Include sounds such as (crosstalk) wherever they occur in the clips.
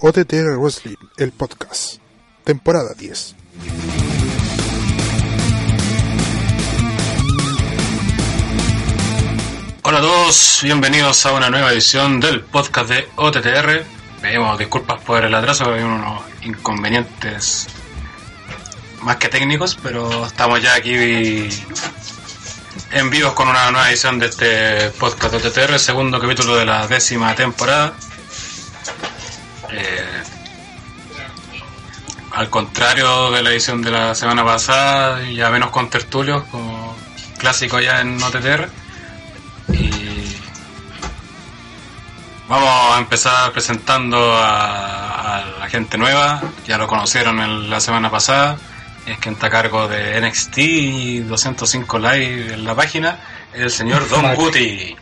OTTR Wrestling, el podcast, temporada 10. Hola a todos, bienvenidos a una nueva edición del podcast de OTTR. Pedimos disculpas por el atraso, hay unos inconvenientes más que técnicos, pero estamos ya aquí en vivos con una nueva edición de este podcast de OTTR, segundo capítulo de la décima temporada. Eh, al contrario de la edición de la semana pasada, ya menos con tertulios, como clásico ya en OTTR. Y vamos a empezar presentando a, a la gente nueva, ya lo conocieron en la semana pasada, es que está a cargo de NXT y 205 Live en la página, el señor (laughs) Don. Guti.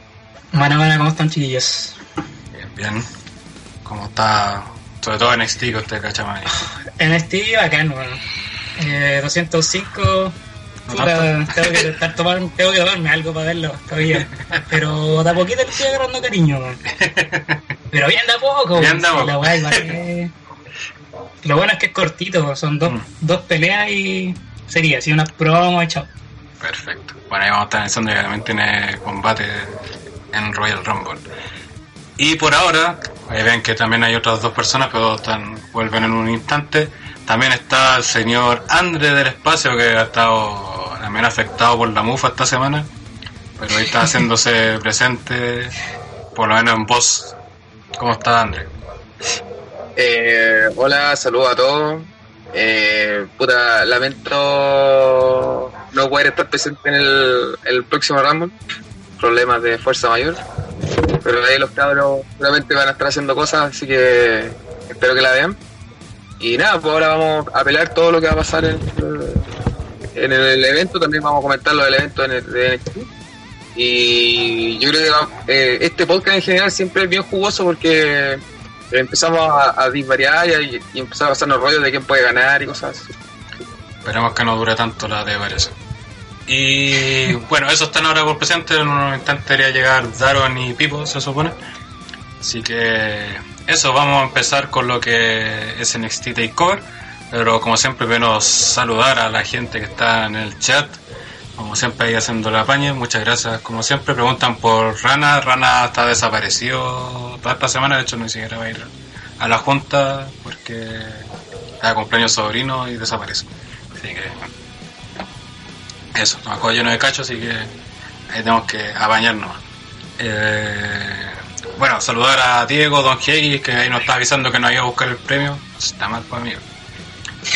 Bueno, bueno, ¿cómo están chiquillos? Bien, bien. ¿Cómo está? Sobre todo NXT que usted cacha más. (sighs) Este bacán, bueno. Eh, 205. No puta, tanto. tengo que (laughs) estar tengo que tomarme algo para verlo todavía. Pero de a poquito le estoy agarrando cariño, man. (laughs) Pero bien de a poco, Bien de a poco. la Lo bueno es que es cortito, son dos, Mm. dos peleas y sería así unas promos y chao. Perfecto. Bueno, ahí vamos a estar analizando que también tiene combate en Royal Rumble. Y por ahora, ahí ven que también hay otras dos personas, pero están, vuelven en un instante. También está el señor André del Espacio, que ha estado también afectado por la mufa esta semana, pero ahí está (laughs) haciéndose presente, por lo menos en voz. ¿Cómo está André? Eh, hola, saludos a todos. Eh, puta, lamento no poder estar presente en el, próximo Rumble. Problemas de fuerza mayor. Pero ahí los cabros seguramente van a estar haciendo cosas, así que espero que la vean. Y nada, pues ahora vamos a pelear todo lo que va a pasar en, el evento. También vamos a comentar lo del evento en el, de NXT. Y yo creo que eh, este podcast en general siempre es bien jugoso porque empezamos a, a disvariar y, y empezar a pasarnos rollos de quién puede ganar y cosas así. Esperemos que no dure tanto la de variación. Y bueno, eso están ahora por presente. En un instante debería llegar Daron y Pipo, se supone. Así que eso, vamos a empezar con lo que es NXT Takeover. Pero como siempre, menos saludar a la gente que está en el chat. Como siempre, ahí haciendo la paña. Muchas gracias. Como siempre, preguntan por Rana. Rana está desaparecido toda esta semana. De hecho, ni siquiera va a ir a la junta porque está cumpleaños sobrino y desaparece. Así que eso, nos acabo lleno de cacho, así que ahí tenemos que apañarnos. Eh, bueno, saludar a Diego, Don Hegui, que ahí nos está avisando que nos iba a buscar el premio. Está mal, pues amigo.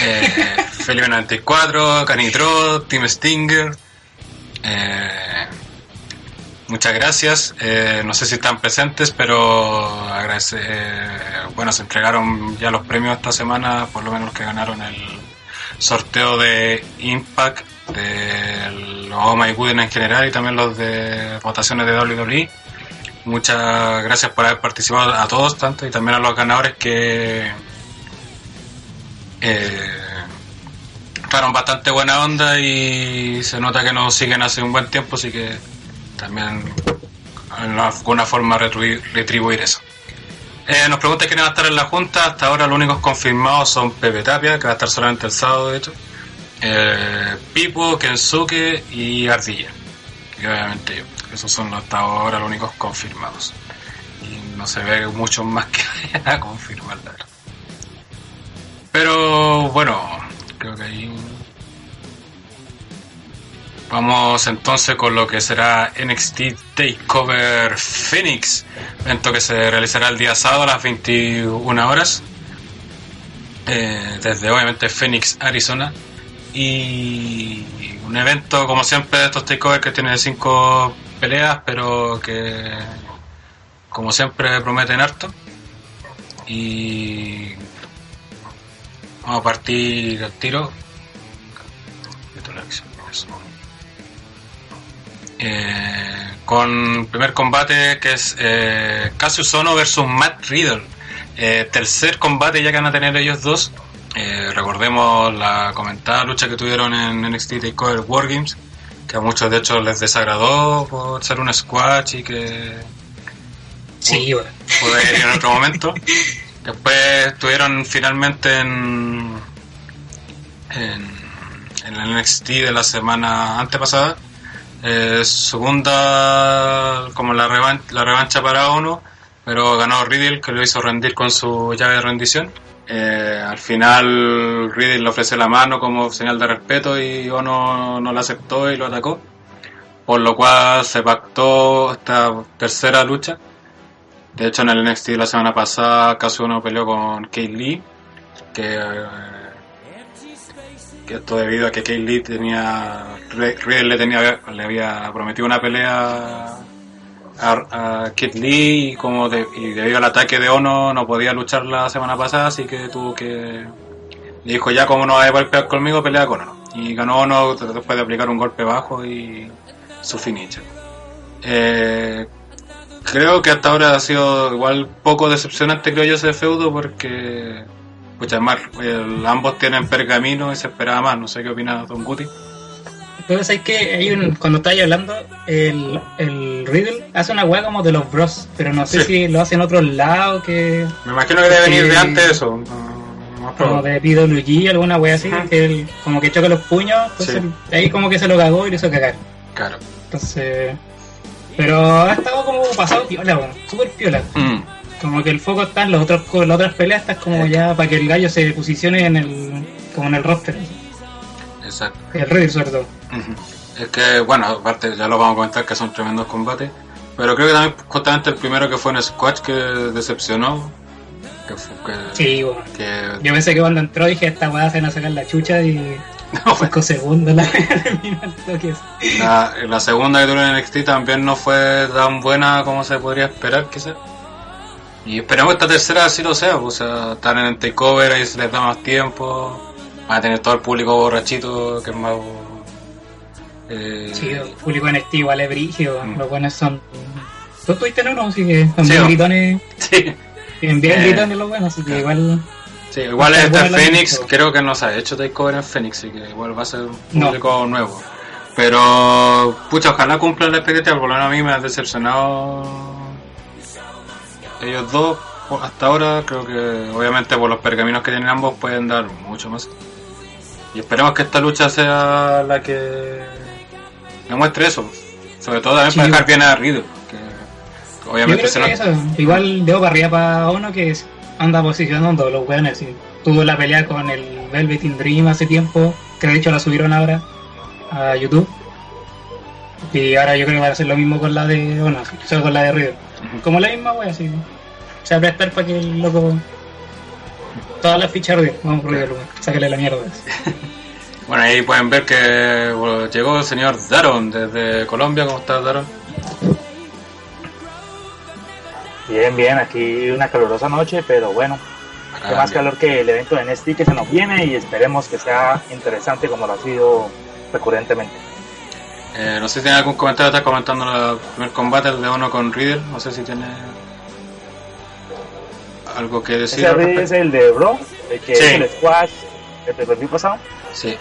Eh, (laughs) Felipe 94, Canitro, Team Stinger. Eh, muchas gracias. Eh, no sé si están presentes, pero agradece, eh, bueno, se entregaron ya los premios esta semana, por lo menos los que ganaron el sorteo de Impact, de los Oh My Gooden en general y también los de votaciones de WWE. Muchas gracias por haber participado a todos, tanto y también a los ganadores que eh, bastante buena onda y se nota que nos siguen hace un buen tiempo, así que también alguna forma retribuir, eso. Eh, nos pregunta quién va a estar en la junta. Hasta ahora los únicos confirmados son Pepe Tapia, que va a estar solamente el sábado, de hecho. Eh, Pipo, Kensuke y Ardilla. Y obviamente. Esos son hasta ahora los únicos confirmados. Y no se ve mucho más que (laughs) a confirmar. Pero bueno, creo que ahí. Vamos entonces con lo que será NXT Takeover Phoenix, evento que se realizará el día sábado a las 21 horas, eh, desde obviamente Phoenix, Arizona. Y un evento, como siempre, de estos takeovers que tiene cinco peleas, pero que, como siempre, prometen harto. Y vamos a partir al tiro. Eh, con primer combate que es eh, Cassius Ono versus Matt Riddle. Eh, tercer combate ya que van a tener ellos dos. Eh, recordemos la comentada lucha que tuvieron en NXT Takeover Wargames, que a muchos de hecho les desagradó por ser un squash y que Sí, bueno. pudo ir en otro momento. (laughs) Después estuvieron finalmente en, en, el NXT de la semana antepasada. Eh, segunda, como la, revan- la revancha para uno, pero ganó Riddle, que lo hizo rendir con su llave de rendición. Eh, al final Riddle le ofreció la mano como señal de respeto y Ono no la aceptó y lo atacó. Por lo cual se pactó esta tercera lucha. De hecho, en el NXT la semana pasada, Kazuno peleó con Kate Lee, que, eh, que esto debido a que Kate Lee tenía, Riddle le, tenía, le había prometido una pelea a, a Kate Lee y, como y debido al ataque de Ono no podía luchar la semana pasada, así que tuvo que... Le dijo, ya como no va a golpear conmigo, pelea con Ono. Y ganó Ono después de aplicar un golpe bajo y su finisher. Eh, creo que hasta ahora ha sido igual poco decepcionante, creo yo, ese feudo, porque pucha, más, el- ambos tienen pergamino y se esperaba más. No sé qué opina Don Guti. Pero es que hay un, cuando estáis hablando, el, el Riddle hace una weá como de los bros, pero no sé Sí. si lo hace en otro lado que Me imagino que debe venir de antes eso. no- como de PWG, alguna weá así, Ajá. que él como que choca los puños, entonces Sí. ahí como que se lo cagó y lo hizo cagar. Claro. Entonces, pero ha estado como pasado piola, weón, súper piola. Mm, Como que el foco está en los otros, las otras peleas, está como ya para que el gallo se posicione en el, como en el roster, exacto. el Riddle sobre todo. Es que, bueno, aparte ya lo vamos a comentar que son tremendos combates. Pero creo que también justamente el primero que fue en Squatch que decepcionó. Que fue que, Sí, que- Yo pensé que cuando entró dije esta weá se van a sacar la chucha y no, (laughs) fue- cinco segundos la (laughs) terminó el toque. la, la segunda que tuvo en NXT también no fue tan buena como se podría esperar quizás. Y esperamos que esta tercera sí lo sea, pues, o sea, estar en el takeover ahí se les da más tiempo. Van a tener todo el público borrachito que es más... eh, Sí, el público en este igual es brigio, Mm. los buenos son... Tú estuviste en uno, así que son Sí, gritones, (laughs) sí. bien, bien Eh, gritones los buenos, así que igual... Sí, igual este Phoenix creo que no se ha hecho takeover en Phoenix, así que igual va a ser un No. público nuevo. Pero, pucha, ojalá cumplan la expectativa, por lo menos a mí me ha decepcionado ellos dos. Hasta ahora creo que, obviamente, por los pergaminos que tienen ambos, pueden dar mucho más. Y esperemos que esta lucha sea la que demuestre eso. Sobre todo también Sí. para dejar bien a Riddle, que Yo obviamente se lo- eso, igual debo para arriba para uno que es- anda posicionando los así. Tuvo la pelea con el Velvet in Dream hace tiempo, que de hecho la subieron ahora a YouTube. Y ahora yo creo que va a hacer lo mismo con la de, bueno, o sea, con la de. Ujú. Como la misma wea, así. Se va a prestar para que el loco. Todas las fichas Riddle, vamos weón. Sácale la mierda. (laughs) Bueno, ahí pueden ver que bueno, llegó el señor Daron desde Colombia. ¿Cómo estás, Daron? Bien, bien, aquí una calurosa noche, pero bueno, qué Ah, más bien. calor que el evento de NXT que se nos viene y esperemos que sea interesante como lo ha sido recurrentemente. Eh, no sé si tiene algún comentario. Estás comentando el primer combate, el de uno con Riddle. No sé si tiene algo que decir. Ese al es el de Bro, el que Sí. es el squash el pasado. Sí.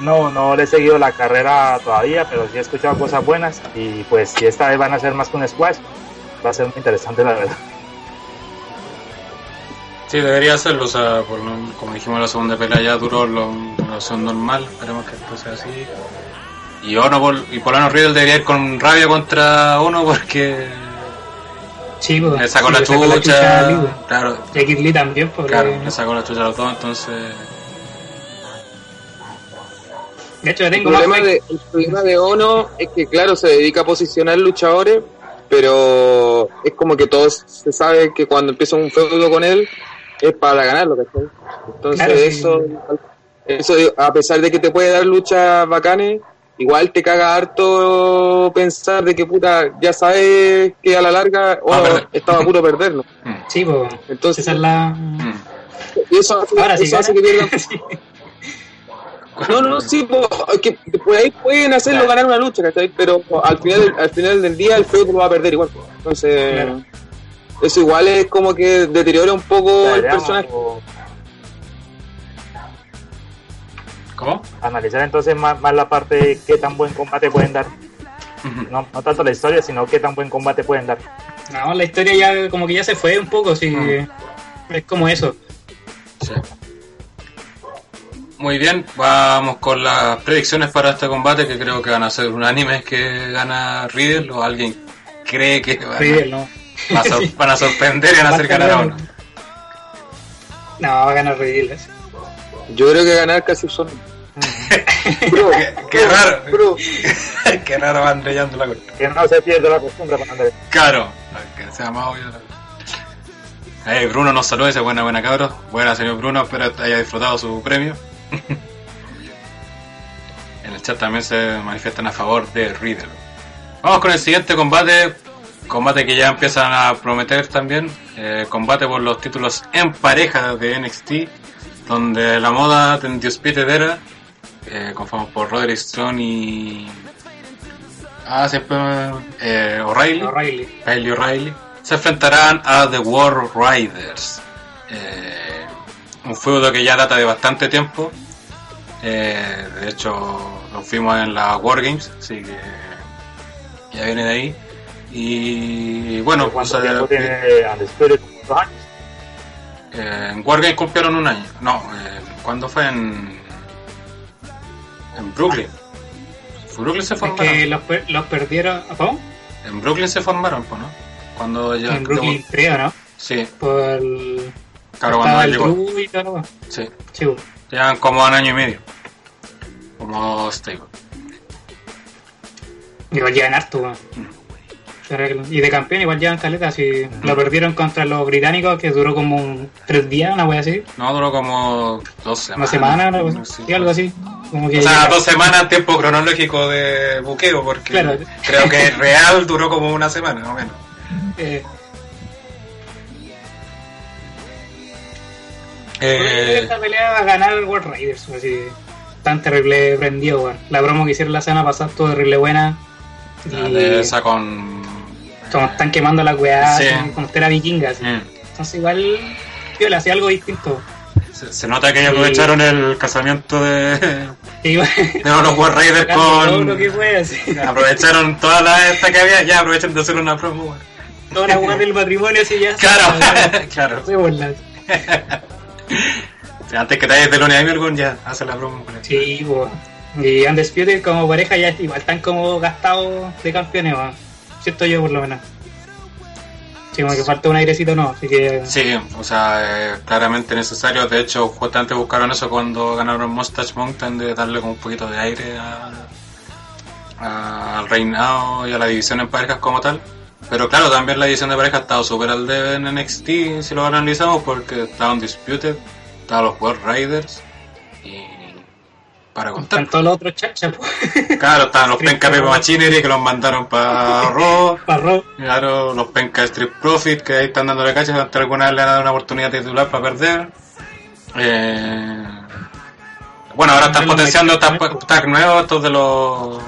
No, no le he seguido la carrera todavía, pero sí he escuchado cosas buenas y pues si esta vez van a ser más que un squash, va a ser muy interesante la verdad. Sí, debería hacerlo. O sea, por lo- como dijimos, la segunda pelea ya duró lo, la opción normal. Esperemos que esto sea así. Y Ono por, y por lo menos Riddle debería ir con rabia contra uno porque Sí, pues. le sacó sí, la le chucha. weón. claro, Y a Kid Lee también, porque. claro, le sacó la chucha a los dos. Entonces, De hecho, El tengo problema, de, el problema de Ono es que, claro, se dedica a posicionar luchadores, pero es como que todos se sabe que cuando empieza un feudo con él es para ganarlo, ¿cachai? Entonces, Claro, sí. eso, eso, a pesar de que te puede dar luchas bacanes, igual te caga harto pensar de que puta, ya sabes que a la larga Va a Ono perder. estaba puro perder, ¿no? mm, Sí, pues. Entonces, Esa es la. y eso, hace- (laughs) sí, que pierdan No, no, sí, po, que que por ahí pueden hacerlo ganar una lucha, ¿cachai? Pero al final, al final del día el feudo lo va a perder igual. Entonces, Claro. eso igual es como que deteriora un poco el personaje. ¿Cómo? Analizar entonces más, más la parte de qué tan buen combate pueden dar. No, no tanto la historia, sino qué tan buen combate pueden dar. No, la historia ya como que ya se fue un poco, sí. Mm. Es como eso. Sí. Muy bien, vamos con las predicciones para este combate que creo que van a ser unánimes que gana Riddle o alguien cree que van a, Riddle, ¿no? va a sor- van a sorprender y van a hacer ganar a uno. No, va a ganar Riddle. ese. Yo creo que ganar casi son. Qué, qué raro, Bro, (laughs) qué raro van rellando la cosa. Que no se pierda la costumbre para Andrés. Claro, que sea más obvio. Eh, Bruno nos saluda y dice buena, buena cabros. Buena señor Bruno, espero que haya disfrutado su premio. (laughs) en el chat también se manifiestan a favor de Riddle. Vamos con el siguiente combate. Combate que ya empiezan a prometer también. Eh, combate por los títulos en pareja de NXT. Donde la moda de Undisputed Era. Eh, conformado por Roderick Strong y... Ah, siempre... Eh, O'Reilly. O'Reilly. O'Reilly se enfrentarán a The War Riders. Eh, un feudo que ya data de bastante tiempo. Eh, de hecho, lo vimos en la War Games, así que ya viene de ahí. Y bueno, pues, ¿Cuánto tiempo eh, tiene Undisputed? ¿Dos años? eh, en War Games cumplieron un año. No, eh, ¿cuándo fue? En, en Brooklyn. Brooklyn se Es formaron. que los, per- los perdieron. ¿Cómo? En Brooklyn se formaron, pues, ¿no? Cuando ya. en Brooklyn, creo, ¿no? Sí, Por el. Claro, cuando el llegó. Drew y todo. lo- Sí. Sí, pues. Llevan como un año y medio. Como stable. Igual llevan harto, weón. Y de campeón igual llevan caleta, si lo perdieron contra los británicos, que duró como un tres días, una wea así, No, duró como dos una semanas. semana, una así, sí, algo así. Como que O sea, dos semanas tiempo cronológico de buqueo, porque Claro. creo que el (laughs) real duró como una semana, más o menos. eh, Eh, esta pelea va a ganar el World Raiders, así, tan terrible prendido, weón. La broma que hicieron la semana pasada estuvo terrible buena. Y de esa con. como están quemando la weá, Sí. como vikinga, así. Mm. Entonces igual, le hacía algo distinto. Se, se nota que aprovecharon el casamiento de, (laughs) de los War Raiders (laughs) con. lo que fue, así. Aprovecharon toda la esta que había, ya aprovechan de hacer una promo. weón. Toda la weá del (laughs) matrimonio, así ya. Claro, claro. Se burlan. Sí, (laughs) Antes que te de Lonnie Hamilton, ya hace la promo. con él. Sí, po. Y Undisputed como pareja ya igual están como gastados de campeones, weón. Siento yo por lo menos. Sí, como que falta un airecito no, así que Sí, o sea, eh, claramente necesario. De hecho, justamente buscaron eso cuando ganaron Mustache Mountain, de darle como un poquito de aire a- a- al reinado y a la división en parejas como tal. Pero claro, también la división de parejas ha estado súper al debe en NXT, si lo analizamos, porque estaban Disputed, estaban los World Raiders y... Para contar, están todos los otros chachas, po. claro, estaban los (laughs) Penca Pepe Machinery que los mandaron para Raw, (laughs) Parro. Claro, los penca Street Profit que ahí están dando la cacha, hasta alguna vez le han dado una oportunidad titular para perder. Eh, bueno, ahora están potenciando tag nuevos, estos de los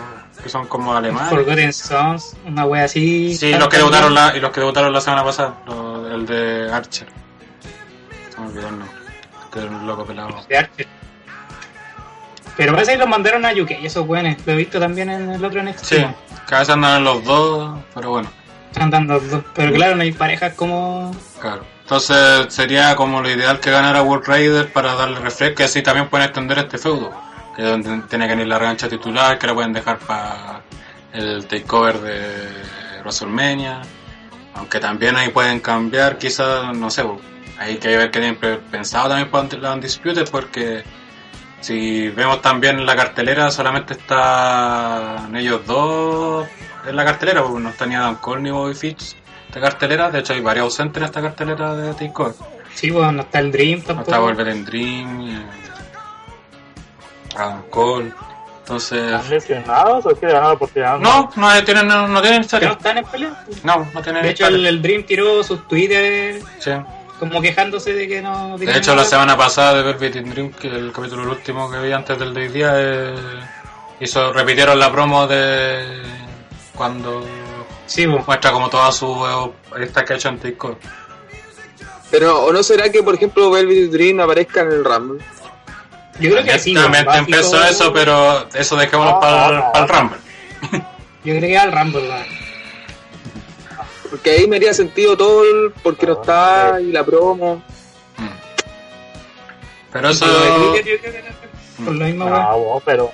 que son como alemanes. Forgotten Sons, una wea así. Sí, los que debutaron la, y los que debutaron la semana pasada, los- el de Archer. Se me olvidó el nombre. Que era un loco pelado. de Archer. Pero parece que los mandaron a UK esos weones. Lo he visto también en el otro NXT. Sí, cada vez andan los dos, pero bueno. Están dando dos. Pero claro, no hay parejas como. Claro. Entonces sería como lo ideal que ganara World Raider para darle refresco y así también pueden extender este feudo. Que es donde tiene que venir la revancha titular, que la pueden dejar para el takeover de WrestleMania. Aunque también ahí pueden cambiar, quizás, no sé, bo, hay que ver qué tienen pensado también para la Undisputed porque si vemos también la cartelera solamente están ellos dos en la cartelera, porque no está ni Adam Cole ni Bobby Fitch de cartelera, de hecho hay varios ausentes en esta cartelera de Takeover. Sí, pues no está el Dream No tampoco. está Wolverine Dream, Adam Cole, entonces... ¿Están lesionados o es que le dan la oportunidad? No, no tienen, no, no tienen Que no historia. están en pelea. No, no tienen De hecho, el, historia. el Dream tiró sus tweets Sí. como quejándose de que no De hecho, la semana pasada de Velvet in Dream, que el capítulo último que vi antes del de hoy día, eh, hizo, repitieron la promo de cuando Sí, pues. muestra como toda su eh, esta que ha hecho en TikTok. Pero, ¿o no será que, por ejemplo, Velvet Dream aparezca en el Rumble? Yo creo que sí. También weón, empezó básico- eso, pero eso dejémoslo No, para no, el no. Rumble. Yo creo que era el Rumble, weón. Porque ahí me haría sentido todo el porque no está y la promo. Mm. Pero eso. Por lo mismo, weón. Ah, pero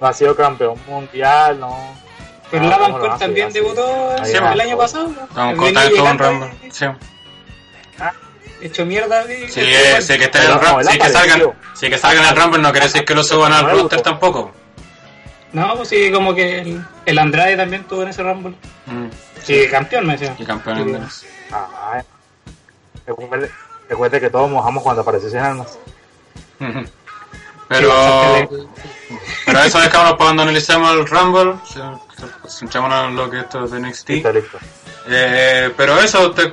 no ha sido campeón mundial, no. Pero Ah, Lavan ¿cómo lo Cole hace? también debutó el va. año pasado. contentos con llegando Rumble. Sí. Hecho mierda. y- Sí, eh, sí que esté en el no, Sí que salgan, sí que salgan al Rumble no quiere decir que lo suban al roster tampoco. No, pues sí, como que el, el Andrade también tuvo en ese Rumble. Mm. Sí, campeón, me decía. Y campeón Dennis. Ah, recuerde que todos mojamos cuando apareció sin almas. (laughs) Ujú. Sí, Pero, pero eso dejamos para cuando analicemos el Rumble. Centrémonos en lo que esto es de NXT. Listo, listo. Eh, pero eso, te-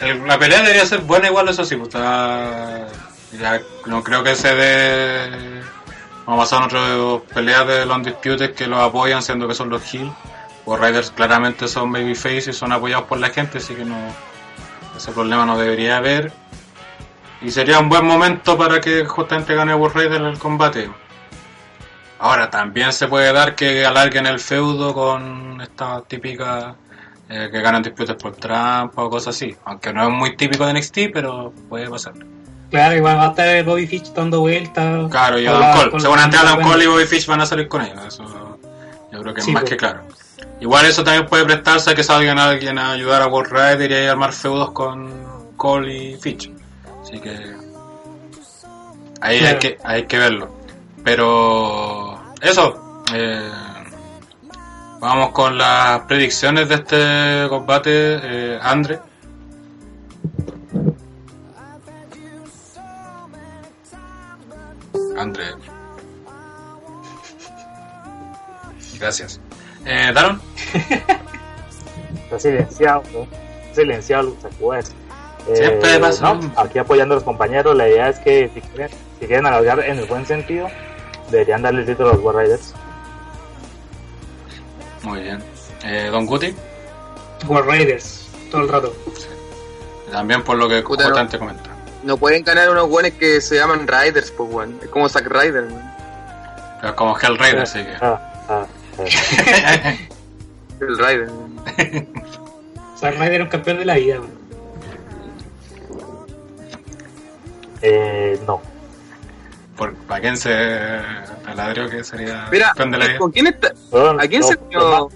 el- la pelea debería ser buena igual, eso sí. Pues, ya no creo que se dé... Vamos a pasar a otras peleas de los Undisputed que los apoyan, siendo que son los Hill. Los Riders claramente son babyface y son apoyados por la gente, así que no ese problema no debería haber. Y sería un buen momento para que justamente gane War Raider el combate. Ahora, también se puede dar que alarguen el feudo con esta típica eh, que ganan disputas por trampa o cosas así. Aunque no es muy típico de NXT, pero puede pasar. Claro, igual va a estar Bobby Fish dando vueltas. Claro, y Adam Cole. Seguramente Adam Cole y Bobby Fish van a salir con ellos. Eso yo creo que es Sí, más pues. que claro. Igual eso también puede prestarse a que salgan alguien a ayudar a World Rider y a armar feudos con Cole y Fish. Así que ahí hay que hay que verlo. Pero eso. eh, vamos con las predicciones de este combate. Eh, Andre. Andre. Gracias. Eh, Daron. Está silenciado, ¿no? Silenciado, Lucha. Eh, Siempre pasa no, aquí apoyando a los compañeros, la idea es que si quieren, si quieren alargar en el buen sentido, deberían darle el título a los War Raiders. Muy bien. Eh, Don Guti. War Raiders, todo el rato. También por lo que Puta, no. constante comenta. No pueden ganar unos buenos que se llaman Riders, pues, weón. Es como Zack Ryder, weón. Pero es como Hell Raider, así que. Ah, ah, ah. (laughs) El Rider. (laughs) Zack Ryder era un campeón de la vida. weón. Eh, no. Por, ¿Para quién se taladrió que sería Mira? ¿con quién está? ¿A quién se unió?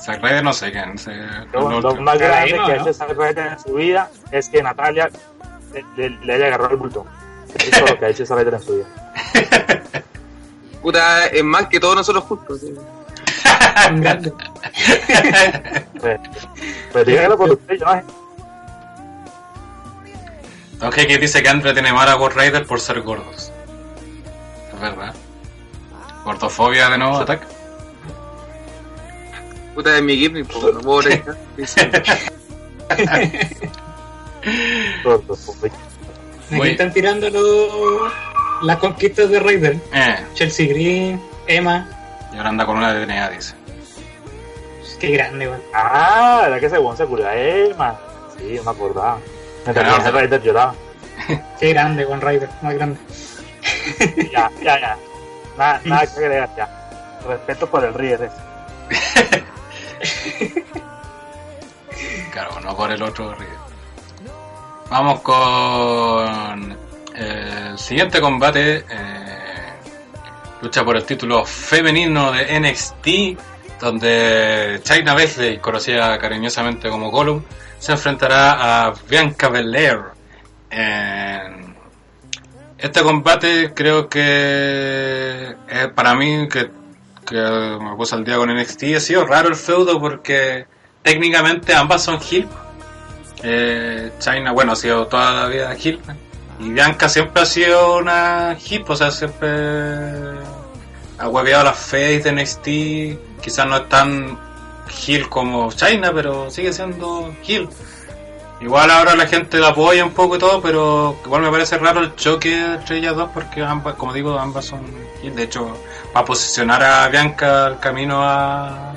Zack Ryder no sé quién. Se, Lo, lo- lo más Pero no, que ha ¿no? hecho Zack Ryder en su vida es que Natalia le, le- le haya agarrado el bulto. Eso es lo que ha hecho Zack Ryder en su vida. (laughs) Puta, es más que todos nosotros juntos. sí. (laughs) Díganlo por usted, yo no Don Jeque dice que Andre tiene mal a Ghost Rider por ser gordos. Es verdad. Gordofobia de nuevo, ataque. Puta, es mi gimmick, pues, no puedo (laughs) Aquí están tirando los- las conquistas de Raider. Eh, Chelsea Green, Emma. y ahora anda con una de DNA, dice. Qué grande, weón. Ah, era que se curaba él, man. Sí, me acordaba. Que Zack Ryder lloraba. Qué grande, con Raider, más grande. (laughs) Ya, ya, ya. Nada, nada que agregar, ya. Respeto por el Rider ese. (laughs) Claro, no por el otro Rider. Vamos con eh, el siguiente combate. eh, lucha por el título femenino de NXT, donde China Baszler, conocida cariñosamente como Gollum, se enfrentará a Bianca Belair. En este combate creo que es para mí que, que me puse al día con NXT ha sido raro el feudo porque técnicamente ambas son heel. Eh, China, bueno, ha sido toda la vida heel. Y Bianca siempre ha sido una hip, o sea, siempre ha hueveado las face de NXT. Quizás no es tan heel como China, pero sigue siendo heel. Igual ahora la gente la apoya un poco y todo, pero igual me parece raro el choque entre ellas dos porque ambas, como digo, ambas son. De hecho, para posicionar a Bianca el camino a,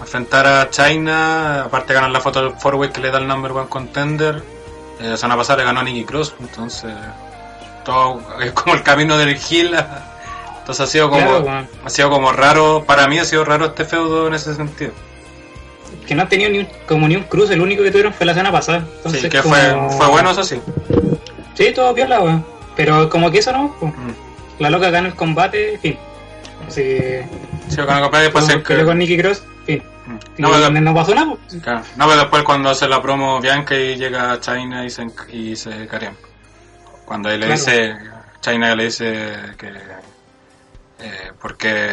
enfrentar a China, aparte de ganar la foto del Forward que le da el number one contender, eh, la semana pasada le ganó a Nicky Cross, entonces todo es como el camino del Gil. Entonces ha sido como Claro, ha sido como raro, para mí ha sido raro este feudo en ese sentido. Que no han tenido ni un, como ni un cruce, el único que tuvieron fue la semana pasada. Entonces, sí, que como- fue, fue bueno eso sí. Sí, todo piola, weón. Pero como que eso no, pues. Mm. La loca gana el combate, fin. Así Sí, con el campeón después se- peleó con Nicky Cross, fin. Mm. No, pero, no, pasó nada, pues. claro. No, pero después cuando hace la promo Bianca y llega a China y se, y se carean. Cuando ahí le Claro. dice, China le dice que eh, porque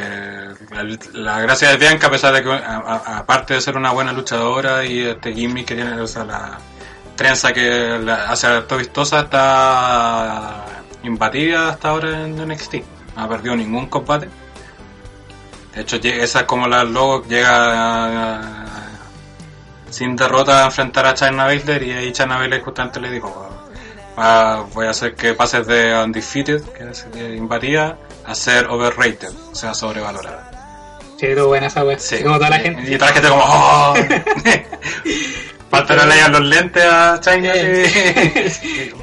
la, gracia de Bianca, a pesar de que, a- a- aparte de ser una buena luchadora y este gimmick que tiene, o la trenza que la hace todo vistosa, está imbatida hasta ahora en NXT. No ha perdido ningún combate. De hecho, esa es como la logo, llega a- sin derrota a enfrentar a China Baszler y ahí China Baszler justamente le dijo, "Ah, voy a hacer que pases de undefeated, que es de imbatida, a ser overrated, o sea, sobrevalorada. Sí, todo buena esa weá. Sí. Como toda la gente. Y toda la gente como, ¡oh! Falta no le los lentes a China Eh.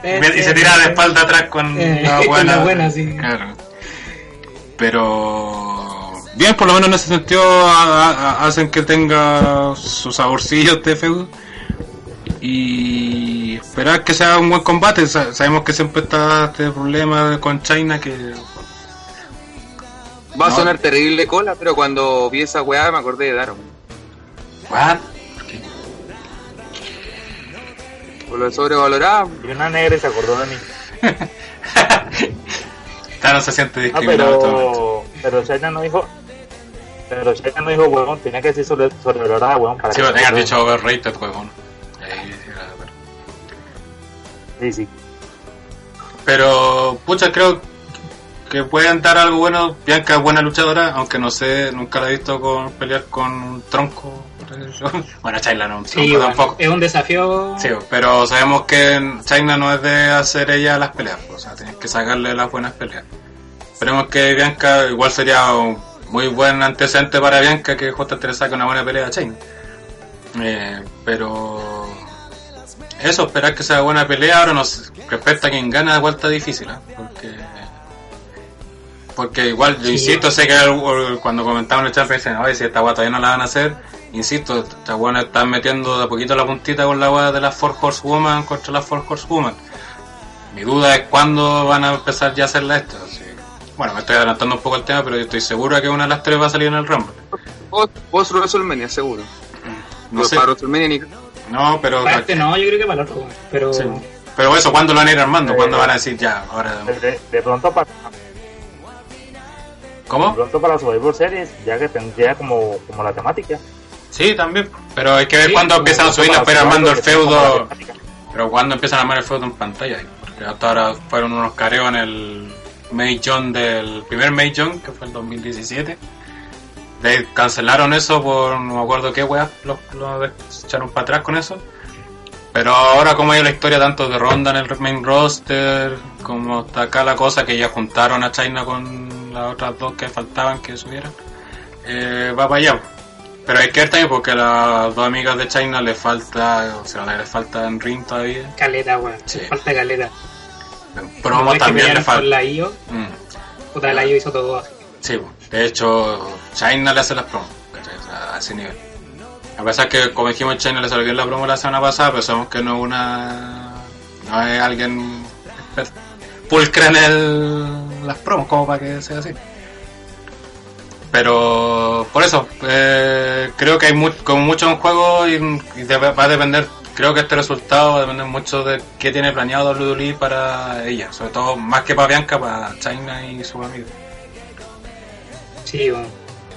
(laughs) y, y se tira de espalda atrás con Eh, la (laughs) con buena. la buena, sí. Claro. Pero bien, por lo menos en ese sentido a- a- hacen que tenga su saborcillo este feudo. Y esperar que sea un buen combate. Sa- Sabemos que siempre está este problema con China que Va a No. sonar terrible cola, pero cuando vi esa weá me acordé de Daron. What? Por lo sobrevalorado. Y una negra se acordó de mí. (laughs) No se siente Ah, discriminado. momento. pero, pero no dijo. Pero China no dijo huevón, tenía que decir sobre, sobrevalorada huevón para Sí, que se dicho overrated, huevón. Sí, sí. Pero, pucha, creo que pueden dar algo bueno. Bianca es buena luchadora, aunque no sé, nunca la he visto con pelear con un tronco. (laughs) bueno, China no, Sí, bueno, tampoco. es un desafío. Sí, pero sabemos que China no es de hacer ella las peleas, o sea, tienes que sacarle las buenas peleas. Esperemos que Bianca, igual sería un muy buen antecedente para Bianca que justamente le saque una buena pelea a China. Eh, pero eso, esperar que sea buena pelea, ahora no sé, respecto a quien gana, igual está difícil, ¿eh? porque porque igual, yo Sí. insisto, sé que cuando comentaban en el chat me dicen, oye, si esta guata todavía no la van a hacer, insisto, esta guana están metiendo de a poquito la puntita con la guada de las Four Horsewoman contra las Four Horsewoman. Mi duda es cuándo van a empezar ya a hacerla esto. así. Bueno, me estoy adelantando un poco el tema, pero yo estoy seguro que una de las tres va a salir en el Rumble. Post, WrestleMania, seguro. No Pero sé. Para WrestleMania ni. No, pero... Para este no, yo creo que para el otro, pero Sí. Pero eso, ¿cuándo lo van a ir armando? ¿Cuándo Eh, van a decir ya? Ahora... De, de- de pronto para de ¿Cómo? pronto para Survivor Series, ya que tendría como, como la temática. Sí, también. Pero hay que ver Sí, cuándo empiezan a subir las peras armando el feudo. Pero cuando empiezan a armar el feudo en pantalla, porque hasta ahora fueron unos careos en el May John del primer May John, que fue el 2017. De cancelaron eso por no me acuerdo qué weas, lo, lo echaron para atrás con eso. Pero ahora como hay la historia tanto de Ronda en el main roster, como está acá la cosa que ya juntaron a China con las otras dos que faltaban que subieran, eh, va para allá. Pero hay que ver también porque a las dos amigas de China le falta, o sea, les falta en ring todavía. caleta, weón. Sí. Falta caleta. En promo también le falta. la IO, Mm, puta, la IO hizo todo así. sí, de hecho, China le hace las promos, a ese nivel. A pesar que, como dijimos, China le salió bien la promo la semana pasada, pero sabemos que no es una. no es alguien pulcra en el, las promos, como para que sea así. Pero por eso, eh, creo que hay mu como mucho en juego y, va a depender, creo que este resultado va a depender mucho de qué tiene planeado WWE para ella, sobre todo más que para Bianca, para China y sus amigos. Sí, weón.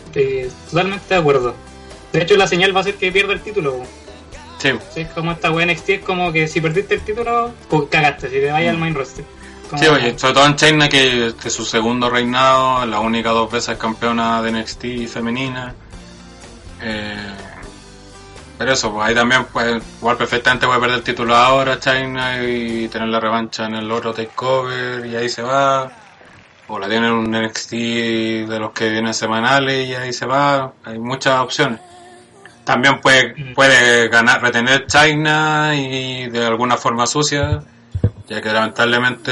Estoy totalmente de acuerdo. De hecho, la señal va a ser que pierda el título. Sí, Sí, como esta weá NXT, es como que si perdiste el título, pues cagaste, si te vayas al main roster. Como- Sí, oye, sobre todo en China, que este es su segundo reinado, la única dos veces campeona de NXT femenina. Eh, pero eso, pues ahí también puede, igual perfectamente puede perder el título ahora China y tener la revancha en el otro takeover y ahí se va. O la tienen un NXT de los que vienen semanales y ahí se va. Hay muchas opciones. También puede, Mm. puede ganar, retener China y de alguna forma sucia Ya que lamentablemente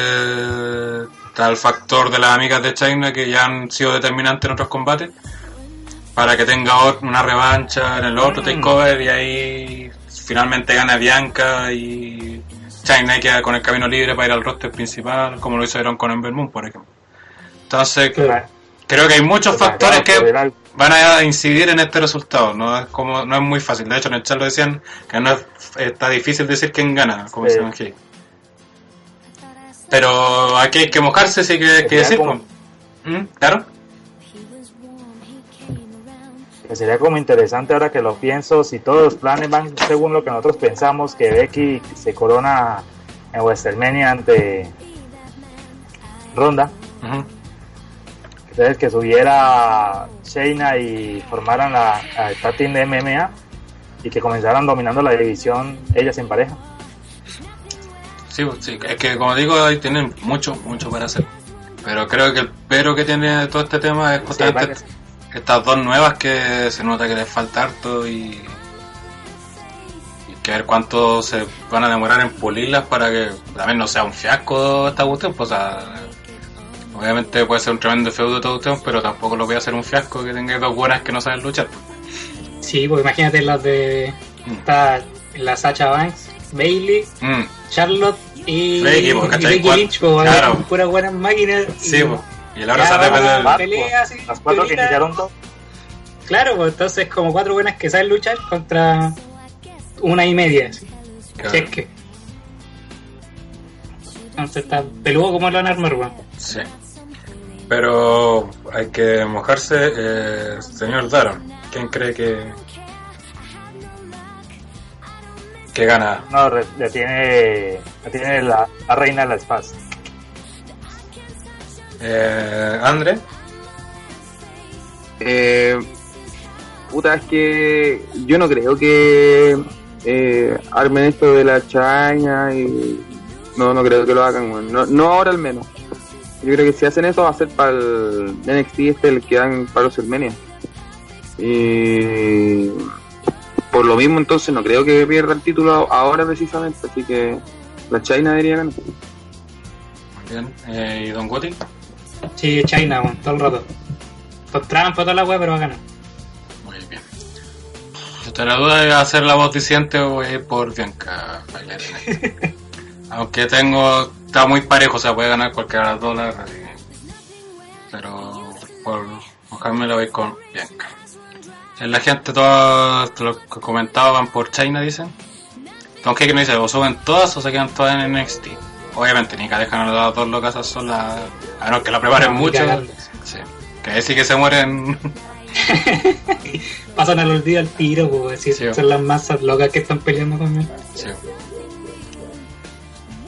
está el factor de las amigas de China que ya han sido determinantes en otros combates para que tenga una revancha en el otro takeover y ahí finalmente gana Bianca y China queda con el camino libre para ir al roster principal como lo hicieron con Ember Moon por ejemplo entonces Claro. Creo que hay muchos factores que van a incidir en este resultado no es como no es muy fácil de hecho en el chat lo decían que no es, está difícil decir quién gana como Sí. aquí pero aquí hay que mojarse sí que hay que decir como- pues. ¿Mm? claro que sería como interesante ahora que lo pienso, si todos los planes van según lo que nosotros pensamos, que Becky se corona en WrestleMania ante Ronda, Ujú. Entonces que subiera Shayna y formaran la, la team de MMA y que comenzaran dominando la división ellas en pareja. Sí, pues, sí, es que como digo, ahí tienen mucho, mucho para hacer. Pero creo que el pero que tiene todo este tema es justamente que- estas dos nuevas que se nota que les falta harto y, y que ver cuánto se van a demorar en pulirlas para que también no sea un fiasco esta cuestión. Pues, o sea, obviamente puede ser un tremendo feudo esta cuestión, pero tampoco lo voy a hacer un fiasco que tenga dos buenas que no saben luchar. Sí, pues imagínate las de. Mm. Está la Sacha Banks, Bailey, Mm, Charlotte y, Becky, pues, y ¿cachai? Cuat- Lynch, pues, claro. con puras buenas máquinas. sí, y pues. Y a la hora ya se así, las cuatro que iniciaron todo. Claro, pues entonces como cuatro buenas que saben luchar contra una y media. así. el... Si es que. Entonces está peludo como lo van a armar, weón. Sí. Pero hay que mojarse. Eh, señor Daron, ¿quién cree que. que gana? No, re- le tiene, le tiene la, la reina de la espada. Eh, André, Eh, puta, es que yo no creo que eh, armen esto de la chaña y no, no creo que lo hagan, no, no ahora al menos. Yo creo que si hacen eso va a ser para el NXT este el que dan para los Armenia. Y por lo mismo entonces no creo que pierda el título ahora precisamente, así que la China debería ganar. muy bien. Eh, ¿Y Don Gotti? Sí, China, weón, todo el rato. Con trampa, toda la weá, pero va a ganar. Muy bien. Si te la duda de hacer la voz diciente, voy a ir por Bianca. (laughs) Aunque tengo. Está muy parejo, o sea, puede ganar cualquiera de las dos, la. Pero por mojarme la voy con Bianca. Eh, La gente, todos los que comentaban por China, dicen. Don que no dice, o suben todas o se quedan todas en NXT. Obviamente, ni que dejan a las dos locas solas, a menos que la preparen No, mucho. Sí. Que ahí sí que se mueren. (laughs) Pasan al olvido al tiro, pues, si Sí. son las masas locas que están peleando también. Sí.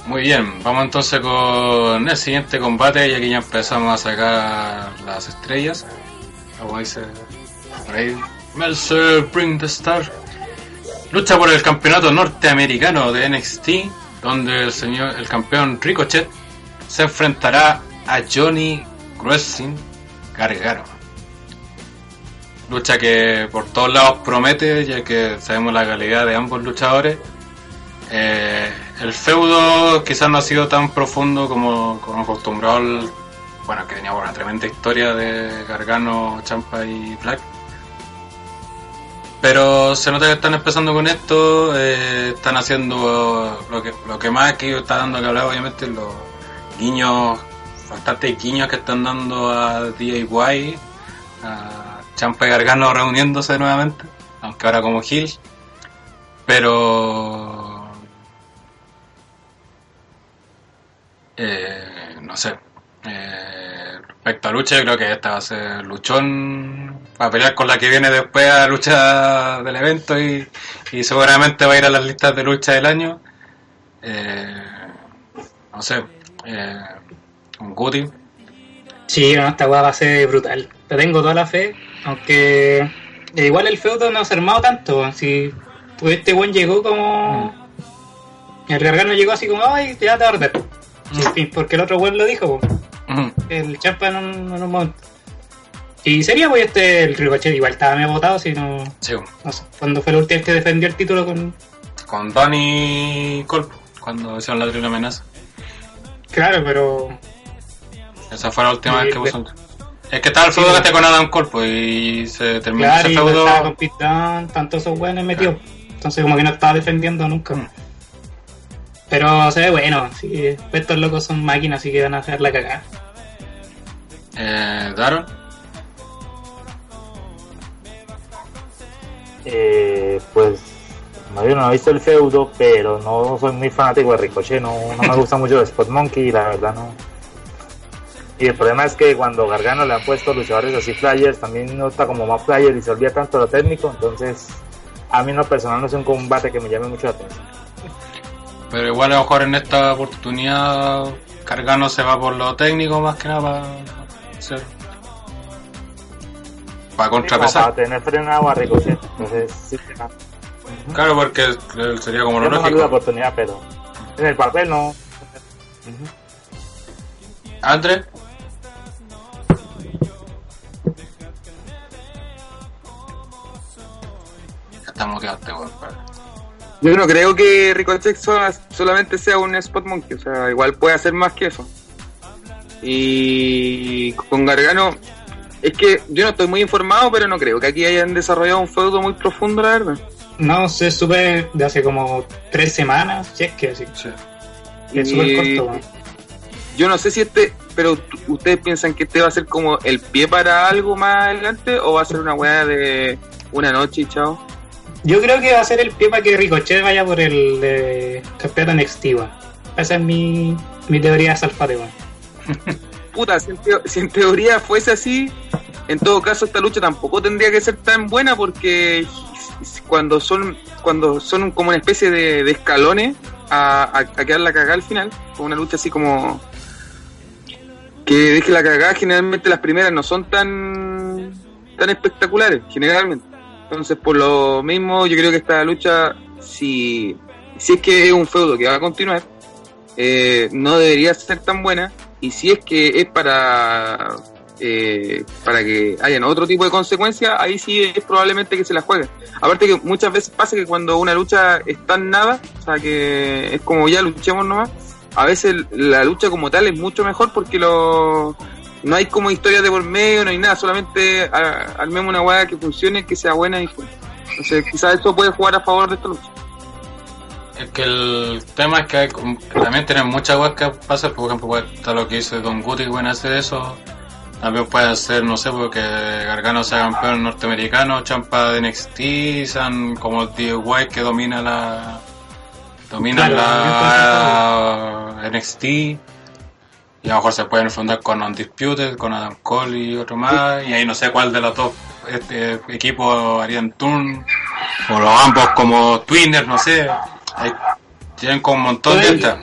Muy bien, vamos entonces con el siguiente combate y aquí ya empezamos a sacar las estrellas. Como dice ahí, Mercer Bring the Star. Lucha por el campeonato norteamericano de NXT, donde el señor, el campeón Ricochet se enfrentará a Johnny Wrestling Gargano. Lucha que por todos lados promete, ya que sabemos la calidad de ambos luchadores. Eh, el feudo quizás no ha sido tan profundo como, como acostumbrado bueno, que tenía una tremenda historia de Gargano, Champa y Black. Pero se nota que están empezando con esto, eh, están haciendo lo que, lo que más aquí está dando que hablar, obviamente, los guiños, bastantes guiños que están dando a DIY, a Champa y Gargano reuniéndose nuevamente, aunque ahora como Hill. Pero eh, no sé. Eh, respecto a lucha, yo creo que esta va a ser luchón. Va a pelear con la que viene después a lucha del evento y, y seguramente va a ir a las listas de lucha del año. Eh, no sé. Eh, un Guti. Sí, no, esta weá va a ser brutal. Te tengo toda la fe, aunque eh, igual el feudo no se ha armado tanto. Si pues este buen llegó como. El gargano llegó así como, ay, ya te va a. Fin, porque el otro buen lo dijo. Ujú. el champa en un, en un momento. Y sería, pues este, el Ricochet igual estaba medio votado, si no. Sí, No sé, cuando fue el último que defendió el título con. con Donny Colpo, cuando hicieron la triple amenaza. Claro, pero Esa fue la última Sí, vez que de- puso. Es que estaba el Sí, feudo que pero- esté con Adam Cole, pues, y se terminó claro, ese feudo. estaba con Pete Dunne, tanto esos buenos metidos. Entonces como que no estaba defendiendo nunca. Mm. Pero se ve bueno, sí, estos locos son máquinas, así que van a hacer la cagada. Eh, Daron. Eh, pues no, yo no he visto el feudo, pero no soy muy fanático de Ricochet, no, no me gusta mucho de Spot Monkey, la verdad no. Y el problema es que cuando Gargano le han puesto luchadores así flyers, también no está como más flyer y se olvida tanto lo técnico, entonces a mí en lo personal no es un combate que me llame mucho la atención. Pero igual a lo mejor en esta oportunidad Cargano se va por lo técnico más que nada para hacer. Para contrapesar. Para tener frenado a Ricochet, entonces sí. Claro, porque sería como lo doy la lógico. oportunidad, pero en el papel no. Ujú. Andre. Ya está bloqueado este weón. Yo no creo que Ricochet sola- solamente sea un Spot Monkey, o sea, igual puede hacer más que eso. Y con Gargano, es que yo no estoy muy informado, pero no creo que aquí hayan desarrollado un feudo muy profundo, la verdad. No, se supe de hace como tres semanas, si es que así. Sí. Es súper corto, weón. Yo no sé si este, pero ¿ustedes piensan que este va a ser como el pie para algo más adelante o va a ser una weá de una noche y chao? Yo creo que va a ser el pie para que Ricochet vaya por el de campeonato NXT, weón. Esa es mi, mi teoría salfate, weón. (laughs) Puta, si en, si en teoría fuese así, en todo caso esta lucha tampoco tendría que ser tan buena porque cuando son cuando son como una especie de, de escalones a, a, quedar la cagada al final, como una lucha así como que deje la cagada, generalmente las primeras no son tan tan espectaculares, generalmente. Entonces, por lo mismo, yo creo que esta lucha, si, si es que es un feudo que va a continuar, eh, no debería ser tan buena. Y si es que es para eh, para que hayan otro tipo de consecuencias, ahí sí es probablemente que se la jueguen. Aparte que muchas veces pasa que cuando una lucha está en nada, o sea que es como ya luchemos nomás, a veces la lucha como tal es mucho mejor porque lo no hay como historias de por medio, no hay nada, solamente a- armemos una hueá que funcione, que sea buena y fuera. Entonces quizás eso puede jugar a favor de esta lucha. Es que el tema es que hay, también tienen muchas cosas que pasar, por ejemplo, puede estar lo que dice Don Guti, que pueden hacer eso. También puede ser, no sé, porque Gargano sea campeón norteamericano, champa de NXT, sean como D. White que domina la. domina Claro, la NXT. Y a lo mejor se pueden fundar con Undisputed, con Adam Cole y otro más. Y ahí no sé cuál de los dos este, equipos harían turn. O los ambos como Twinner, no sé. Hay- tienen como un montón de estas.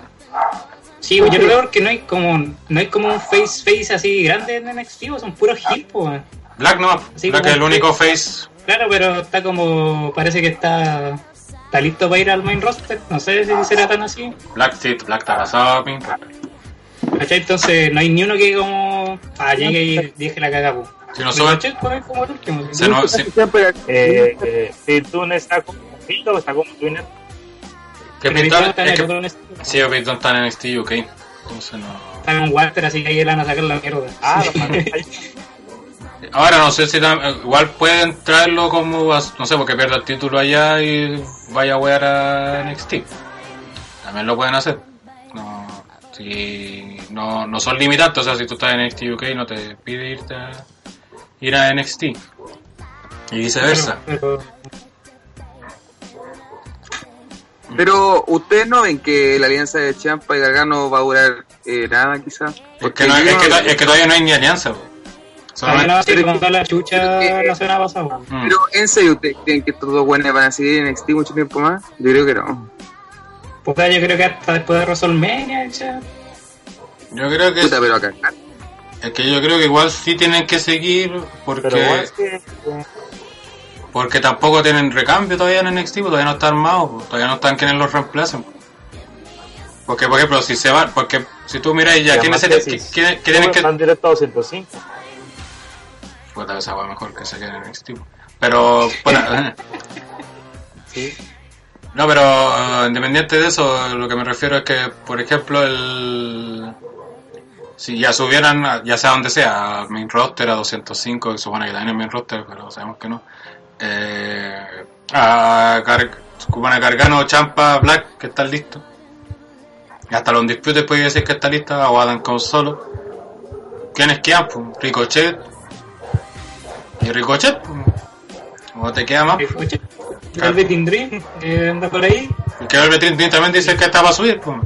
Sí, yo creo que no hay como no hay como un face face así grande en NXT, weón, son puros heel, weón. Black no, Black es el único face. Claro, pero está como parece que está está listo para ir al main roster, no sé si será tan así. Black sí, Black está mí. ¿Cachai? Entonces no hay ni uno que como ah, llegue y deje la caga, po. Si no pues, es como el último. se no, si- Eh, eh, si Tune está como Fito o está como Twinner, que pintar, está en el sí, Peyton está en NXT UK. Entonces no. Está con Walter, así que ahí le van a sacar la mierda. ah. (laughs) Ahora no sé si tam- igual pueden traerlo como, no sé, porque pierda el título allá y vaya a wear a NXT. También lo pueden hacer. Si no, no son limitantes, o sea, si tú estás en NXT UK no te pide irte a, ir a NXT. Y viceversa. Pero- Pero ustedes no ven que la alianza de Champa y Gargano va a durar eh, nada, quizás. Es que, no, es, que, es que todavía no hay ni alianza. po. Todavía no Solamente- se la chucha la semana pasada. Mm. Pero en serio, ¿ustedes creen que estos dos buenos van a seguir en NXT mucho tiempo más? Yo creo que no. Puta, yo creo que hasta después de WrestleMania, ya. Yo creo que Puta, pero acá. es que yo creo que igual sí tienen que seguir porque es que eh, porque tampoco tienen recambio todavía en NXT, pues, todavía no está armado, pues, todavía no están quienes los reemplacen. Porque por ejemplo, si se van, porque si tú miras ya quién es el que, quién- quién tienen que van directo a 205. Puta, esa va mejor que se quede en NXT. Pero (laughs) bueno, Sí. No, pero eh, independiente de eso, lo que me refiero es que, por ejemplo, el si ya subieran, ya sea donde sea, al main roster a 205, que supone que también es main roster, pero sabemos que no. Eh, a Cubana Cargano, Champa, Black, que están listos. Hasta los disputes puede decir que está lista, o Adam con solo. ¿Quiénes quedan? Pues, Ricochet. ¿Y Ricochet? Pues. ¿O te queda más? Ricochet. Velvet in Dream, que anda por ahí. Y que Velvet in Dream también dice que está para subir, pues.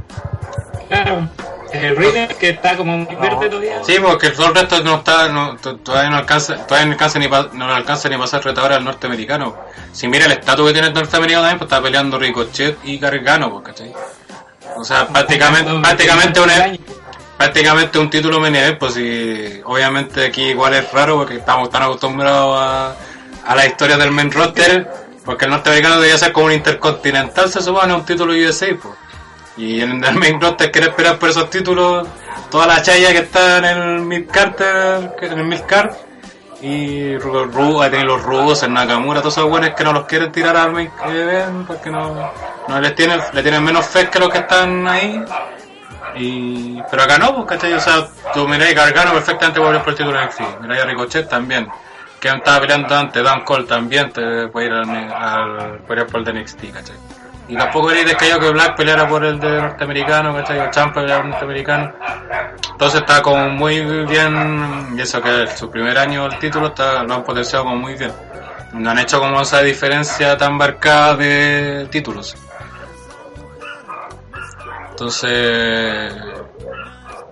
Claro. El Reader que está como muy verde todavía. Sí, porque todo el resto no está, no, todavía no alcanza, todavía no alcanza ni pa- no alcanza ni a pasar retador al norteamericano. Si mira el estatus que tiene el norteamericano también, pues está peleando Ricochet y Gargano, pues, ¿cachai? O sea, prácticamente, prácticamente una, prácticamente un título main event, pues si obviamente aquí igual es raro porque estamos tan acostumbrados a, a la historia del main roster, porque el norteamericano debería ser como un intercontinental, se supone, un título USA, pues. Y en el main roster quiere esperar por esos títulos, toda la chaya que está en el mid carter, en el mid card, y ahí tienen los rudos, el Nakamura, todos esos buenos que no los quieren tirar al main porque no, no les tienen, le tienen menos fe que los que están ahí. Y, pero acá no, pues, ¿cachai? O sea, tú miráis Gargano perfectamente por el título de NXT. Miráis a Ricochet también. Que estaba peleando antes, Dan Cole también te puede ir al, al, puede el de NXT, ¿cachai? Y tampoco eres descayado que Black peleara por el de norteamericano, ¿cachai? O Champa peleara por norteamericano. Entonces está como muy bien, y eso que su primer año el título está, lo han potenciado como muy bien. No han hecho como esa diferencia tan marcada de títulos. Entonces,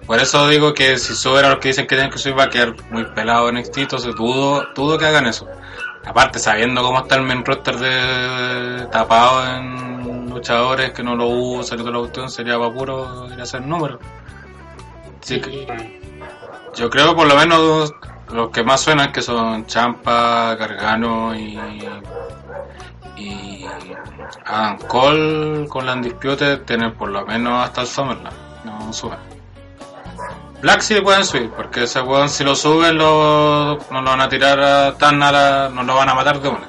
por eso digo que si suben a los que dicen que tienen que subir va a quedar muy pelado en NXT, entonces dudo, dudo que hagan eso. Aparte, sabiendo cómo está el main roster de tapado en luchadores que no lo usan y toda la cuestión, sería para puro ir a hacer números. Así que yo creo que por lo menos los que más suenan que son Champa, Gargano y y Adam Cole con la Undisputed tienen por lo menos hasta el Summerland, no suben. Black sí pueden subir, porque ese weón si lo suben lo, no lo van a tirar a- tan a la, no lo van a matar de una.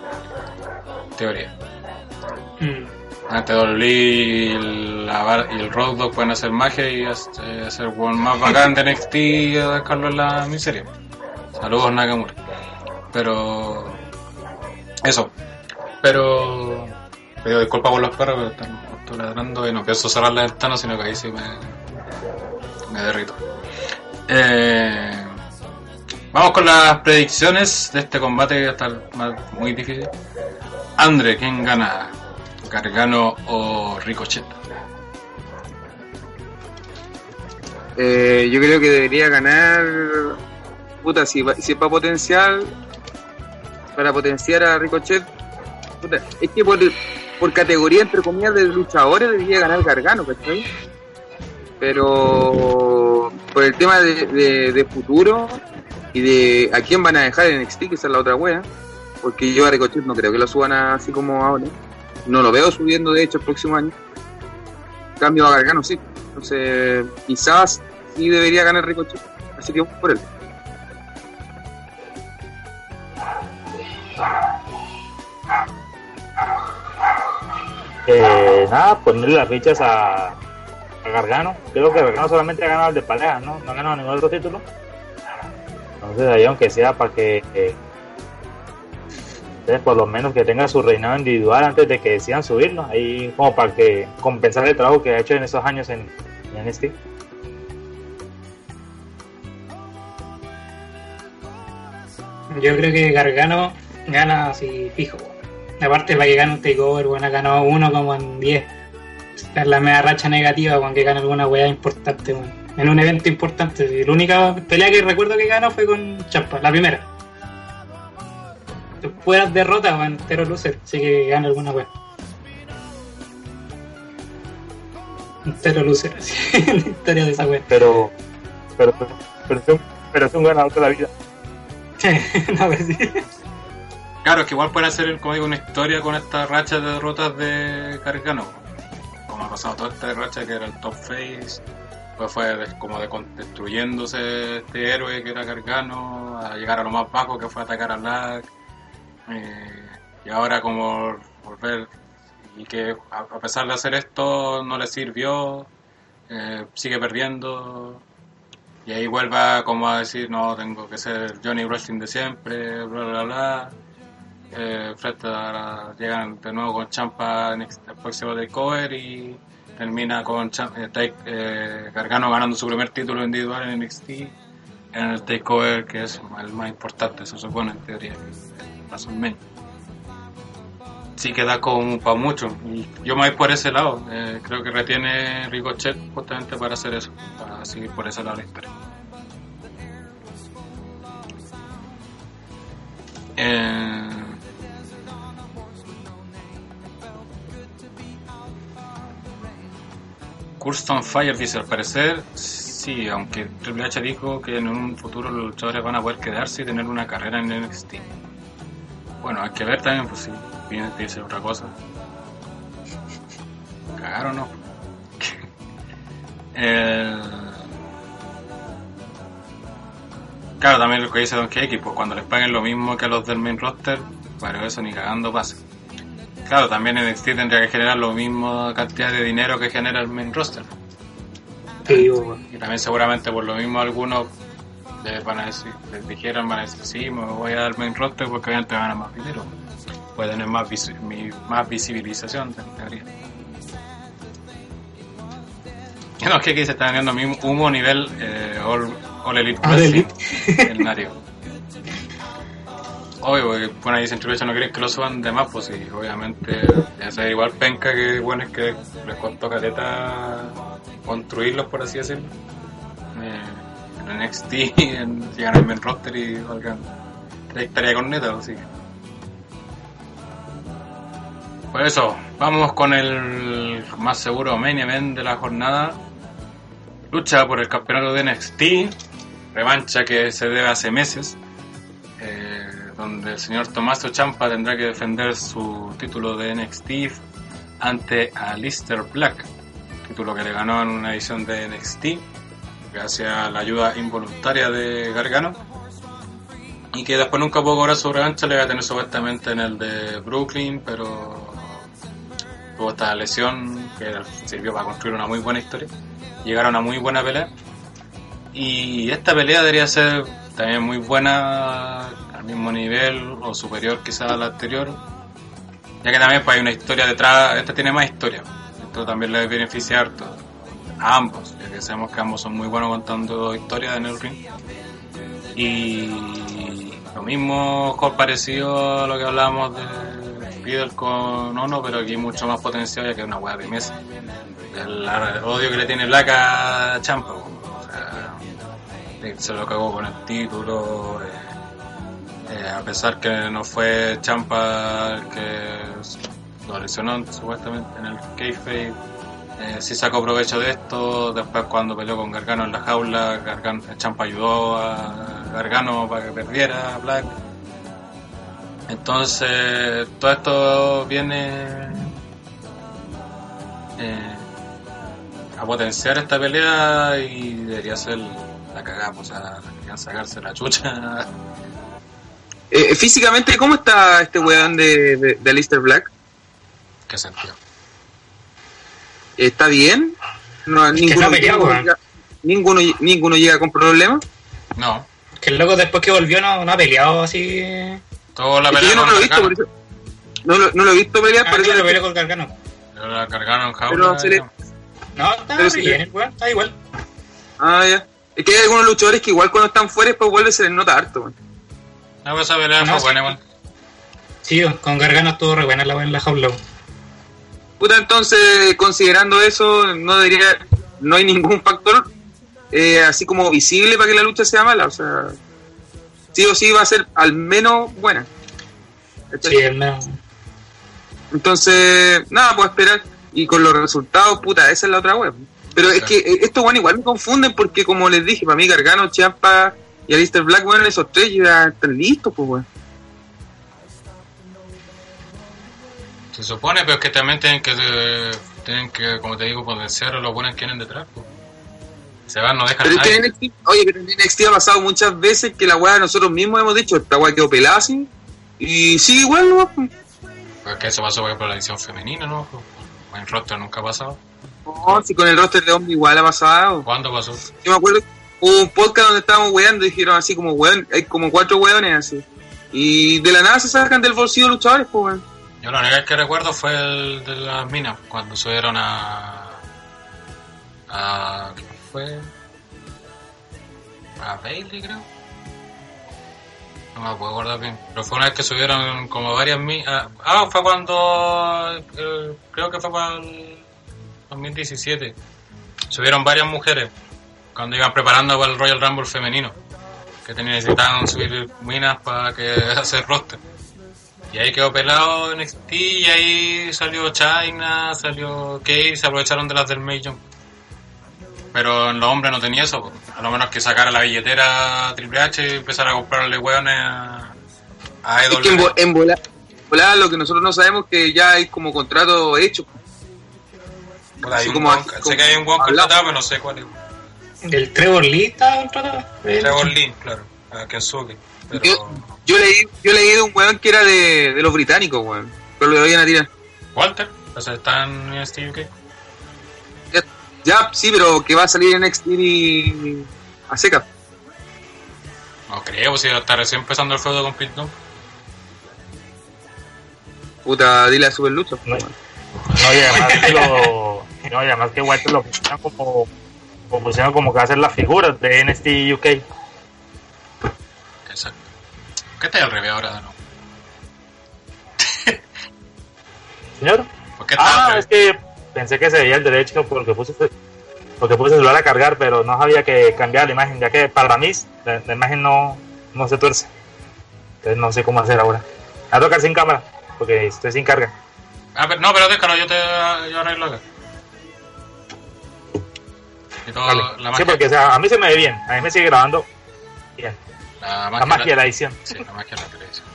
Teoría. Mm. Ante Dolly y el, la bar- y el Road pueden hacer magia y hacer hacer weón más bacán de NXT y dejarlo en la miseria. Saludos Nakamura. Pero eso. Pero pido disculpas por los perros, pero están justo ladrando y no pienso cerrar la ventana, sino que ahí sí me, me derrito. Eh, vamos con las predicciones de este combate que va a estar muy difícil. Andre, ¿quién gana? ¿Gargano o Ricochet? Eh, yo creo que debería ganar. Puta, si, va- si para potenciar. Para potenciar a Ricochet. Puta, es que por, por categoría, entre comillas, de luchadores debería ganar Gargano, ¿cachai? Pero. Por el tema de, futuro y de a quién van a dejar en NXT, que esa es la otra wea. Porque yo a Ricochet no creo que lo suban así como ahora. No lo veo subiendo, de hecho, el próximo año. Cambio a Gargano sí. Entonces, quizás sí debería ganar Ricochet. Así que por él. Eh, nada, ponerle las fichas a, a Gargano. Creo que Gargano solamente ha ganado el de pareja, ¿no? Ha ganado ningún otro título. Entonces ahí aunque sea para que eh, entonces, por lo menos que tenga su reinado individual antes de que decidan subirlo, ahí como para que compensar el trabajo que ha hecho en esos años en, en NXT. Yo creo que Gargano gana así fijo. Aparte para que gane un takeover, bueno, ha ganado uno como en 10. Es la media racha negativa cuando que gana alguna weá importante, weón. En un evento importante. La única pelea que recuerdo que ganó fue con Champa, la primera. Fuera derrota, weón, entero loser, así que gana alguna weá. Entero loser, así, (laughs) la historia de esa weá. Pero, pero, pero, es un, pero es un ganador de la vida. (laughs) no, pues sí. Claro, es que igual pueden hacer, como digo, una historia con esta racha de derrotas de Gargano. Como ha pasado toda esta racha que era el top face. Pues fue como de destruyéndose este héroe que era Gargano, a llegar a lo más bajo que fue atacar a Black. Eh, y ahora como volver y que a, a pesar de hacer esto no le sirvió, eh, sigue perdiendo y ahí vuelva como a decir no tengo que ser Johnny Wrestling de siempre, bla bla bla. Eh, frente a, llegan de nuevo con Champa en el próximo takeover y termina con eh, take- eh, Gargano ganando su primer título individual en NXT en el takeover que es el más importante se supone en teoría Main. sí que da como para mucho. Yo me voy por ese lado. Eh, creo que retiene Ricochet justamente para hacer eso para seguir por ese lado de la historia. Eh, Curston Fire dice, al parecer, sí, aunque Triple H dijo que en un futuro los luchadores van a poder quedarse y tener una carrera en NXT. Bueno, hay que ver también, pues si viene otra cosa. ¿Cagaron no? (laughs) Eh, Claro, también lo que dice Don Keki, pues cuando les paguen lo mismo que a los del main roster, pero eso ni cagando pasa. Claro, también NXT tendría que generar lo mismo cantidad de dinero que genera el main roster. Sí. Y también seguramente por lo mismo algunos les van a decir, les dijeron, van a decir, sí, me voy a dar main roster porque obviamente van a más dinero. Puede tener más, vis- mi- más visibilización, en teoría. (laughs) No, es que aquí se está vendiendo humo nivel eh, All, all Elite All Elite. el Nario. (laughs) Obvio, bueno, ahí Central no quieren que lo suban de más, pues sí, obviamente, ya igual penca que bueno es que les costó caleta construirlos, por así decirlo. Eh, en NXT, (laughs) en, llegan al main roster y valgan trayectoria con neta, así que. Por eso, vamos con el más seguro main event de la jornada. Lucha por el campeonato de NXT, revancha que se debe hace meses, donde el señor Tommaso Champa tendrá que defender su título de NXT ante Alistair Black, título que le ganó en una edición de NXT, gracias a la ayuda involuntaria de Gargano, y que después nunca pudo cobrar su revancha, le va a tener supuestamente en el de Brooklyn, pero tuvo esta lesión que sirvió para construir una muy buena historia, llegar a una muy buena pelea, y esta pelea debería ser también muy buena, mismo nivel o superior quizás a la anterior, ya que también pues, hay una historia detrás, esta tiene más historia, esto también le beneficia harto a ambos, ya que sabemos que ambos son muy buenos contando historias en el ring. Y lo mismo, parecido a lo que hablábamos de Fiddle con Ono, pero aquí mucho más potencial, ya que es una hueá de mesa. El, el odio que le tiene Black a Champa, o sea, se lo cagó con el título. eh, eh, a pesar que no fue Champa el que lo lesionó supuestamente en el kayfabe, eh, sí sacó provecho de esto. Después cuando peleó con Gargano en la jaula, Champa ayudó a Gargano para que perdiera a Black. Entonces todo esto viene eh, a potenciar esta pelea y debería ser la cagada, pues, o sea, querían sacarse la chucha. Eh, físicamente, ¿cómo está este weón de, de, de Alistair Black? ¿Qué sentido? ¿Está bien? No, peleado, ninguno, llega, ninguno, ninguno llega con problemas. No, Que el loco después que volvió no, no ha peleado así. toda la Es que pelea yo no lo he visto, por eso. No lo, no lo he visto pelear, Ah, parece claro, peleó con Gargano. Pero la Gargano en jaula. Pero se le- no. Está Pero bien, el weón, está igual. Ah, ya. Es que hay algunos luchadores que igual cuando están fuera después vuelve se les nota harto. weón. No, pues esa pelea No, fue sí. buena igual. Sí, con Gargano estuvo re buena la en la jaula. Puta, entonces, considerando eso, no debería, no hay ningún factor eh, así como visible para que la lucha sea mala. O sea, sí o sí va a ser al menos buena. Sí, el menos. Entonces, nada, puedo esperar. Y con los resultados, puta, esa es la otra web. Pero es que eh, estos bueno igual me confunden porque, como les dije, para mí Gargano, Champa y Alistair Black, bueno, esos tres ya están listos, pues, weón. Se supone, pero es que también tienen que, eh, tienen que como te digo, potenciar a los buenos que vienen detrás. pues. Se van, no dejan Pero es que nadie. en NXT, oye, pero en NXT ha pasado muchas veces que la weá nosotros mismos hemos dicho, esta weá quedó pelada así. Y sigue igual, ¿no? Porque eso pasó por ejemplo la edición femenina, ¿no? En roster nunca ha pasado. No, si con el roster de hombre igual ha pasado. ¿Cuándo pasó? Yo me acuerdo, hubo un podcast donde estábamos weando y dijeron así como weón, hay como cuatro weones así. Y de la nada se sacan del bolsillo luchadores, pues weón. Yo lo único que recuerdo fue el de las minas, cuando subieron a. a. ¿Quién fue? A Bailey, creo. No me puedo acordar bien. Pero fue una vez que subieron como varias minas. Ah, fue cuando. eh, creo que fue para el 2017. Subieron varias mujeres cuando iban preparando para el Royal Rumble femenino. Que necesitaban subir minas para que (laughs) hacer roster. Y ahí quedó pelado en NXT y ahí salió China, salió Kate, se aprovecharon de las del May Young. Pero en los hombres no tenía eso, a lo menos que sacara la billetera Triple H y empezara a comprarle hueones a, a Es que en, vo- EW. en volar, volar lo que nosotros no sabemos es que ya hay como contrato hecho. Hay un como- hueón- como sé que hay un buen hablado. contratado, pero no sé cuál es. El Trevor Lee está contratado. Trevor Lynn, claro, a Kensuke. Pero Yo, yo leí yo leí de un weón que era de, de los británicos, weón. Pero lo iban a tirar. Walter, o sea, está en NXT UK. Ya, ya, sí, pero que va a salir en NXT y a seca. No creo, si está recién empezando el feudo con Pete Dunne. Puta, dile a Super Lucha. No, no, y además que lo. No, y además que Walter lo pusieron como. Lo pusieron como que va a ser las figuras de NXT UK. Exacto. ¿Qué está al revés ahora? No? Señor. ¿Por qué está Ah, es que pensé que se veía el derecho porque puse porque puse el celular a cargar, pero no sabía que cambiar la imagen, ya que para mí la, la imagen no, no se tuerce. Entonces no sé cómo hacer ahora. A tocar sin cámara, porque estoy sin carga. Ah, pero, no, pero déjalo, yo te yo arreglo acá. Y todo, Vale. la Sí, magia, porque o sea, a mí se me ve bien, a mí me sigue grabando bien. la La magia de la- edición. Sí, la magia de la televisión.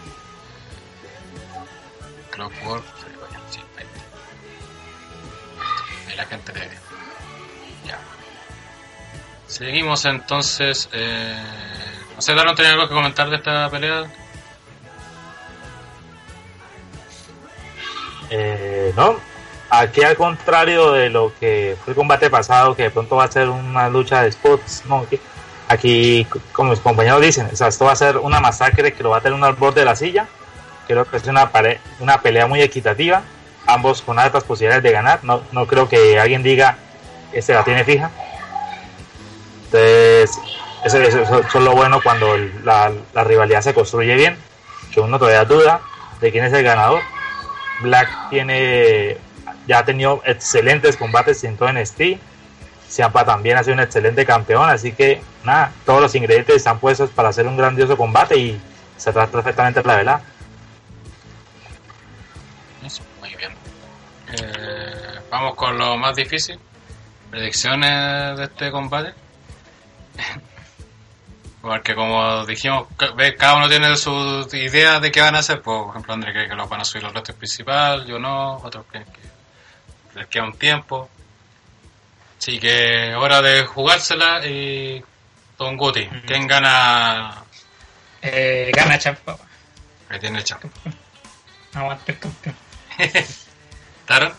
Clockwork, sí, sí, ahí. Ahí la gente le. Ya. Seguimos entonces. Eh... No sé, Daron, ¿tenía algo que comentar de esta pelea? Eh, no, aquí al contrario de lo que fue el combate pasado, que de pronto va a ser una lucha de spots, aquí, como mis compañeros dicen, esto va a ser una masacre que lo va a tener uno al de la silla. Creo que es una, pare- una pelea muy equitativa, ambos con altas posibilidades de ganar. No, no creo que alguien diga, este la tiene fija. Entonces, eso, es lo bueno cuando la, la rivalidad se construye bien, que uno todavía duda de quién es el ganador. Black tiene ya ha tenido excelentes combates en todo NXT. Ciampa también ha sido un excelente campeón, así que nada, todos los ingredientes están puestos para hacer un grandioso combate y cerrar perfectamente la. Eso, muy bien. Eh, vamos con lo más difícil. Predicciones de este combate. (laughs) Porque como dijimos, cada uno tiene sus ideas de qué van a hacer. Pues, por ejemplo, André que los van a subir los restos principal, yo no, otros que les queda un tiempo. Así que hora de jugársela y Don Guti, ¿quién gana? Eh, gana Champa. Que tiene chapa. (laughs) Aguante el campeón. (laughs) ¿Taron?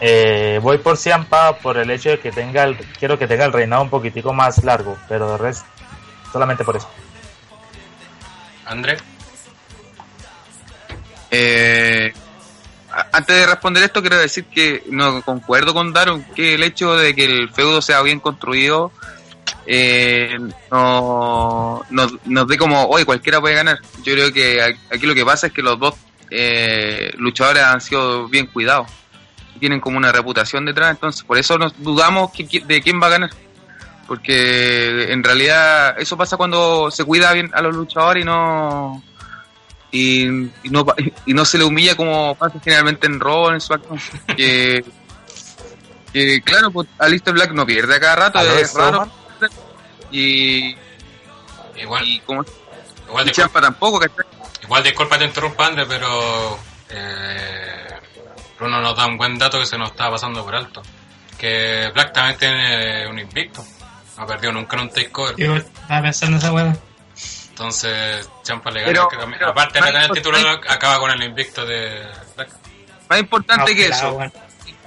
Eh, voy por Ciampa por el hecho de que tenga el, quiero que tenga el reinado un poquitico más largo, pero de resto, solamente por eso. ¿André? Eh, antes de responder esto, quiero decir que no concuerdo con Daron que el hecho de que el feudo sea bien construido eh, no, nos, nos dé como, oye, cualquiera puede ganar. Yo creo que aquí lo que pasa es que los dos eh, luchadores han sido bien cuidados. Tienen como una reputación detrás, entonces por eso nos dudamos que- de quién va a ganar. Porque en realidad eso pasa cuando se cuida bien a los luchadores y no y, y no pa- (laughs) y no se le humilla como pasa generalmente en Raw en SmackDown que, que claro pues Alistair Black no pierde a cada rato ¿Aló, es raro y, Igual, y como igual y de Ciampa tampoco ¿cachai? Igual disculpa te interrumpa André, pero eh, Bruno nos da un buen dato que se nos estaba pasando por alto. Que Black también tiene un invicto. No ha perdido nunca en un takeover. Yo estaba pensando en esa weá. Entonces, Champa le Pero- gana. que- pero- aparte de tener el título, acaba con el invicto de. Más importante No, que eso, weón.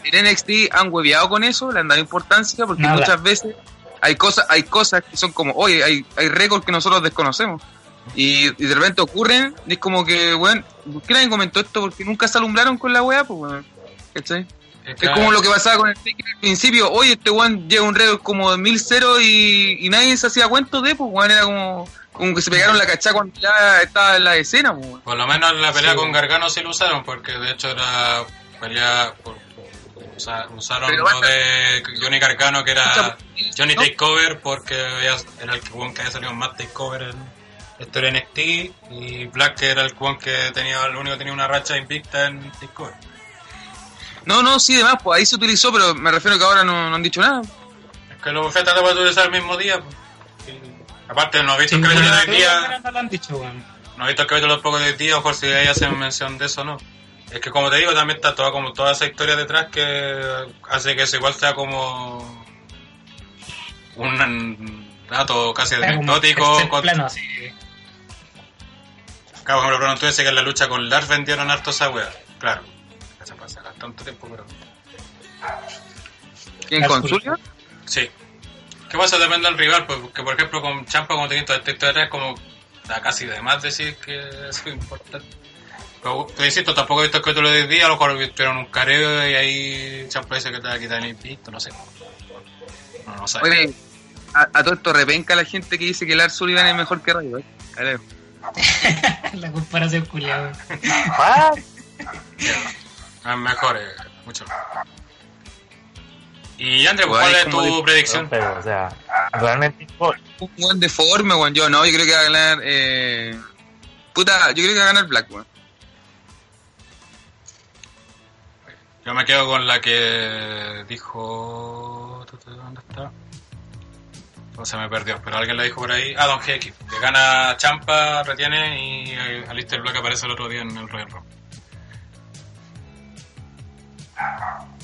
en NXT han hueveado con eso, le han dado importancia porque Nada. muchas veces hay cosas, hay cosas que son como, oye, hay, hay récords que nosotros desconocemos. Y, y de repente ocurren, y es como que, bueno, ¿por qué nadie comentó esto? Porque nunca se alumbraron con la weá, pues, weón. ¿Cachai? Es como lo que pasaba con el Taker al principio, oye, este weón lleva un récord como de 1000 y, y nadie se hacía cuento de, pues, weón, era como, como que se pegaron la cachá cuando ya estaba en la escena, pues. Por lo menos la pelea Sí. con Gargano sí lo usaron, porque de hecho era pelea. Por, usa- usaron Pero lo basta- de Johnny Gargano, que era Escucha, Johnny ¿no? Takeover, porque había- era el weón que había salido más Takeover en la historia NXT, y Black que era el weón que tenía, el único que tenía una racha invicta en Takeover. No, no, sí, demás, pues ahí se utilizó, pero me refiero que ahora no, no han dicho nada. Es que los bufetas te puedes utilizar el mismo día. pues. Aparte, no he visto Sí, el capítulo de hoy día. no lo han dicho, weón. No he visto el capítulo tampoco de hoy día, o por si ahí hacen mención de eso o no. Es que como te digo, también está toda como toda esa historia detrás que hace que eso igual sea como un dato casi anecdótico. tercer con- plano, así. Claro, por ejemplo, tú dices que en la lucha con Lars vendieron harto esa wea. Claro, eso pasa tanto tiempo, pero. ¿Quién Las con culpas. Zulia? Sí. ¿Qué pasa? Depende del rival, pues, porque por ejemplo con Champa, como tenéis todo el texto detrás, como da casi de más decir que es importante. Pero te insisto, tampoco he visto el capítulo de día, a lo mejor vieron un careo y ahí Champa dice que te va a quitar el invicto, no sé. No, no sé. Oye, a, a todo esto repenca la gente que dice que Lars Sullivan es mejor que Ray, ¿eh? Creo. (laughs) La comparación culiada. Ah, Es mejor, eh, mucho mejor. Y André, ¿cuál es tu de- predicción? pero, o sea, realmente Un buen deforme, weón. Yo no, yo creo que va a ganar. Eh... Puta, yo creo que va a ganar Black, weón. Yo me quedo con la que dijo. ¿Dónde está? No se me perdió, pero alguien la dijo por ahí. Ah, Don GX. Que gana Champa, retiene y eh, Alistair Black aparece el otro día en el Royal Rumble.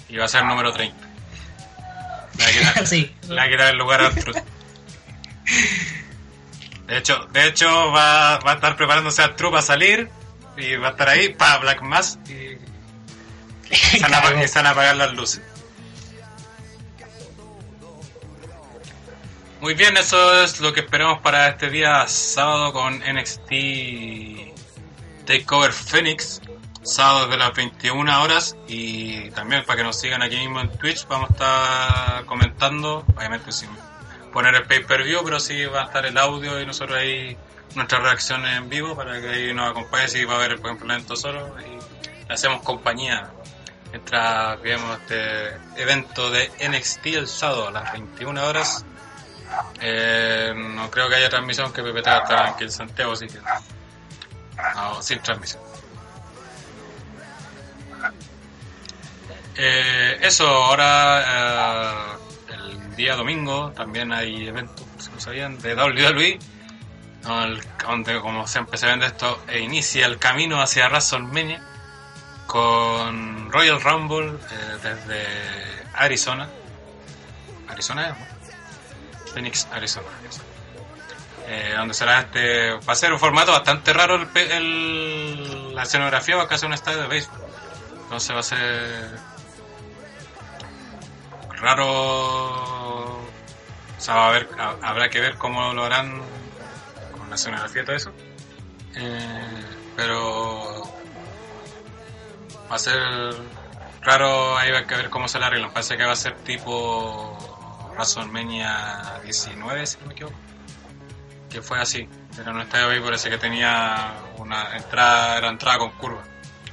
Y va a ser número 30. Le va a quitar, Sí. le va a quitar el lugar a Truth. De hecho, de hecho va, va a estar preparándose a True para salir y va a estar ahí para Black Mass y (laughs) se van, a, Cagó. apag- se van a apagar las luces. Muy bien, eso es lo que esperamos para este día sábado con NXT Takeover Phoenix. Sábado de las 21 horas y también para que nos sigan aquí mismo en Twitch vamos a estar comentando, obviamente sin poner el pay-per-view, pero sí va a estar el audio y nosotros ahí nuestras reacciones en vivo para que ahí nos acompañe si va a haber por ejemplo el evento solo y hacemos compañía mientras vemos este evento de NXT el sábado a las 21 horas. Eh, no creo que haya transmisión que PPT va a estar aquí en Santiago, así que sin transmisión. Eh, eso, ahora eh, el día domingo también hay eventos, si no sabían, de WWE, donde como siempre se vende esto, e inicia el camino hacia WrestleMania con Royal Rumble eh, desde Arizona. ¿Arizona no? Phoenix, Arizona. donde será este. Va a ser un formato bastante raro el, el- la escenografía, va a ser un estadio de béisbol. Entonces va a ser. Raro. O sea, va a ha- habrá que ver cómo lo harán con la escenografía y todo eso. Eh, pero. Va a ser raro, ahí va a ver cómo se la arreglan. Parece que va a ser tipo WrestleMania 19, si no me equivoco. Que fue así. Era un estadio ahí, parece que tenía una entrada, era entrada con curva.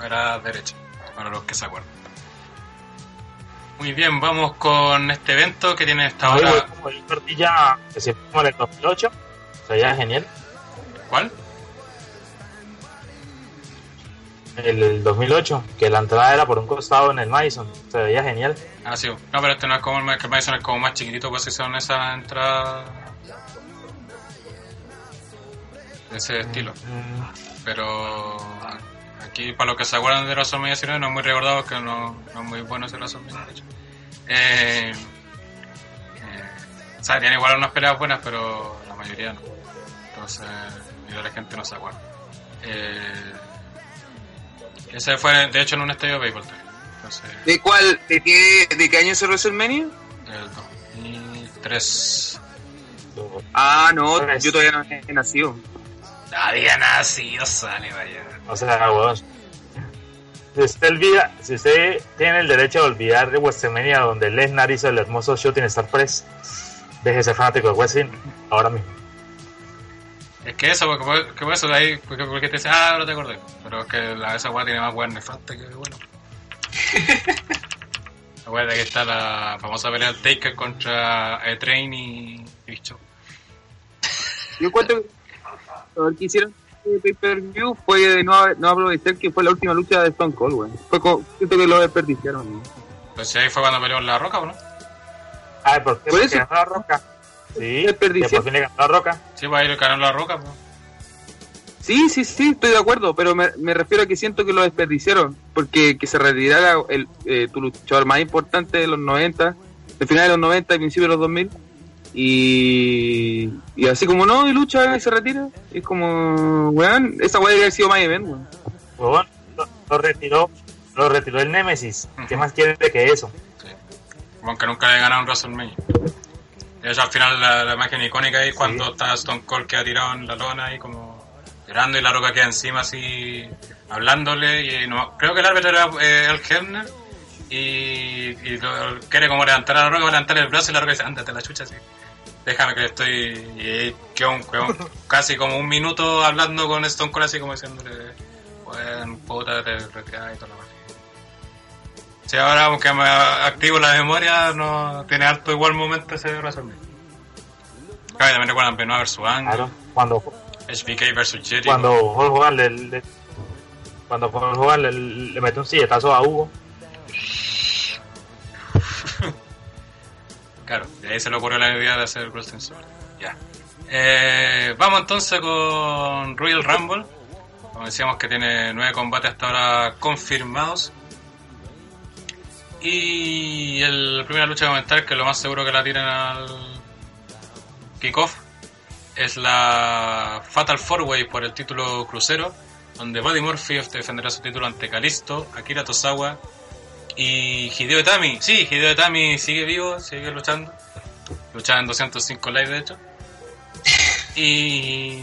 Era derecha, para los que se acuerdan. Muy bien, vamos con este evento que tiene esta Oye, hora. el tortilla que se en el 2008, sería genial. ¿Cuál? El, el 2008, que la entrada era por un costado en el Madison, se veía genial. Ah, sí. No, pero este no es como el que el Madison es como más chiquitito, pues si son esas entradas de ese estilo. Mm, Pero aquí, para los que se acuerdan de WrestleMania 19, no es muy recordado, que no, no es muy bueno ese WrestleMania, de hecho. Eh, eh, o sea, tiene igual unas peleas buenas, pero la mayoría no. Entonces, ya la gente no se acuerda. Eh, ese fue, de hecho, en un estadio de béisbol. también. Entonces, ¿De cuál? ¿De qué, de qué año es el WrestleMania? el 2003. Ah, no, yo todavía no he nacido. Había nacido, sale, vaya. O sea, weón. Si usted, olvida, si usted tiene el derecho de olvidar de WrestleMania donde Lesnar hizo el hermoso Shooting Star Press, deje de ser fanático de wrestling ahora mismo. Es que eso, porque, porque, porque eso de ahí, porque, porque te dice, ah, no te acordé. Pero es que la, esa weá tiene más weá nefasta que bueno. (laughs) Acuérdate que está la famosa pelea del Taker contra E-Train y Show. Yo encuentro que lo que hicieron de pay-per-view fue de no, no aprovechar que fue la última lucha de Stone Cold, güey. Fue co- siento que lo desperdiciaron. güey. Pues ahí fue cuando peleó en La Roca, ¿o ¿no? Ah, ¿por qué? Por eso- ganó la roca. Sí, Desperdició. por fin le ganó la roca. Sí, pues ahí le ganaron La Roca, pues. Sí, sí, sí, estoy de acuerdo, pero me, me refiero a que siento que lo desperdiciaron, porque que se retirara el, eh, tu luchador más importante de los 90, de finales de los 90 y principios de los 2000, y, y así como no, y lucha y se retira, es como, weón, esa weá debería haber sido más event, weón. Huevón, lo, lo retiró, lo retiró el Nemesis. ¿Qué más quiere que eso? Sí. Aunque nunca le ganaron WrestleMania. De hecho, al final la, la imagen icónica ahí cuando está Stone Cold queda tirado en la lona ahí como llorando y la roca queda encima así hablándole y no, creo que el árbitro era eh, el Hebner y, y lo- quiere como levantar a la roca, levantar el brazo y la roca dice, ándate la chucha así. Déjame que estoy... Y ahí quedó un- quedó un- casi como un minuto hablando con Stone Cold así como diciéndole, bueno, puta, te retiras y toda la cosa. Si ahora aunque me activo la memoria, no tiene harto igual momento ese WrestleMania. Claro, y también recuerdan Benoit vs. Angle, Claro, cuando, HBK vs. Jericho. cuando Hulk Hogan le, le- cuando Hogan le, le metió un silletazo a Hugo. Claro, y ahí se le ocurrió la idea de hacer el Wrestling Sword. Ya. Eh, vamos entonces con Royal Rumble. Como decíamos que tiene nueve combates hasta ahora confirmados. Y el, la primera lucha a comentar, que lo más seguro que la tiren al kickoff, es la Fatal Four Way por el título crucero, donde Buddy Murphy defenderá su título ante Kalisto, Akira Tozawa y Hideo Itami. Sí, Hideo Itami sigue vivo, sigue luchando. Luchaba en 205 live, de hecho. Y.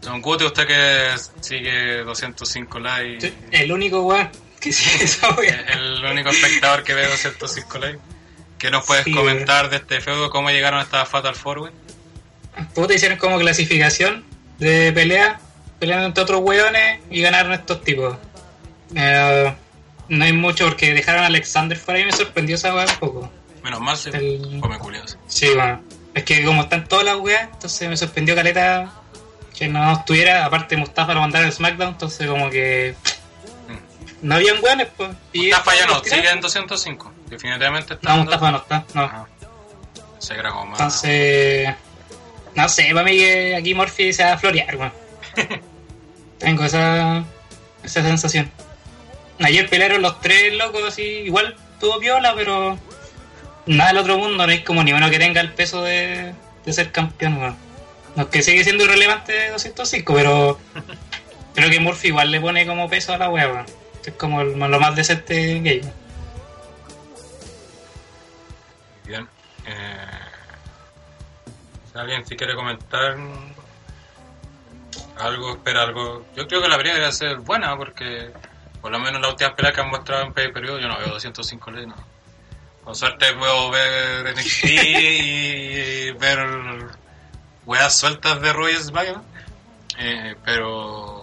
Don Guti, usted que sigue 205 live. Sí, El único weón que sigue esa. El único espectador que ve 205 live. ¿Qué nos puedes Sí, comentar de este feudo? ¿Cómo llegaron a esta Fatal Four? Puta, hicieron como clasificación de pelea, peleando entre otros weones y ganaron estos tipos. Eh, no hay mucho porque dejaron a Alexander fuera y me sorprendió esa weá un poco. Menos mal, sí. El- Come curioso. Sí, bueno. Es que como están todas las weas, entonces me sorprendió Caleta que no estuviera. Aparte, Mustafa lo mandaron al SmackDown, entonces como que. No habían weones, pues. Y Mustafa ya no, sigue en 205. Definitivamente está No, Mustafa no está, no. Ajá. Se como más. Entonces. No sé, para mí que aquí Morphy se va a florear, weón. (laughs) Tengo esa, esa sensación. Ayer pelearon los tres locos así, igual tuvo viola, pero nada del otro mundo, no hay como ni uno que tenga el peso de, de ser campeón, weón. No es que sigue siendo irrelevante de 205, pero (laughs) creo que Murphy igual le pone como peso a la wea, weón. Es como el- lo más decente que hay. Bien. Eh, alguien si quiere comentar algo, espera algo. Yo creo que la pelea debería ser buena porque por lo menos las últimas peleas que han mostrado en pay periodo yo no veo 205 leyes, no. Con suerte puedo ver NXT (laughs) y ver weas sueltas de Roy SmackDown. Eh, pero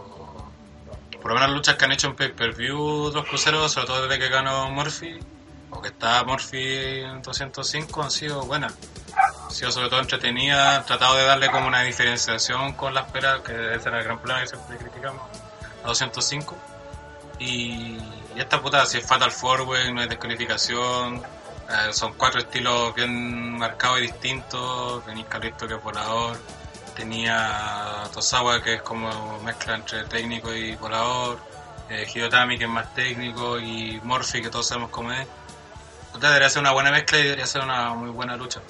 por lo menos las luchas que han hecho en pay-per-view los cruceros, sobre todo desde que ganó Murphy, o que está Murphy en 205, han sido buenas. Han sido sobre todo entretenidas, han tratado de darle como una diferenciación con las peras, que ese era el gran problema que siempre criticamos, a 205. Y, y esta puta, si es Fatal Four Way, no hay descalificación, eh, son cuatro estilos bien marcados y distintos, tenéis Calisto que es volador, tenía Tosawa que es como mezcla entre técnico y volador, eh, que es más técnico y Morphy que todos sabemos cómo es. Puta, debería ser una buena mezcla y debería ser una muy buena lucha.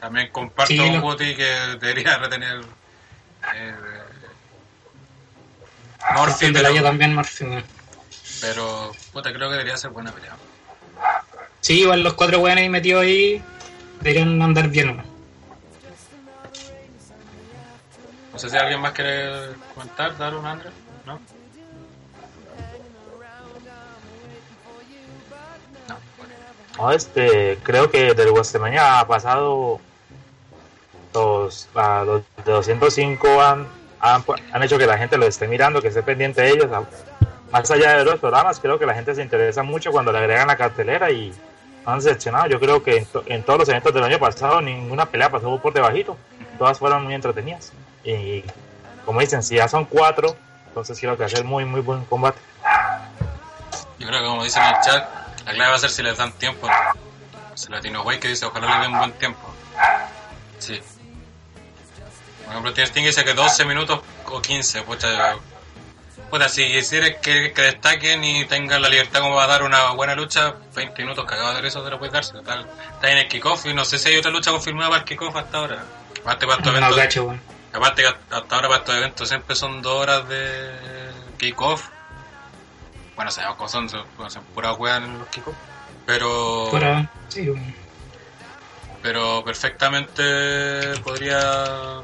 También comparto Sí, con Guti que debería retener Eh, Morphy pero, también Morphy. Pero puta, creo que debería ser buena pelea. Sí, igual los cuatro weones ahí metidos ahí deberían andar bien. No sé si alguien más quiere comentar, dar un André, ¿no? No, bueno. No, este, creo que del WrestleMania ha pasado los, a los de 205 han, han, han hecho que la gente lo esté mirando, que esté pendiente de ellos. Más allá de los programas, creo que la gente se interesa mucho cuando le agregan la cartelera y han decepcionado. Yo creo que en, to- en todos los eventos del año pasado ninguna pelea pasó por debajito. Todas fueron muy entretenidas. Y como dicen, si ya son cuatro, entonces creo que ser muy, muy buen combate. Yo creo que como dicen en el chat, la clave va a ser si les dan tiempo. Si Latino Way que dice, ojalá le den buen tiempo. Sí. Por ejemplo, Sting dice que 12 minutos o 15, pucha. Puta, si quisieras que, que destaquen y tengan la libertad como va a dar una buena lucha, 20 minutos cagado de eso te lo puedes darse. Total, está en el kickoff y no sé si hay otra lucha confirmada para el kickoff hasta ahora. Aparte para estos No, eventos, weón. aparte que hasta ahora para estos eventos siempre son dos horas de kickoff. Bueno, sabemos cómo son, son, son puras weas en los kickoff. Pero, sí, pero perfectamente podría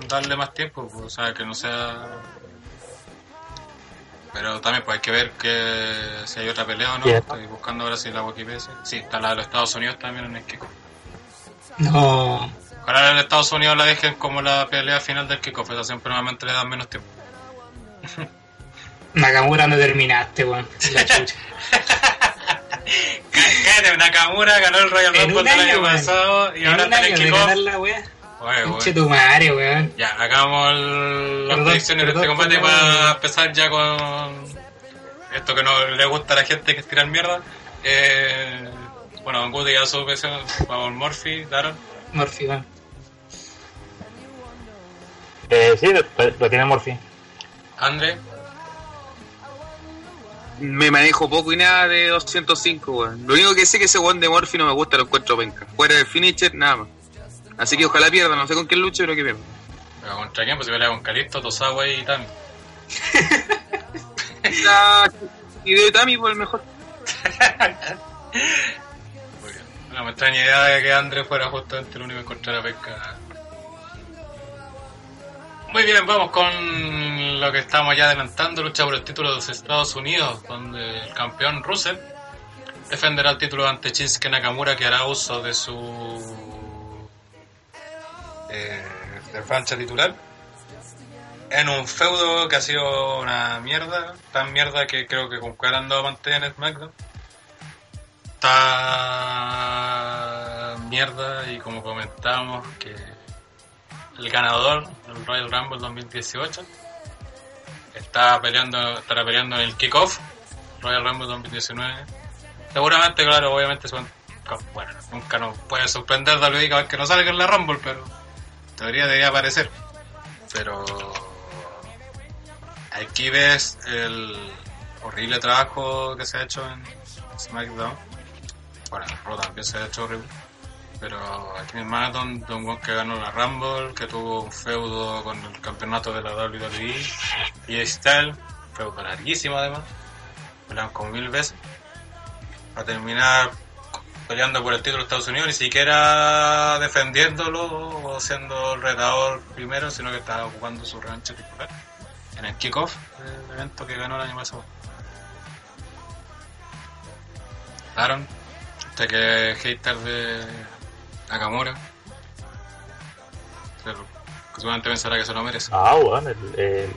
darle más tiempo, pues, o sea, que no sea... Pero también pues hay que ver que si hay otra pelea o no. Estoy buscando ahora si la Wikipedia. Sí, está la de los Estados Unidos también en el kickoff. No, Ojalá en Estados Unidos la dejen como la pelea final del kickoff, esa siempre normalmente le dan menos tiempo. (laughs) Nakamura no terminaste, weón. La (laughs) chucha. Cállate, Nakamura ganó el Royal Rumble del año, pasado y ahora está en el kickoff. Oye, tu madre, weón. Ya, hagamos el- las predicciones de este combate perdón. para empezar ya con esto que no le gusta a la gente que es tirar mierda. Eh, bueno, Woody ya su versión, vamos Murphy, Daron, Morphy, weón. Eh, sí, lo, lo tiene Morphy. Andre, Me manejo poco y nada de 205, weón. Lo único que sé es que ese weón de Morphy no me gusta, lo encuentro penca. Fuera del finisher, nada más. Así que ojalá pierda, no sé con quién luche, pero que pierda. pero contra quién, pues si pelea con Calisto, Tosawa y Tami. (laughs) La- Y de Tami por el mejor. Muy bien. No me extraña idea de que Andre fuera justamente el único que encontrara pesca. Muy bien, vamos con lo que estamos ya adelantando, lucha por el título de los Estados Unidos, donde el campeón Russell defenderá el título ante Shinsuke Nakamura, que hará uso de su eh, del francha titular en un feudo que ha sido una mierda, tan mierda que creo que con cuál han dado pantalla en SmackDown. Está mierda y como comentamos que el ganador del Royal Rumble 2018 está peleando estará peleando en el kickoff Royal Rumble 2019 seguramente claro obviamente bueno nunca nos puede sorprender cada vez que no salga en la Rumble pero teoría debería aparecer. Pero aquí ves el horrible trabajo que se ha hecho en SmackDown. Bueno, en Raw también se ha hecho horrible. Pero aquí en Marathon, un weón que ganó la Rumble, que tuvo un feudo con el campeonato de la WWE y Style, feudo larguísimo además, como mil veces, a terminar peleando por el título de Estados Unidos, ni siquiera defendiéndolo o siendo el retador primero, sino que estaba jugando su revancha titular en el kickoff del evento que ganó el año pasado. Aaron, usted que es hater de Nakamura, seguramente pensará que se lo merece. Ah, bueno, el, el...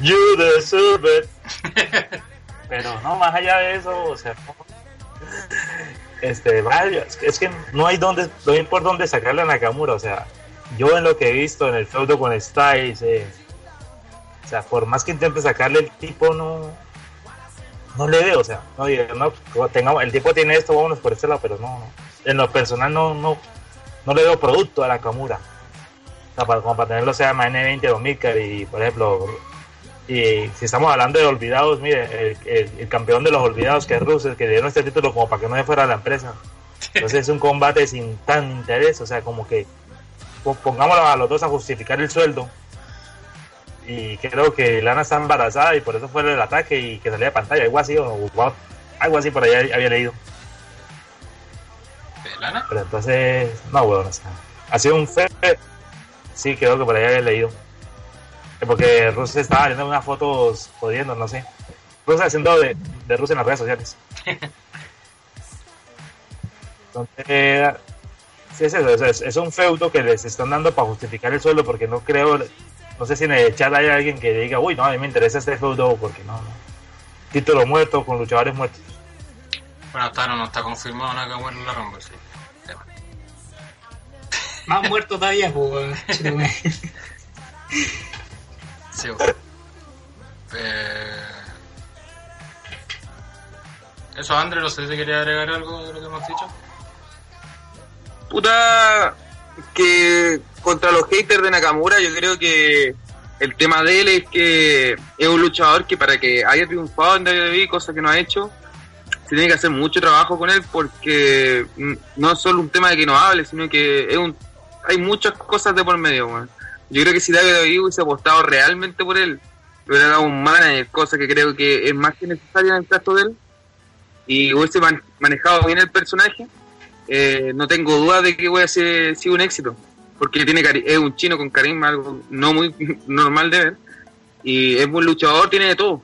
You deserve it. (laughs) Pero no, más allá de eso, o sea, este, es que- no hay donde, no hay por dónde sacarle a Nakamura, o sea, yo en lo que he visto en el feudo con Styles, eh, o sea, por más que intente sacarle el tipo, no, no le veo, o sea, no, digo, no, tengamos, el tipo tiene esto, vámonos por este lado, pero no, no. en lo personal no, no, no le veo producto a Nakamura. O sea, para, como para tenerlo sea más N20 o Milker y por ejemplo y si estamos hablando de olvidados mire el, el- el campeón de los olvidados que es Russell que dieron este título como para que no se fuera a la empresa entonces es un combate sin tan interés o sea como que po- pongámoslo a los dos a justificar el sueldo. Y creo que Lana está embarazada y por eso fue el ataque y que salía de pantalla, algo así, o, algo así por ahí había leído. ¿De lana? Pero entonces, no, weón, o sea, ha sido un fe. Sí, creo que por ahí había leído. Eh, Porque Rusia estaba viendo unas fotos jodiendo, no sé. Rusia haciendo de, de Rusia en las redes sociales. (laughs) Entonces, eh, sí es eso, es, es un feudo que les están dando para justificar el sueldo, porque no creo, no sé si en el chat hay alguien que diga, uy, no, a mí me interesa este feudo, porque no, no. Título muerto con luchadores muertos. Bueno, hasta ahora no está confirmado Nakamura en la Rumble, sí. Más muerto todavía, pues, (laughs) Eh... Eso, André, no sé si quería agregar algo de lo que hemos dicho. Puta, que contra los haters de Nakamura, yo creo que el tema de él es que es un luchador que para que haya triunfado en WWE, cosa que no ha hecho, se tiene que hacer mucho trabajo con él porque no es solo un tema de que no hable, sino que es un, hay muchas cosas de por medio. weón. Yo creo que si WWE hubiese apostado realmente por él, le hubiera dado un manager, cosa que creo que es más que necesaria en el caso de él, y hubiese man- manejado bien el personaje, eh, no tengo duda de que hubiese ser sido un éxito, porque tiene cari- es un chino con carisma, algo no muy (laughs) normal de ver, y es buen luchador, tiene de todo.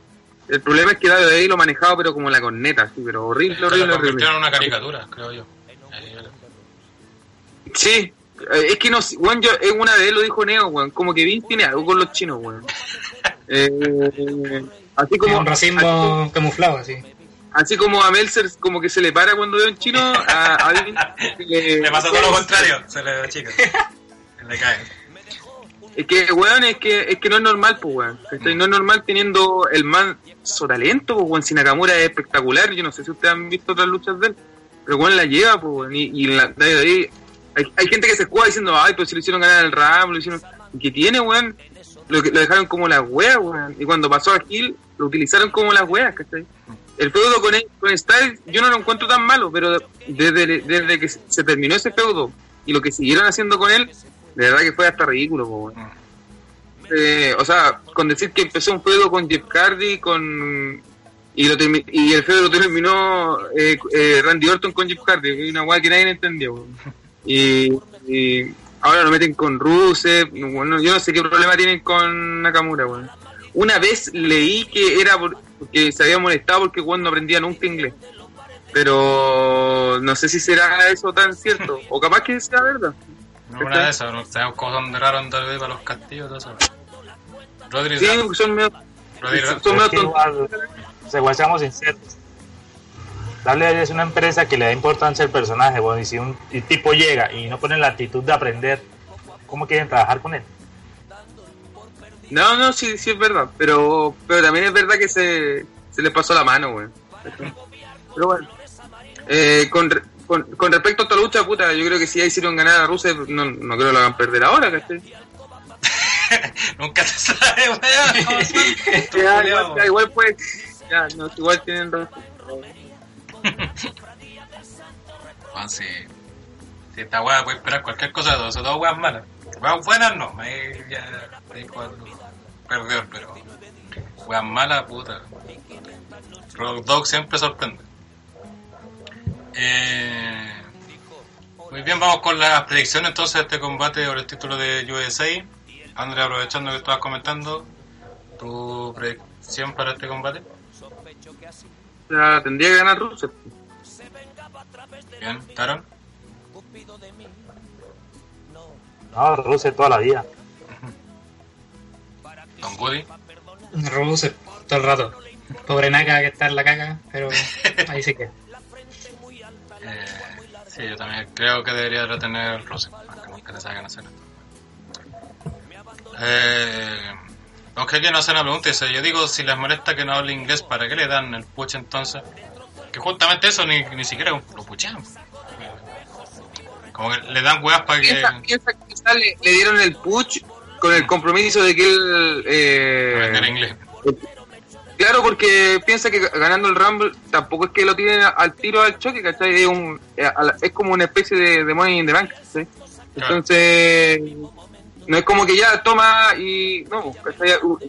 El problema es que David lo manejaba, pero como la corneta, sí, pero horrible, horrible, lo horrible. una caricatura, creo yo. Sí, es que no, weón, yo, es una vez lo dijo Neo, weón, como que Vince tiene algo con los chinos, weón. Eh, así Es como un racismo camuflado, así. así como a Melzer como que se le para cuando ve a un chino, a, a Vince le, Le pasa todo lo contrario, se le achica. (laughs) le cae. Es que, weón, es que, es que no es normal, pues, weón. No es normal teniendo el manso talento, pues, weón. Si Nakamura es espectacular, yo no sé si ustedes han visto otras luchas de él, pero weón la lleva, pues, weón. Y, y la, de ahí, hay, hay gente que se escuda diciendo, ay, pues si lo hicieron ganar el Ram, lo hicieron. ¿Y ¿Qué tiene, weón? Lo, lo dejaron como las weas, weón. Y cuando pasó a Gil, lo utilizaron como las weas, ¿cachai? El feudo con, con Styles, yo no lo encuentro tan malo, pero desde, desde que se terminó ese feudo y lo que siguieron haciendo con él, de verdad que fue hasta ridículo, weón. Eh, o sea, con decir que empezó un feudo con Jeff Hardy con y lo y el feudo lo terminó eh, eh, Randy Orton con Jeff Hardy, una weá que nadie entendió. weón. Y, y ahora lo meten con Rusev, bueno, yo no sé qué problema tienen con Nakamura, weón. Una vez leí que era por- porque se había molestado porque Juan no aprendía nunca inglés. Pero no sé si será eso tan cierto. (laughs) O capaz que sea verdad. No una de esas, no sabemos cómo son de raro en WWE para los castillos, todo eso. Rodri, Sí, son medio, Rodri, son medio o sea, seamos sinceros. WWE es una empresa que le da importancia al personaje, bueno, y si un y tipo llega y no pone la actitud de aprender, ¿cómo quieren trabajar con él? No, no, sí, sí es verdad, pero, pero también es verdad que se, se le pasó la mano, güey. Pero bueno, eh, con, con, con respecto a esta lucha, puta, yo creo que si ya hicieron ganar a Rusev, no, no creo que lo hagan perder ahora, ¿cachai? (laughs) nunca se sabe, weón. (laughs) igual, ya, igual pues, ya, no, igual tienen razón. (laughs) Ah. Si esta weá puede esperar cualquier cosa de sobre todo weas malas. Weas buenas no, ahí ya perdió, pero weas malas, puta. Rock Dog siempre sorprende. Eh, muy bien, vamos con las predicciones entonces de este combate por el título de USA. André, aprovechando que estabas comentando, tu predicción para este combate. Ya, tendría que ganar Rusev. Bien, Taron. No, Rusev toda la vida. Don Woody. Rusev, todo el rato. Pobre Naka que está en la caca, pero (laughs) ahí se queda. Eh, sí, yo también creo que debería retener Russell, aunque nunca le salgan a hacer esto. Eh, aunque aquí no hace una pregunta, dice, yo digo, si les molesta que no hable inglés, ¿para qué le dan el push entonces? Que justamente eso ni, ni siquiera lo puchean. Como que le dan weas para que... Piensa, piensa que le, le dieron el push con el compromiso de que él... eh, aprender inglés. Claro, porque piensa que ganando el Rumble tampoco es que lo tienen al tiro al choque, ¿cachai? Es, un, es la- es como una especie de, de Money in the Bank, ¿cachai? Claro. No es como que ya toma y. No,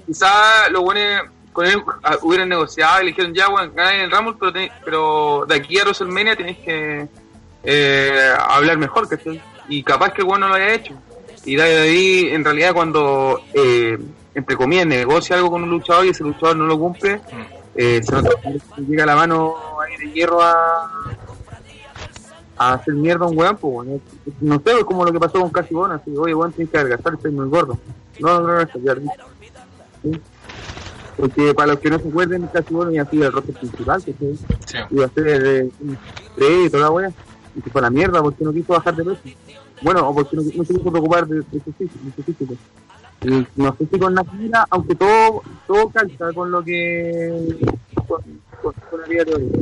quizá los buenos con él ah, hubieran negociado y le dijeron ya, bueno, ganáis el Rumble, pero, pero de aquí a WrestleMania tenéis que eh, hablar mejor, ¿cachai? Y capaz que el bueno no lo haya hecho. Y de ahí, en realidad, cuando, eh, entre comillas, negocia algo con un luchador y ese luchador no lo cumple, Mm. eh, se nota que llega la mano ahí de hierro a, a hacer mierda a un weón, pues, weón. No sé, es como lo que pasó con Casi Bona, así, oye, weón, tienes que adelgazar, estoy muy gordo. No, no, no, no, ya, ¿sí? Porque para los que no se acuerden, Casi Bona ya sido el roster principal, que se Sí. iba a ser pre y toda la wea, y se fue a la mierda porque no quiso bajar de peso. Bueno, o porque no, no se quiso preocupar de, de su físico. de su físico. Y no sé si con Nakira, aunque todo, todo calza con lo que. con, con, con la vida teórica.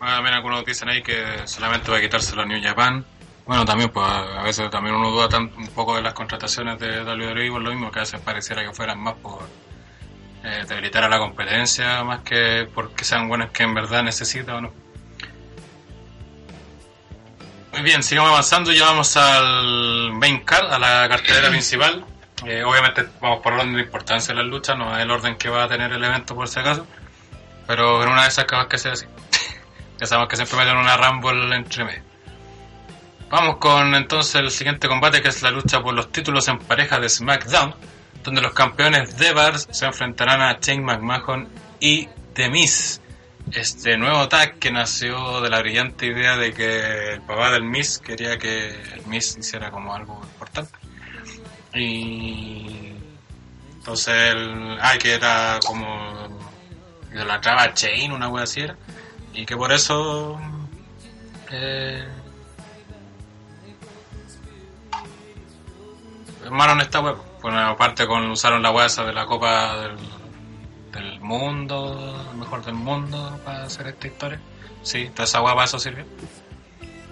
Bueno, también algunos dicen ahí que solamente va a quitárselo a New Japan. Bueno, también, pues a veces también uno duda tan- un poco de las contrataciones de WWE por lo mismo, que a veces pareciera que fueran más por eh, debilitar a la competencia, más que porque sean buenas que en verdad necesita o no. Muy bien, sigamos avanzando, ya vamos al main card, a la cartelera (clears throat) principal. Eh, obviamente vamos por orden de importancia de las luchas, no es el orden que va a tener el evento por si acaso, pero en una de esas capaz que sea así. Ya sabemos que siempre meten una Rumble entre medio. Vamos con entonces el siguiente combate que es la lucha por los títulos en pareja de SmackDown, donde los campeones de Bars se enfrentarán a Shane McMahon y The Miz. Este nuevo tag que nació de la brillante idea de que el papá del Miz quería que el Miz hiciera como algo importante. Y entonces el, ay que era como idolatraba a Shane, una wea así era y que por eso eh, armaron esta web bueno aparte con usaron la web de la copa del, del mundo mejor del mundo para hacer esta historia. Sí toda esa web para eso sirvió.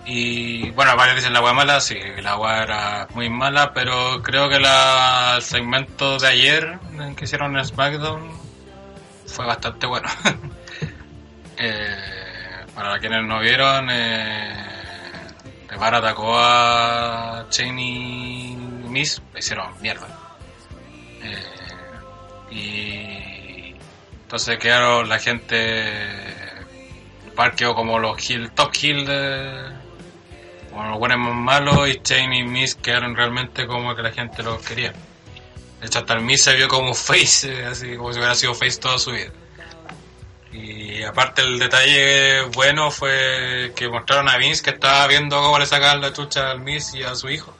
Y bueno varios dicen la web mala sí la web era muy mala pero creo que la, el segmento de ayer que hicieron en SmackDown fue bastante bueno (laughs) Eh, para quienes no vieron, eh, Guevara atacó a Cheney Miss, le hicieron mierda. Eh, y entonces quedaron la gente, el par quedó como los heel, top heel de, como los buenos más malos y Cheney y Miss quedaron realmente como que la gente los quería. De hecho hasta el Miss se vio como face, eh, así como si hubiera sido face toda su vida. Y aparte el detalle bueno fue que mostraron a Vince que estaba viendo cómo le sacaban la chucha al Miss y a su hijo.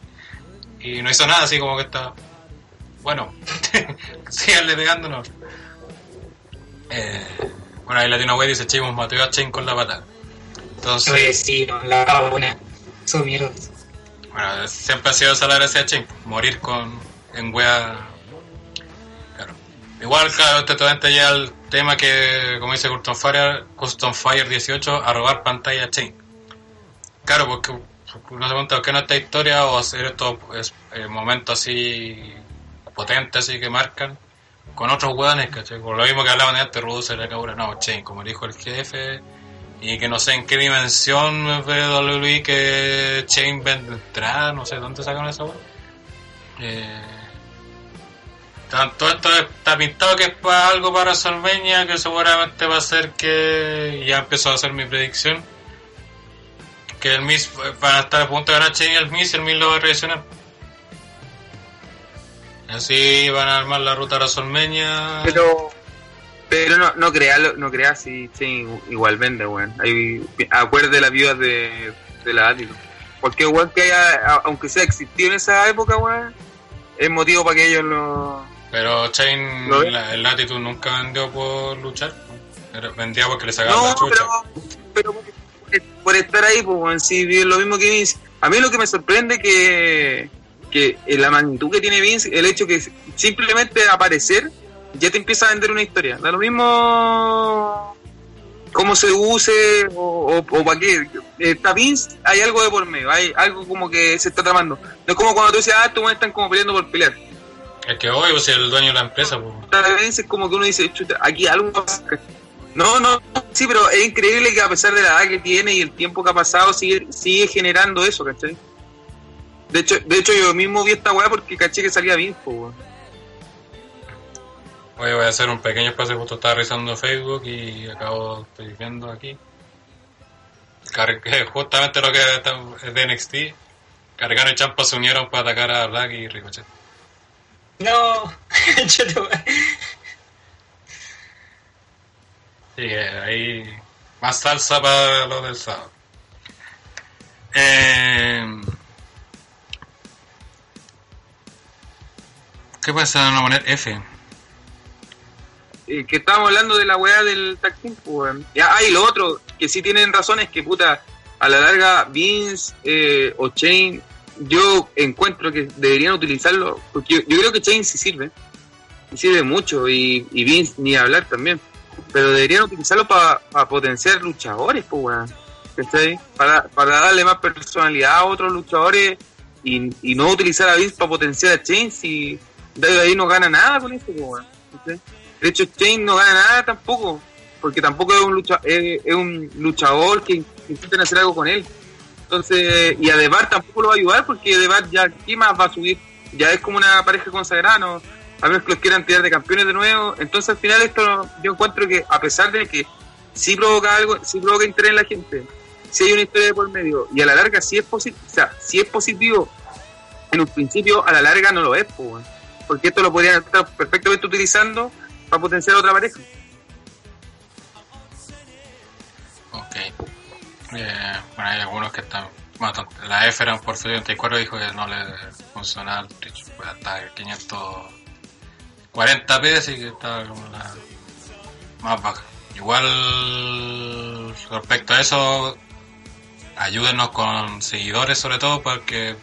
Y no hizo nada, así como que está... Bueno, (laughs) síganle pegándonos. Eh, bueno, ahí Latino Way dice, chicos, mató a Chain con la pata. Entonces, Oye, sí, la. Eso mierda. bueno, siempre ha sido esa la gracia de Chain, morir con en wea. Claro. Igual, claro, este totalmente llega al tema que, como dice Custom Fire, Custom Fire 18, a robar pantalla Chain. Claro, porque no se pregunta qué no esta historia o hacer estos es- eh, momentos así potentes, así que marcan con otros weones, ¿cachai? Lo mismo que hablaban de antes, Rudo la cabra, no, Chain, como dijo el jefe, y que no sé en qué dimensión ve WWE que Chain entrada, no sé dónde sacaron esa weá. Eh, tanto esto está pintado que es para algo para WrestleMania, que seguramente va a ser que ya empezó a hacer mi predicción. Que el Miz van a estar a punto de ganar y el Miz, y el Miz lo va a traicionar. Así van a armar la ruta a WrestleMania. Pero, pero no, no creas, no creas si sí, igual vende, weón. Acuerde la viuda de, de la Átilo. Porque weón que haya, aunque sea existido en esa época, weón, es motivo para que ellos lo... Pero Chain, ¿Lo ves? la- el Latitude nunca vendió por luchar. Vendía porque le sacaban No, la chucha. pero, pero por, estar ahí, pues, weón, sí, lo mismo que Vince. A mí lo que me sorprende que, que en la magnitud que tiene Vince, el hecho que simplemente aparecer ya te empieza a vender una historia. Da lo mismo cómo se use o, o, o para qué. Está Vince, hay algo de por medio, hay algo como que se está tramando. No es como cuando tú dices, ah, weones están como peleando por pelear. Es que hoy, pues, si el dueño de la empresa, pues. Está Vince es como que uno dice, chuta, aquí algo pasa. No, no, Sí, pero es increíble que a pesar de la edad que tiene y el tiempo que ha pasado, sigue, sigue generando eso, ¿cachai? De hecho, de hecho yo mismo vi esta weá porque caché que salía bien, pues, weón. Oye, voy a hacer un pequeño espacio, justo estaba revisando Facebook y acabo, estoy viendo aquí. Car- que (laughs) justamente lo que es de NXT. Cargano y Champa se unieron para atacar a Black y Ricochet. No, (laughs) yo te- Sí, que ahí más salsa para lo del sábado. Eh, ¿Qué pasa no poner F? Eh, que estábamos hablando de la weá del team, pues. Ya, ah, y lo otro, que sí tienen razón es que, puta, a la larga, Vince eh, o Chain, yo encuentro que deberían utilizarlo, porque yo, creo que Chain sí sirve, y sirve mucho, y, Vince ni hablar también, pero deberían utilizarlo para potenciar luchadores, pues. ¿Cachai? Para, para darle más personalidad a otros luchadores y, no utilizar a Vince para potenciar a Chain si David ahí no gana nada con eso, pues. ¿Cachai? De hecho, Chain no gana nada tampoco, porque tampoco es un, lucha, es un luchador que intenten hacer algo con él. Entonces, y a Debar tampoco lo va a ayudar, porque Debar ya, ¿qué más va a subir? Ya es como una pareja consagrada, ¿no? a menos que los quieran tirar de campeones de nuevo. Entonces, al final, esto yo encuentro que, a pesar de que sí provoca algo, sí provoca interés en la gente, sí hay una historia de por medio, y a la larga sí es positivo, o sea, sí es positivo, en un principio, a la larga no lo es, weón. porque esto lo podrían estar perfectamente utilizando para potenciar otra pareja. Ok. Eh, bueno, hay algunos que están. Bueno, la F era por 34 dijo que no le funcionaba el Twitch. Pues hasta 540p, así que estaba como la más baja. Igual, respecto a eso, ayúdenos con seguidores, sobre todo, porque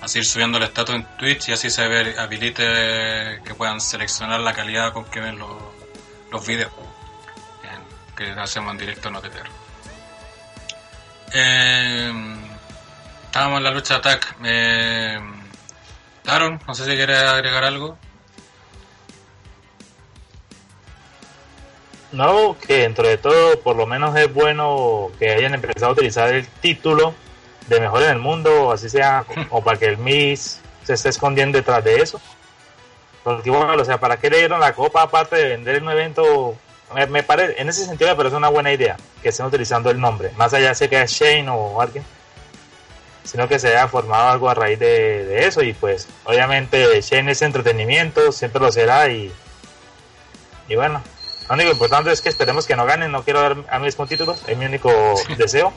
así ir subiendo el estatus en Twitch y así se ve- habilite que puedan seleccionar la calidad con que ven los, los videos que hacemos en directo en OTTR. Eh, estábamos en la lucha de attack. Eh, Daron, no sé si quieres agregar algo. No, que dentro de todo, por lo menos es bueno que hayan empezado a utilizar el título de mejor en el mundo, así sea, (laughs) o para que el Miss se esté escondiendo detrás de eso. Porque bueno, o sea, ¿para qué le dieron la copa aparte de vender en un evento? Me, me parece, en ese sentido me parece una buena idea que estén utilizando el nombre, más allá de que es Shane o alguien, sino que se haya formado algo a raíz de, de eso. Y pues obviamente Shane es entretenimiento, siempre lo será y, y bueno, lo único importante es que esperemos que no ganen, no quiero dar a mismo títulos, es mi único (laughs) deseo.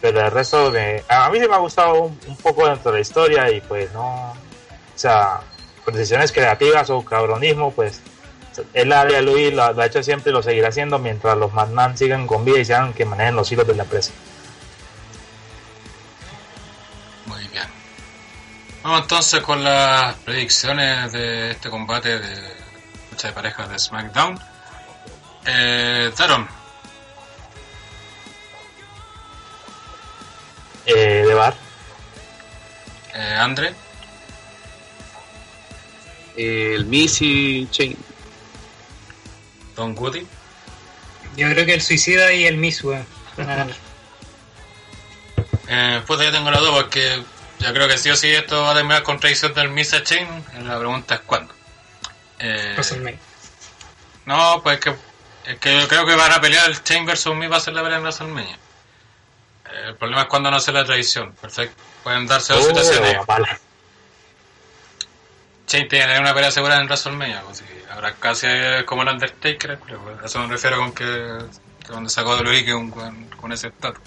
Pero el resto de... A mí sí me ha gustado un, un poco dentro de la historia y pues no... O sea, decisiones creativas o cabronismo, pues él de Luis lo, lo ha hecho siempre y lo seguirá haciendo mientras los McMahon sigan con vida y sean que manejen los hilos de la empresa. Muy bien. Vamos entonces con las predicciones de este combate de lucha de parejas de SmackDown. Eh, Daron, Eh, de bar, eh, Andre, el Missy Chain. Don Woody, Yo creo que el suicida y el Miss, weón. (laughs) Eh, puta, yo tengo la duda porque yo creo que sí o sí esto va a terminar con traición del Misa Chain. La pregunta es cuándo. Eh, WrestleMania. no, pues que, es que yo creo que van a pelear el Chain versus Me va a ser la pelea en WrestleMania. Eh, el problema es cuando no hace la traición. Perfecto. Pueden darse dos Oh, situaciones. Chain tiene una pelea segura en WrestleMania. Pues, habrá casi como el Undertaker. Pero eso me refiero con que, donde sacó de Luis que un, con, con ese estatus.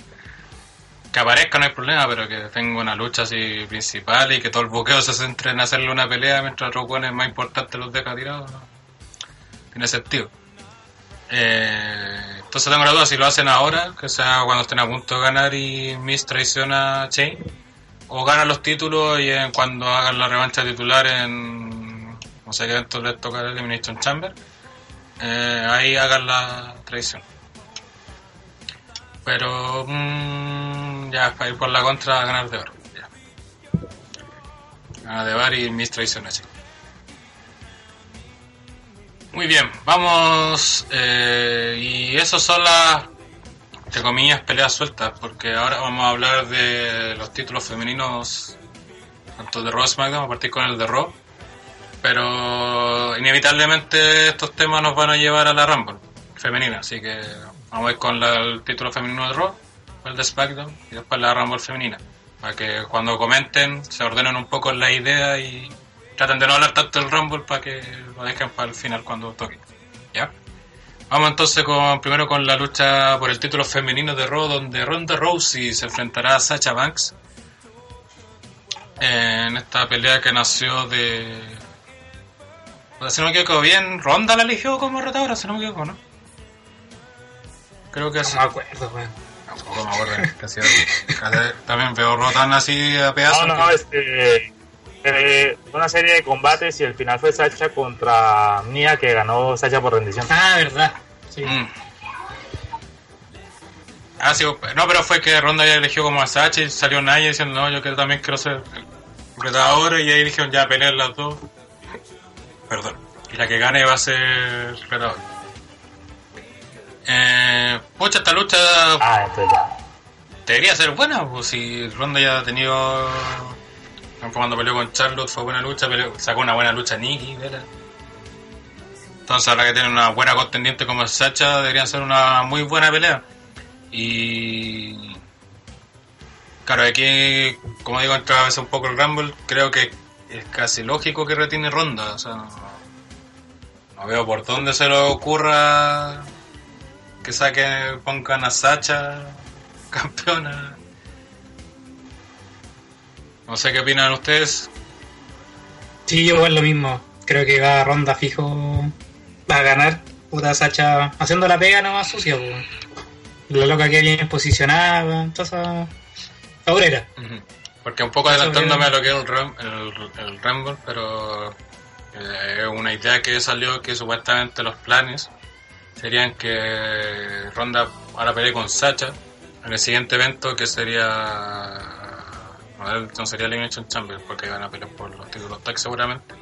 Que aparezca no hay problema, pero que tenga una lucha así principal y que todo el buqueo se centre en hacerle una pelea mientras otros buenos más importantes los deja tirados. ¿no? Tiene sentido. Eh, entonces tengo la duda si lo hacen ahora, que sea cuando estén a punto de ganar y Miss traiciona a Chain, o ganan los títulos y cuando hagan la revancha titular en no sé qué evento les toca el Elimination Chamber, eh, ahí hagan la traición. Pero mm, ya para ir por la contra ganar de bar. Ganar de bar y a Chain. Muy bien, vamos. eh, y esas son las, entre comillas, peleas sueltas, porque ahora vamos a hablar de los títulos femeninos, tanto de Raw SmackDown, a partir con el de Raw. Pero inevitablemente estos temas nos van a llevar a la Rumble femenina, así que vamos a ir con la- el título femenino de Raw, el de SmackDown y después la Rumble femenina. Para que cuando comenten se ordenen un poco la idea y traten de no hablar tanto del Rumble para que lo dejen para el final cuando toque. ¿Ya? Vamos entonces con primero con la lucha por el título femenino de Raw, donde Ronda Rousey se enfrentará a Sacha Banks en esta pelea que nació de... O sea, si no me equivoco bien, Ronda la eligió como retadora, si no me equivoco, ¿no? Creo que No sí. me acuerdo, weón. Tampoco me acuerdo. casi- casi- también veo Rotan así a pedazos. No, no, este. eh, una serie de combates y el final fue Sacha contra Mia que ganó Sacha por rendición. Ah, verdad. Sí. Mm. Ah, sí, no, pero fue que Ronda ya eligió como a Sacha y salió Naya diciendo, no, yo quiero, también quiero ser retadora y ahí dijeron, ya pelear las dos. Perdón. Y la que gane va a ser retadora. Eh, pucha, esta lucha Ah, debería ser buena, pues si Ronda ya ha tenido. Cuando peleó con Charlotte fue buena lucha, peleó- sacó una buena lucha Nikki, ¿verdad? Entonces ahora que tiene una buena contendiente como Sacha, debería ser una muy buena pelea. Y. Claro, aquí, como digo, entra a veces un poco el Rumble, creo que es casi lógico que retiene Ronda, o sea, no, no veo por dónde se le ocurra que saquen, pongan a Sacha (laughs) campeona. No sé qué opinan ustedes. Sí, yo igual lo mismo. Creo que va a ronda fijo. Va a ganar. Puta Sacha haciendo la pega nomás sucia, po. La loca que bien posicionada, entonces. Aurera. Ujú. Porque un poco adelantándome a lo que es el, Rum- el, el Rumble, pero eh, es una idea que salió que supuestamente los planes serían que Ronda ahora pelee con Sacha en el siguiente evento que sería no, sería Elimination Chamber porque van a pelear por los títulos tag seguramente.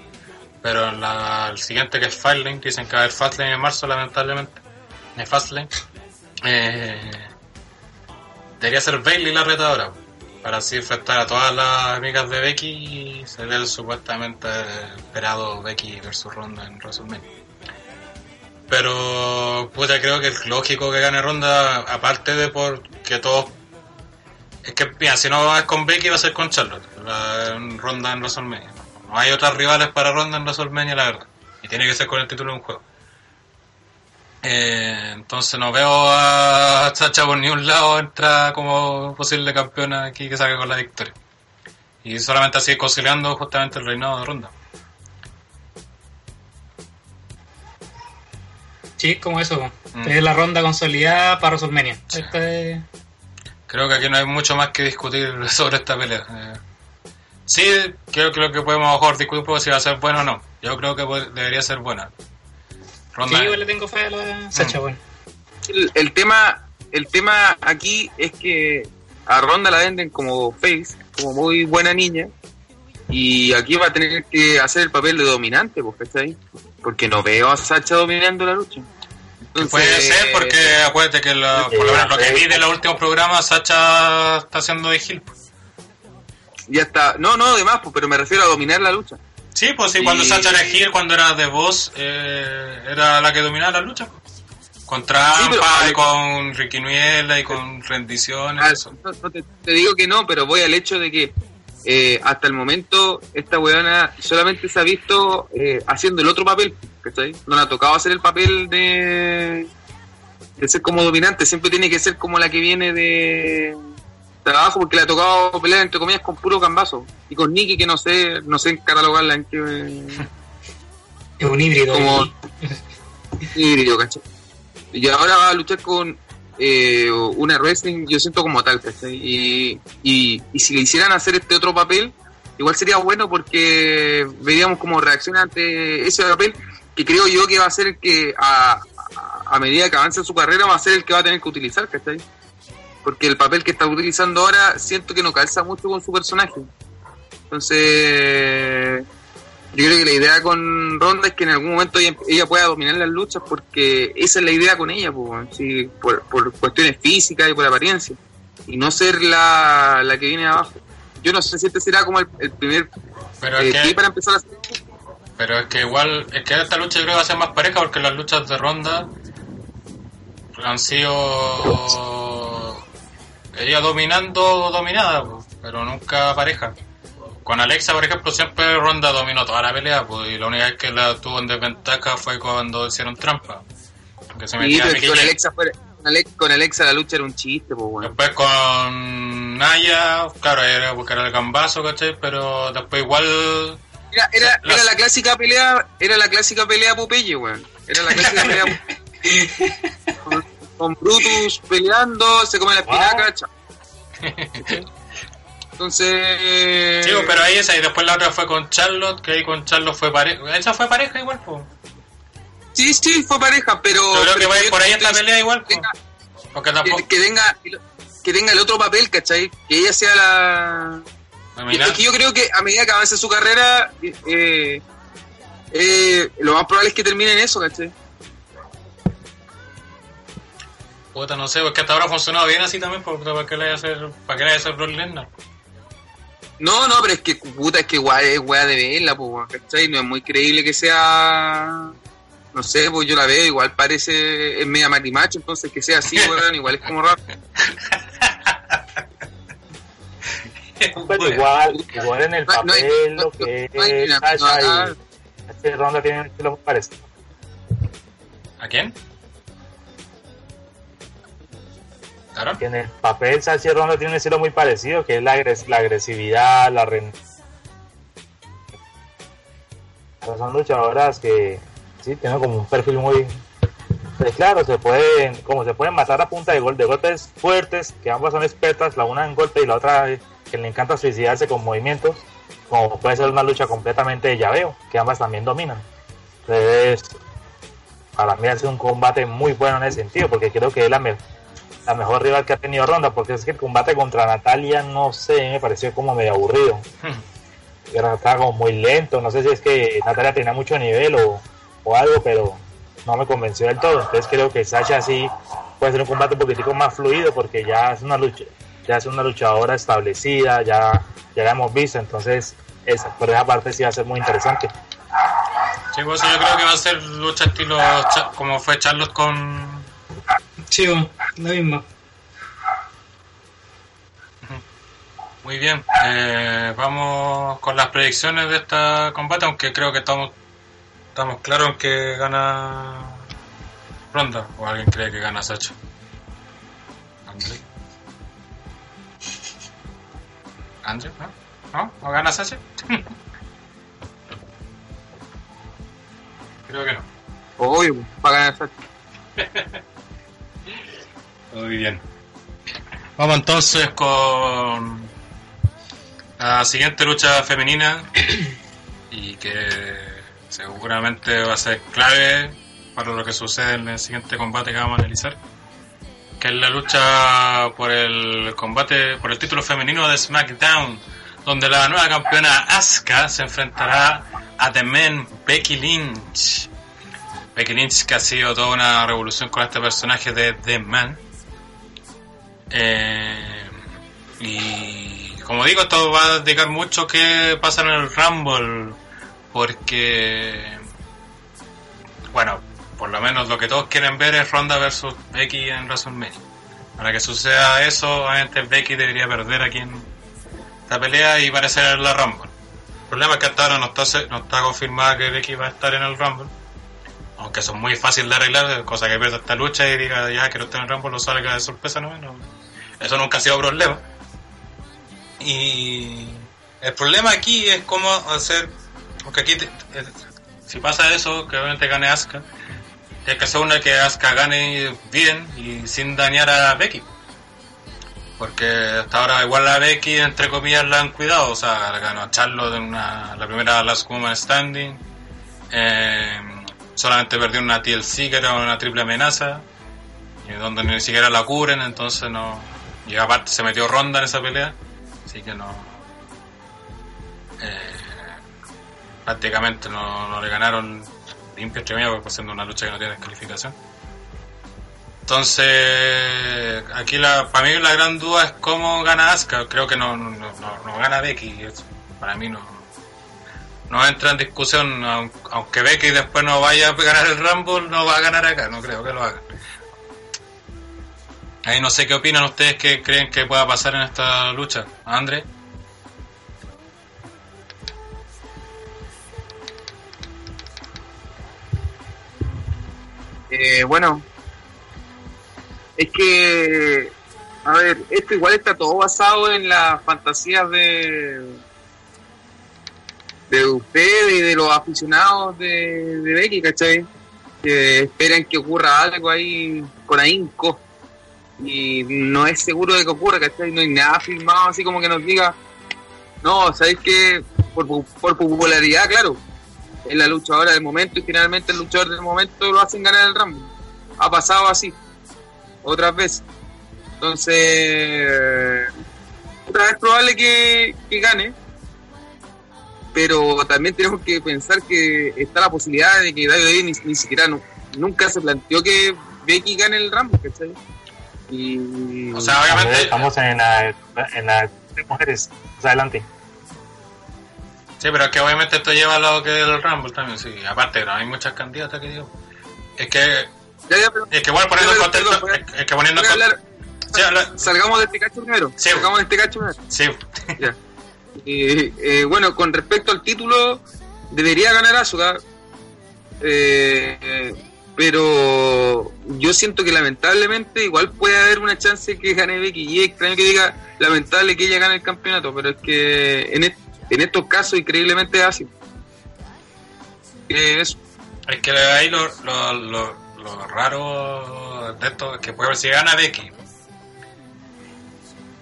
Pero en la, el siguiente que es Fastlane dicen que va a haber Fastlane en marzo lamentablemente. Hay Fastlane eh, debería ser Bailey la retadora para así enfrentar a todas las amigas de Becky y ser el supuestamente esperado Becky versus Ronda en WrestleMania. Pero puta creo que es lógico que gane Ronda, aparte de porque todos es que mira, si no es con Becky va a ser con Charlotte, la Ronda en WrestleMania. No hay otras rivales para Ronda en WrestleMania la verdad. Y tiene que ser con el título de un juego. Eh, entonces no veo a Sacha por ni un lado entra como posible campeona aquí que saque con la victoria. Y solamente así conciliando justamente el reinado de ronda. Sí, como eso. Mm. Es la ronda consolidada para WrestleMania. Sí. Esto es- Creo que aquí no hay mucho más que discutir (laughs) sobre esta pelea. Eh, sí, creo que lo que podemos mejor discutir si va a ser buena o no. Yo creo que debería ser buena. Ronda, Sí, igual le tengo fe a la Sacha, Mm. bueno. El, el tema el tema aquí es que a Ronda la venden como face, como muy buena niña, y aquí va a tener que hacer el papel de dominante, pues, ¿cachai? Porque no veo a Sacha dominando la lucha. Entonces, puede ser porque acuérdate que lo, por lo menos lo que vi de los últimos programas, Sacha está haciendo de Gil. Ya está. No, no, además, pues, pero me refiero a dominar la lucha. Sí, pues sí, Y- cuando Sacha era heel, cuando era de voz, eh, era la que dominaba la lucha. pues. Con trampa, Sí, pero- y con Ricky Nuela y con rendiciones. Eso. no, no te, te digo que no, pero voy al hecho de que eh, hasta el momento esta weona solamente se ha visto eh, haciendo el otro papel, ¿cachai? No le ha tocado hacer el papel de, de ser como dominante, siempre tiene que ser como la que viene de trabajo porque le ha tocado pelear entre comillas con puro cambazo y con Nikki que no sé, no sé catalogarla en qué (laughs) Es un híbrido. Como- (laughs) híbrido, ¿cachai? Y ahora va a luchar con eh, una wrestling, yo siento como tal, ¿cachai? Y, y, y si le hicieran hacer este otro papel, igual sería bueno porque veríamos como reacciona ante ese papel que creo yo que va a ser el que a, a, medida que avance su carrera va a ser el que va a tener que utilizar, ¿cachai? Porque el papel que está utilizando ahora siento que no calza mucho con su personaje. Entonces, Yo creo que la idea con Ronda es que en algún momento ella, ella pueda dominar las luchas porque esa es la idea con ella, pues, weón, sí, por, por cuestiones físicas y por apariencia. Y no ser la, la que viene abajo. Yo no sé si este será como el, el primer Pero eh, es que, para empezar a hacer pero es que igual, es que esta lucha yo creo que va a ser más pareja porque las luchas de ronda han sido ella dominando dominada, pues, pero nunca pareja. Con Alexa, por ejemplo, siempre Ronda dominó toda la pelea, pues, y la única vez que la tuvo en desventaja fue cuando hicieron trampa. Que se Sí, con. Alexa, fuera- con Alex- con Alexa la lucha era un chiste, pues. Después con Naya, claro, era buscar el gambazo, ¿cachai? Pero después igual Era, era, Las- era la clásica pelea, era la clásica pelea Popeye, weón. Era la clásica pelea (laughs) con, Brutus peleando, se come la espinaca, chao. (laughs) Entonces. Sí, pero ahí esa y después la otra fue con Charlotte, que ahí con Charlotte fue pareja. Esa fue pareja igual, pues. Sí, sí, fue pareja, pero. Yo creo que pero va a ir yo por ahí esta pelea igual, tenga- Porque tampoco. que, que tenga que tenga el otro papel, ¿cachai? Que ella sea la. Es que yo creo que a medida que avance su carrera, eh, eh, lo más probable es que termine en eso, ¿cachai? Puta, no sé, porque hasta ahora ha funcionado bien así también, porque ¿para qué le vaya a hacer, para qué le vaya a hacer Brock Lesnar? No, no, pero es que, puta, es que igual es weá de verla, pues, ¿cachai? No es muy creíble que sea. No sé, pues yo la veo, igual parece. Es media marimacho, entonces que sea así, weón, igual es como raro. Pero igual, igual en el No hay- no hay- papel, no- lo que no hay es Sasha y este Ronda tiene estilo muy parecido. ¿A quién? En el papel Sasha y Ronda tiene un estilo muy parecido, que es la, agres- la agresividad, la. Pero son luchadoras que sí tienen como un perfil muy pues claro se pueden como se pueden matar a punta de gol de golpes fuertes que ambas son expertas la una en golpe y la otra que le encanta suicidarse con movimientos como puede ser una lucha completamente de llaveo que ambas también dominan entonces para mí ha sido un combate muy bueno en ese sentido porque creo que es la, me- la mejor rival que ha tenido Ronda porque es que el combate contra Natalia no sé me pareció como medio aburrido era, estaba como muy lento. No sé si es que Natalia tenía mucho nivel o, o algo, pero no me convenció del todo. Entonces creo que Sasha sí puede ser un combate un poquitico más fluido porque ya es una lucha, ya es una luchadora establecida, ya, ya la hemos visto. Entonces, esa, por esa parte sí va a ser muy interesante. Sí, pues yo creo que va a ser lucha estilo Cha- como fue Charlotte con. Chivo, lo mismo. Muy bien, eh, vamos con las predicciones de esta combate, aunque creo que estamos estamos claros en que gana Ronda, o alguien cree que gana Sacha. André. André, ¿no? ¿No? ¿No gana Sacha? (laughs) creo que no. Obvio, para ganar esa- (laughs) Muy bien. Vamos entonces con la siguiente lucha femenina y que seguramente va a ser clave para lo que sucede en el siguiente combate que vamos a analizar, que es la lucha por el combate por el título femenino de SmackDown, donde la nueva campeona Asuka se enfrentará a The Man Becky Lynch. Becky Lynch que ha sido toda una revolución con este personaje de The Man. Eh, y como digo, esto va a dedicar mucho que pasa en el Rumble, porque, bueno, por lo menos lo que todos quieren ver es Ronda versus Becky en WrestleMania. Para que suceda eso, obviamente Becky debería perder aquí en esta pelea y parecer la Rumble. El problema es que hasta ahora no está, no está confirmada que Becky va a estar en el Rumble. Aunque eso es muy fácil de arreglar, cosa que pierda esta lucha y diga ya quiero estar en el Rumble o salga de sorpresa, no, no. Eso nunca ha sido problema. Y el problema aquí es cómo hacer, porque aquí te- eh, si pasa eso, que obviamente gane Asuka, hay que hacer una que Asuka gane bien y sin dañar a Becky. Porque hasta ahora igual a Becky, entre comillas, la han cuidado. O sea, la ganó a Charlotte en una, la primera Last Woman Standing. Eh, solamente perdió una TLC que era una triple amenaza. Y donde ni siquiera la cubren, entonces no... Y aparte se metió Ronda en esa pelea. Así que no... eh, prácticamente no, no le ganaron limpio entre medio por siendo una lucha que no tiene descalificación. Entonces, aquí la, para mí la gran duda es cómo gana Asuka. Creo que no, no, no, gana Becky. Para mí no, no entra en discusión. aun- Aunque Becky después no vaya a ganar el Rumble, no va a ganar acá. No creo que lo haga. Ahí no sé qué opinan ustedes que creen que pueda pasar en esta lucha. André. Eh, bueno, es que, a ver, esto igual está todo basado en las fantasías de de ustedes y de los aficionados de, de Becky, ¿cachai? Que esperan que ocurra algo ahí con ahínco y no es seguro de que ocurra, ¿cachai? No hay nada filmado así como que nos diga, no, ¿sabéis que por, por popularidad, claro, es la luchadora del momento y finalmente el luchador del momento lo hacen ganar el Rumble. Ha pasado así, otras veces. Entonces, otra vez probable que, que gane, pero también tenemos que pensar que está la posibilidad de que WWE ni, ni siquiera nu- nunca se planteó que Becky gane el ¿cachai? Y, O sea, obviamente. Estamos en la, en la de mujeres. Más adelante. Sí, pero es que obviamente esto lleva a lo que es el Rumble también, sí. Aparte, no hay muchas candidatas que digo. Es que, Ya, ya, pero- es que igual poniendo en contexto, perdón, es, es que poniendo hablar- Sí, salgamos de este cacho primero. Sí. Salgamos de este cacho primero. sí, Ya. Eh, eh, bueno, con respecto al título, debería ganar Asuka. Eh, eh, pero yo siento que lamentablemente igual puede haber una chance que gane Becky. Y es extraño que diga lamentable que ella gane el campeonato, pero es que en, est- en estos casos increíblemente es así. Eh, eso. es que ahí lo, lo, lo, raro de esto es que puede ver si gana Becky.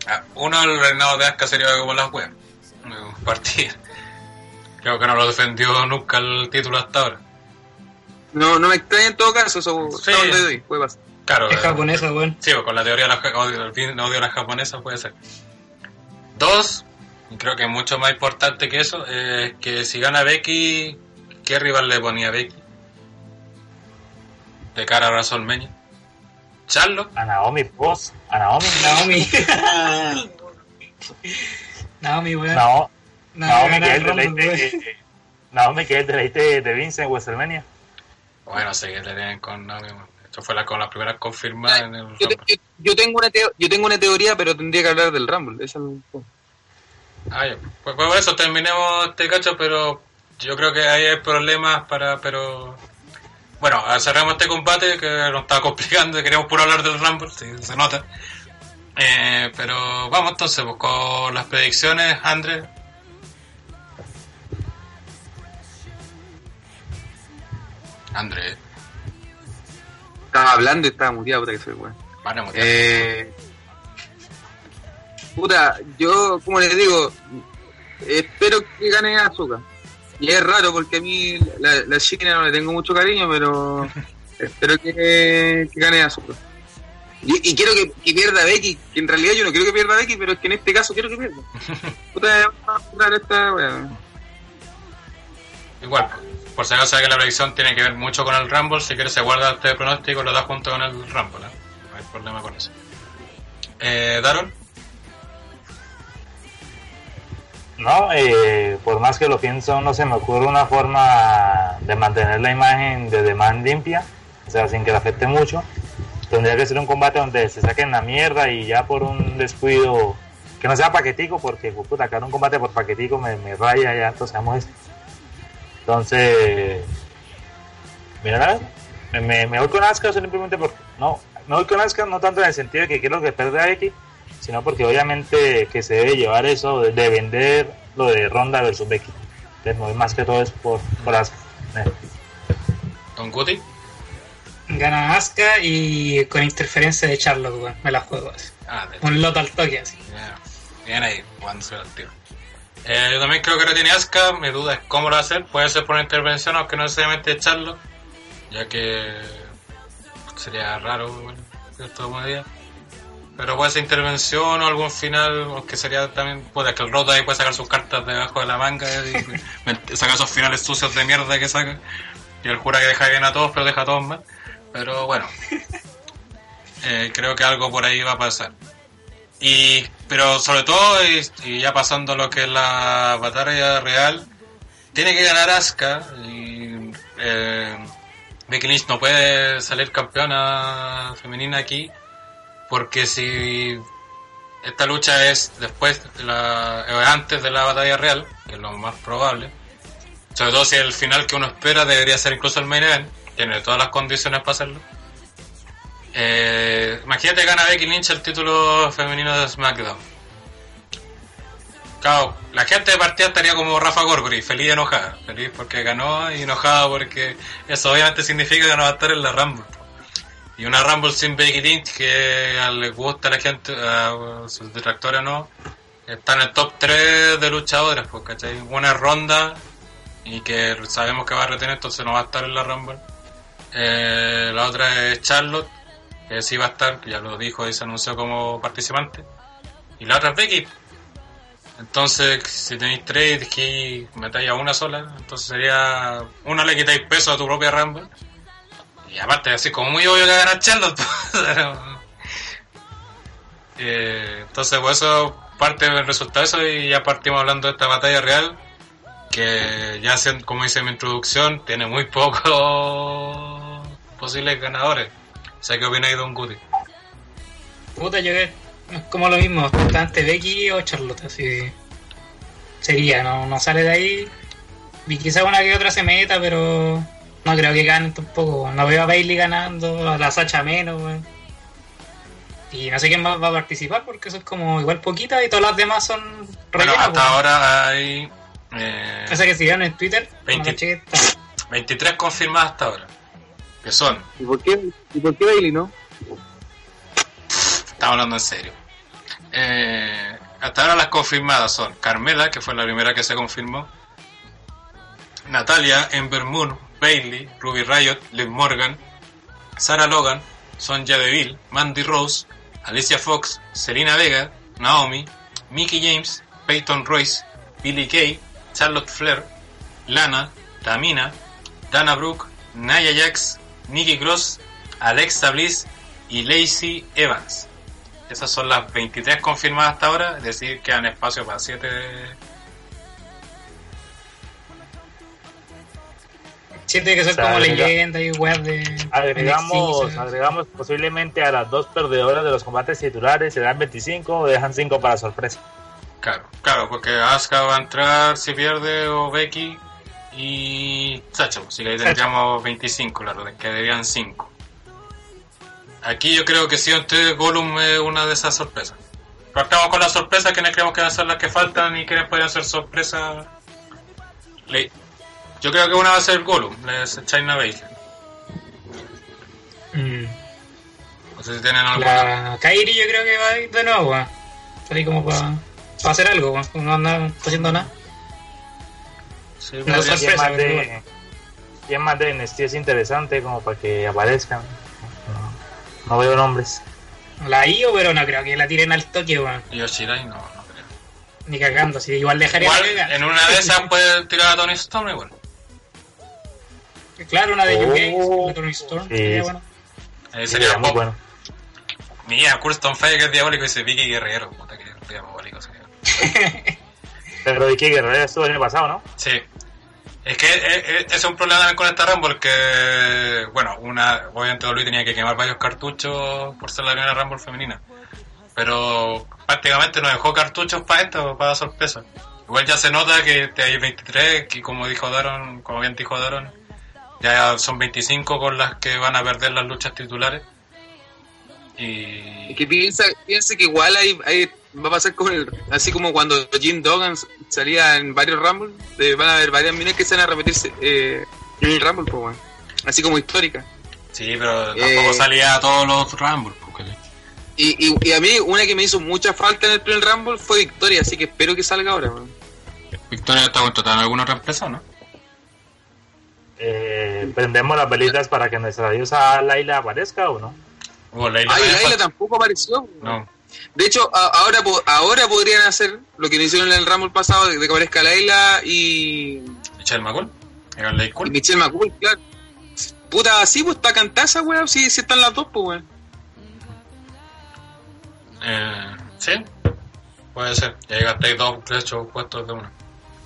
Ah, Uno, el reinado de Asuka sería como las weas. Un. (laughs) Creo que no lo defendió nunca el título hasta ahora. No, no me extraña en todo caso, eso Sí. hasta donde doy, puede pasar. Claro, Es eh, japonesa, weón. Sí, pues con la teoría de la ja- odio, el fin- odio a las japonesas puede ser. Dos, y creo que es mucho más importante que eso, es que si gana Becky, ¿qué rival le ponía a Becky? De cara a WrestleMania. Charlo. A Naomi Post. A Naomi. Naomi. (laughs) Naomi, weón. Nao- Naomi, eh, Naomi, que es el deleite de Vince en WrestleMania. Bueno, sé que le tienen con. Esto fue la, con las primeras confirmadas en el Yo, te- yo- yo tengo una teo- yo tengo una teoría, pero tendría que hablar del Rumble. esa es- Ah, ya. Pues por eso terminemos este cacho, pero yo creo que ahí hay problemas para, pero... Bueno, cerramos este combate que nos estaba complicando y queríamos puro hablar del Rumble, sí, se nota. Eh, pero vamos entonces pues, con las predicciones, André. André, Estaba hablando y estaba muteado, puta que soy weón. van a mutear. Eh, puta, yo, como les digo, espero que gane Azuka. Y es raro porque a mí la, la China no le tengo mucho cariño, pero (laughs) espero que, que gane Azuka. Y, y quiero que, que pierda Becky, que en realidad yo no quiero que pierda Becky, pero es que en este caso quiero que pierda. (laughs) Puta, vamos a esta wea. Igual, por si acaso sabe que la predicción tiene que ver mucho con el Rumble, si quieres se guarda este pronóstico y lo da junto con el Rumble, ¿eh? no hay problema con eso. Eh, Daron, No, eh, por más que lo pienso, no se me ocurre una forma de mantener la imagen de Man limpia, o sea, sin que le afecte mucho. Tendría que ser un combate donde se saquen la mierda y ya por un descuido, que no sea paquetico, porque puta, acá un combate por paquetico me, me raya ya, entonces hagamos esto. Entonces, mira, me, me, me voy con Asuka simplemente porque, no, me voy con Asuka no tanto en el sentido de que quiero que pierda X, sino porque obviamente que se debe llevar eso de, de vender lo de Ronda versus Becky. Entonces, más que todo es por, por Asuka. Eh. Don Guti, Gana Asuka y con interferencia de Charlotte. Me la juego así. ah, Un loto al toque así. Ya, Bien ahí, al tiro. Eh, yo también creo que retiene Asuka, mi duda es cómo lo va a hacer, puede ser por una intervención, aunque no necesariamente echarlo, ya que sería raro, bueno, cierto día. pero puede ser intervención o algún final, que sería también, puede que el roto ahí puede sacar sus cartas debajo de la manga y (laughs) sacar esos finales sucios de mierda que saca. Y él jura que deja bien a todos, pero deja a todos mal. Pero bueno, (laughs) eh, creo que algo por ahí va a pasar. Y, pero sobre todo, y, y ya pasando lo que es la batalla real, tiene que ganar Asuka y eh, Becky Lynch no puede salir campeona femenina aquí porque si esta lucha es después de la, eh, antes de la batalla real que es lo más probable sobre todo si el final que uno espera debería ser incluso el main event tiene todas las condiciones para hacerlo eh, imagínate gana Becky Lynch el título femenino de SmackDown Claro, la gente de partida estaría como Rafa Gorgori, feliz y enojada. Feliz porque ganó y enojada porque eso obviamente significa que no va a estar en la Rumble. Y una Rumble sin Becky Lynch que le gusta a la gente, a sus detractores no, está en el top 3 de luchadores, pues, ¿cachai? Una ronda y que sabemos que va a retener, entonces no va a estar en la Rumble. Eh, la otra es Charlotte, que sí va a estar, ya lo dijo y se anunció como participante. Y la otra es Becky, entonces, si tenéis tres que metáis a una sola, entonces sería. Una le quitáis peso a tu propia Rumble. Y aparte, así como muy obvio que ganar Charlotte. (laughs) eh, entonces, pues eso parte del resultado eso y ya partimos hablando de esta batalla real. Que ya, como dice mi introducción, tiene muy pocos posibles ganadores. O sea, ¿qué opináis de un Goody? Puta, yo que es como lo mismo, tanto Becky o Charlotte, así sería, no, no sale de ahí. Y quizá una que otra se meta, pero no creo que gane tampoco. No veo a Bailey ganando, a la Sacha menos, Y no sé quién va, va a participar porque eso es como igual poquita y todas las demás son rellenas. Bueno, hasta ahora hay. Eh, Esa que siguieron en Twitter. 20, 23 confirmadas hasta ahora. Que son. ¿Y por qué, ¿Y por qué Bailey no? Estamos hablando en serio. Eh, hasta ahora las confirmadas son Carmela, que fue la primera que se confirmó, Natalia, Ember Moon, Bailey, Ruby Riot, Liv Morgan, Sarah Logan, Sonja Deville, Mandy Rose, Alicia Fox, Selena Vega, Naomi, Mickey James, Peyton Royce, Billy Kay, Charlotte Flair, Lana, Tamina, Dana Brooke, Naya Jax, Nikki Cross, Alexa Bliss y Lacey Evans. Esas son las 23 confirmadas hasta ahora, es decir, quedan espacio para 7 Siete que son como leyenda y web de. Agregamos, agregamos posiblemente a las dos perdedoras de los combates titulares, ¿se dan 25 o dejan 5 para sorpresa? Claro, claro, porque Asuka va a entrar si pierde o Becky y Sacha, si le tendríamos 25, claro, quedarían 5. Aquí yo creo que sí, entonces Gollum es una de esas sorpresas. Partamos con las sorpresas, quienes creemos que van a ser las que faltan y quiénes podrían ser sorpresas. Yo creo que una va a ser Gollum, es China Bay. Mm. No sé si tienen alguna. La Kairi yo creo que va a ir de nuevo, así como para hacer algo, no anda haciendo nada. Sí, podría- sorpresa. ¿Quién más pero de, quién más de es interesante como para que aparezcan? No, no veo nombres. La IO, pero no creo que la tiren al toque, weón. Y Yoshirai no, no creo. Ni cagando, así igual dejaría Igual, la en una de esas (laughs) puede tirar a Tony Storm igual. Claro, una de Oh, UK, de Tony Storm, sí, sería sí. bueno. Ahí Sí, sería muy pop. bueno. Mira, Curston Fire que es diabólico y dice Vicky Guerrero. Puta que es diabólico sería. (laughs) Pero Vicky Guerrero estuvo el año pasado, ¿no? Sí. Es que eh, eh, ese es un problema con esta Rumble que, bueno, una, obviamente WWE tenía que quemar varios cartuchos por ser la primera Rumble femenina. Pero prácticamente no dejó cartuchos para esto, para sorpresa. Igual ya se nota que hay 23, que como dijo Daron, como bien dijo Daron, ya son 25 con las que van a perder las luchas titulares. Y... Es que piensa, piensa que igual hay, hay- va a pasar con el, así como cuando Jim Duggan salía en varios Rumble, van a haber varias minas que se van a repetirse eh, en el Rumble, pues, así como histórica. Sí, pero Eh. tampoco salía a todos los Rumble. porque- Y, y, y a mí una que me hizo mucha falta en el primer Rumble fue Victoria, así que espero que salga ahora. weón. Victoria está contratando en alguna otra empresa, ¿no? Eh, prendemos las velitas para que nuestra diosa Laila aparezca o no. Ay, también Laila falta. tampoco apareció. No. De hecho, a- ahora ahora podrían hacer lo que hicieron en el Rumble pasado, de que aparezca Laila y, Michelle McCool. Y. Michelle McCool, claro. Puta, sí, pues está cantada esa weá, sí, sí están las dos, pues weón. Eh, sí, puede ser. Ya llegaste dos, hecho, puestos de uno.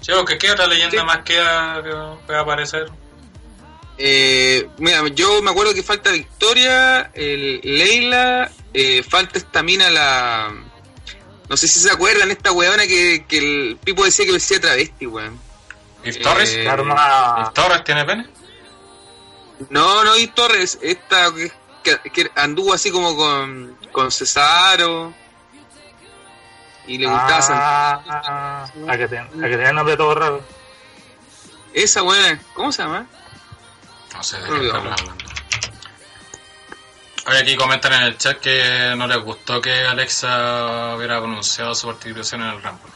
Sí, porque ¿qué otra leyenda Sí. más queda que pueda aparecer? Eh, mira, yo me acuerdo que falta Victoria, el Leila, eh, falta esta mina la... No sé si se acuerdan, esta weona que, que el Pipo decía que decía travesti, weón. ¿Yves Torres? Eh, Karma. ¿Yves Torres tiene pene? No, no, y Torres, esta que, anduvo así como con, con Cesaro. Y le gustaba. Ah, a que, ten- a que tenía el nombre todo raro. Esa weona, ¿cómo se llama? No sé de qué hablando. Oye, aquí comentan en el chat que no les gustó que Alexa hubiera pronunciado su participación en el Rumble.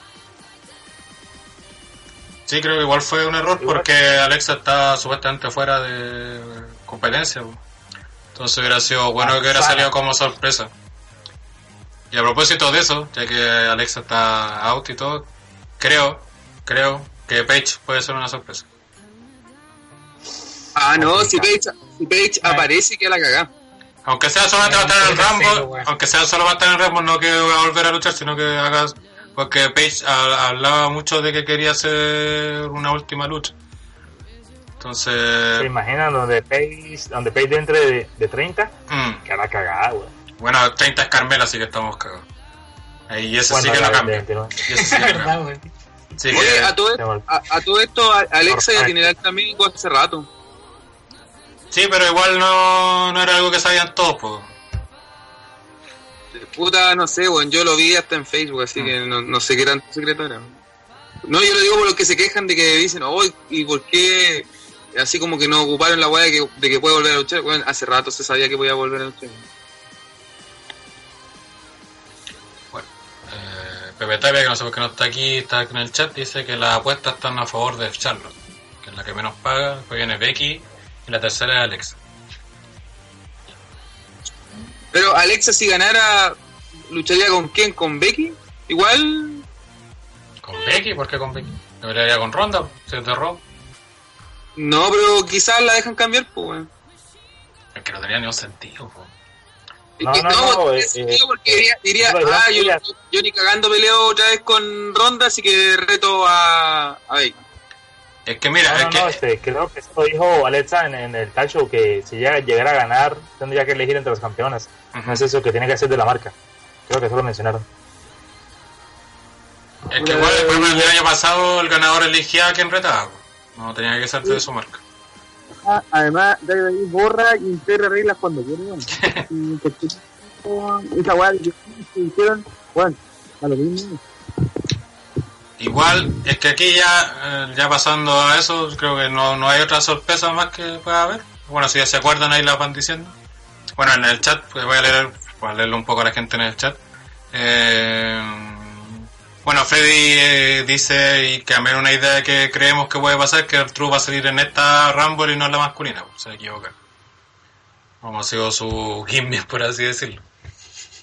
Sí, creo que igual fue un error porque Alexa está supuestamente fuera de competencia. Entonces hubiera sido bueno que hubiera salido como sorpresa. Y a propósito de eso, ya que Alexa está out y todo, creo, creo que Paige puede ser una sorpresa. Ah, no, si. Paige, si Paige aparece, que la cagá. Aunque sea solamente va a estar en el bueno. aunque sea solo va a estar en el Rumble, no que va a volver a luchar, sino que hagas. Porque Paige ha- hablaba mucho de que quería hacer una última lucha. Entonces. ¿Se imaginan donde Paige, donde Paige entre de, de 30? mm, Que la cagada, güey. bueno, 30 es Carmela, así que estamos cagados. Ahí ese sí que lo (laughs) cambia. 29. Y ese sí Oye, a todo, a, a esto, a- Alexa ya tiene el alta médico hace rato. Sí, pero igual no, no era algo que sabían todos, pues. Puta, no sé, weón, yo lo vi hasta en Facebook, así Mm. que no, no sé qué tanto secreto era. No, yo lo digo por los que se quejan de que dicen, oh, ¿y por qué? Así como que no ocuparon la weá de que, de que puede volver a luchar. Bueno, hace rato se sabía que podía volver a luchar. Eh, Pepe Tapia, que no sé por qué no está aquí, está en el chat, dice que las apuestas están a favor de Charlotte, que es la que menos paga, después viene Becky la tercera es Alexa. Pero Alexa, si ganara, ¿lucharía con quién? ¿Con Becky? Igual, ¿Con Becky? ¿Por qué con Becky? Ir con Ronda, de Raw. no, pero quizás la dejan cambiar, pues, weón. Es que no tenía ni un sentido. po. No, no, eh, sí, eh, porque diría, diría, no, ah, yo ni cagando peleo otra vez con Ronda, así que reto a, a Becky. Es que mira, No, es no, que no, este, creo que esto dijo Alexa en, en el talk show que si llega, llegara a ganar tendría que elegir entre las campeonas. Ujú. No es eso que tiene que hacer de la marca. Creo que eso lo mencionaron. es que igual por ejemplo, el año pasado el ganador elegía a quien retaba. No tenía que ser de su marca. Ah, además, WWE borra y integra reglas cuando (laughs) quiere. Esa weá que que hicieron, bueno, a lo mismo. Igual, es que aquí ya, eh, ya pasando a eso, creo que no, no hay otra sorpresa más que pueda haber. Bueno, si ya se acuerdan, ahí la van diciendo. Bueno, en el chat, pues voy a leer, voy a leerlo un poco a la gente en el chat. Eh, bueno, Freddy eh, dice y también una idea que creemos que puede pasar que Arturo va a salir en esta Rumble y no en la masculina, pues, se equivoca. Como ha sido su (laughs) gimmick, por así decirlo.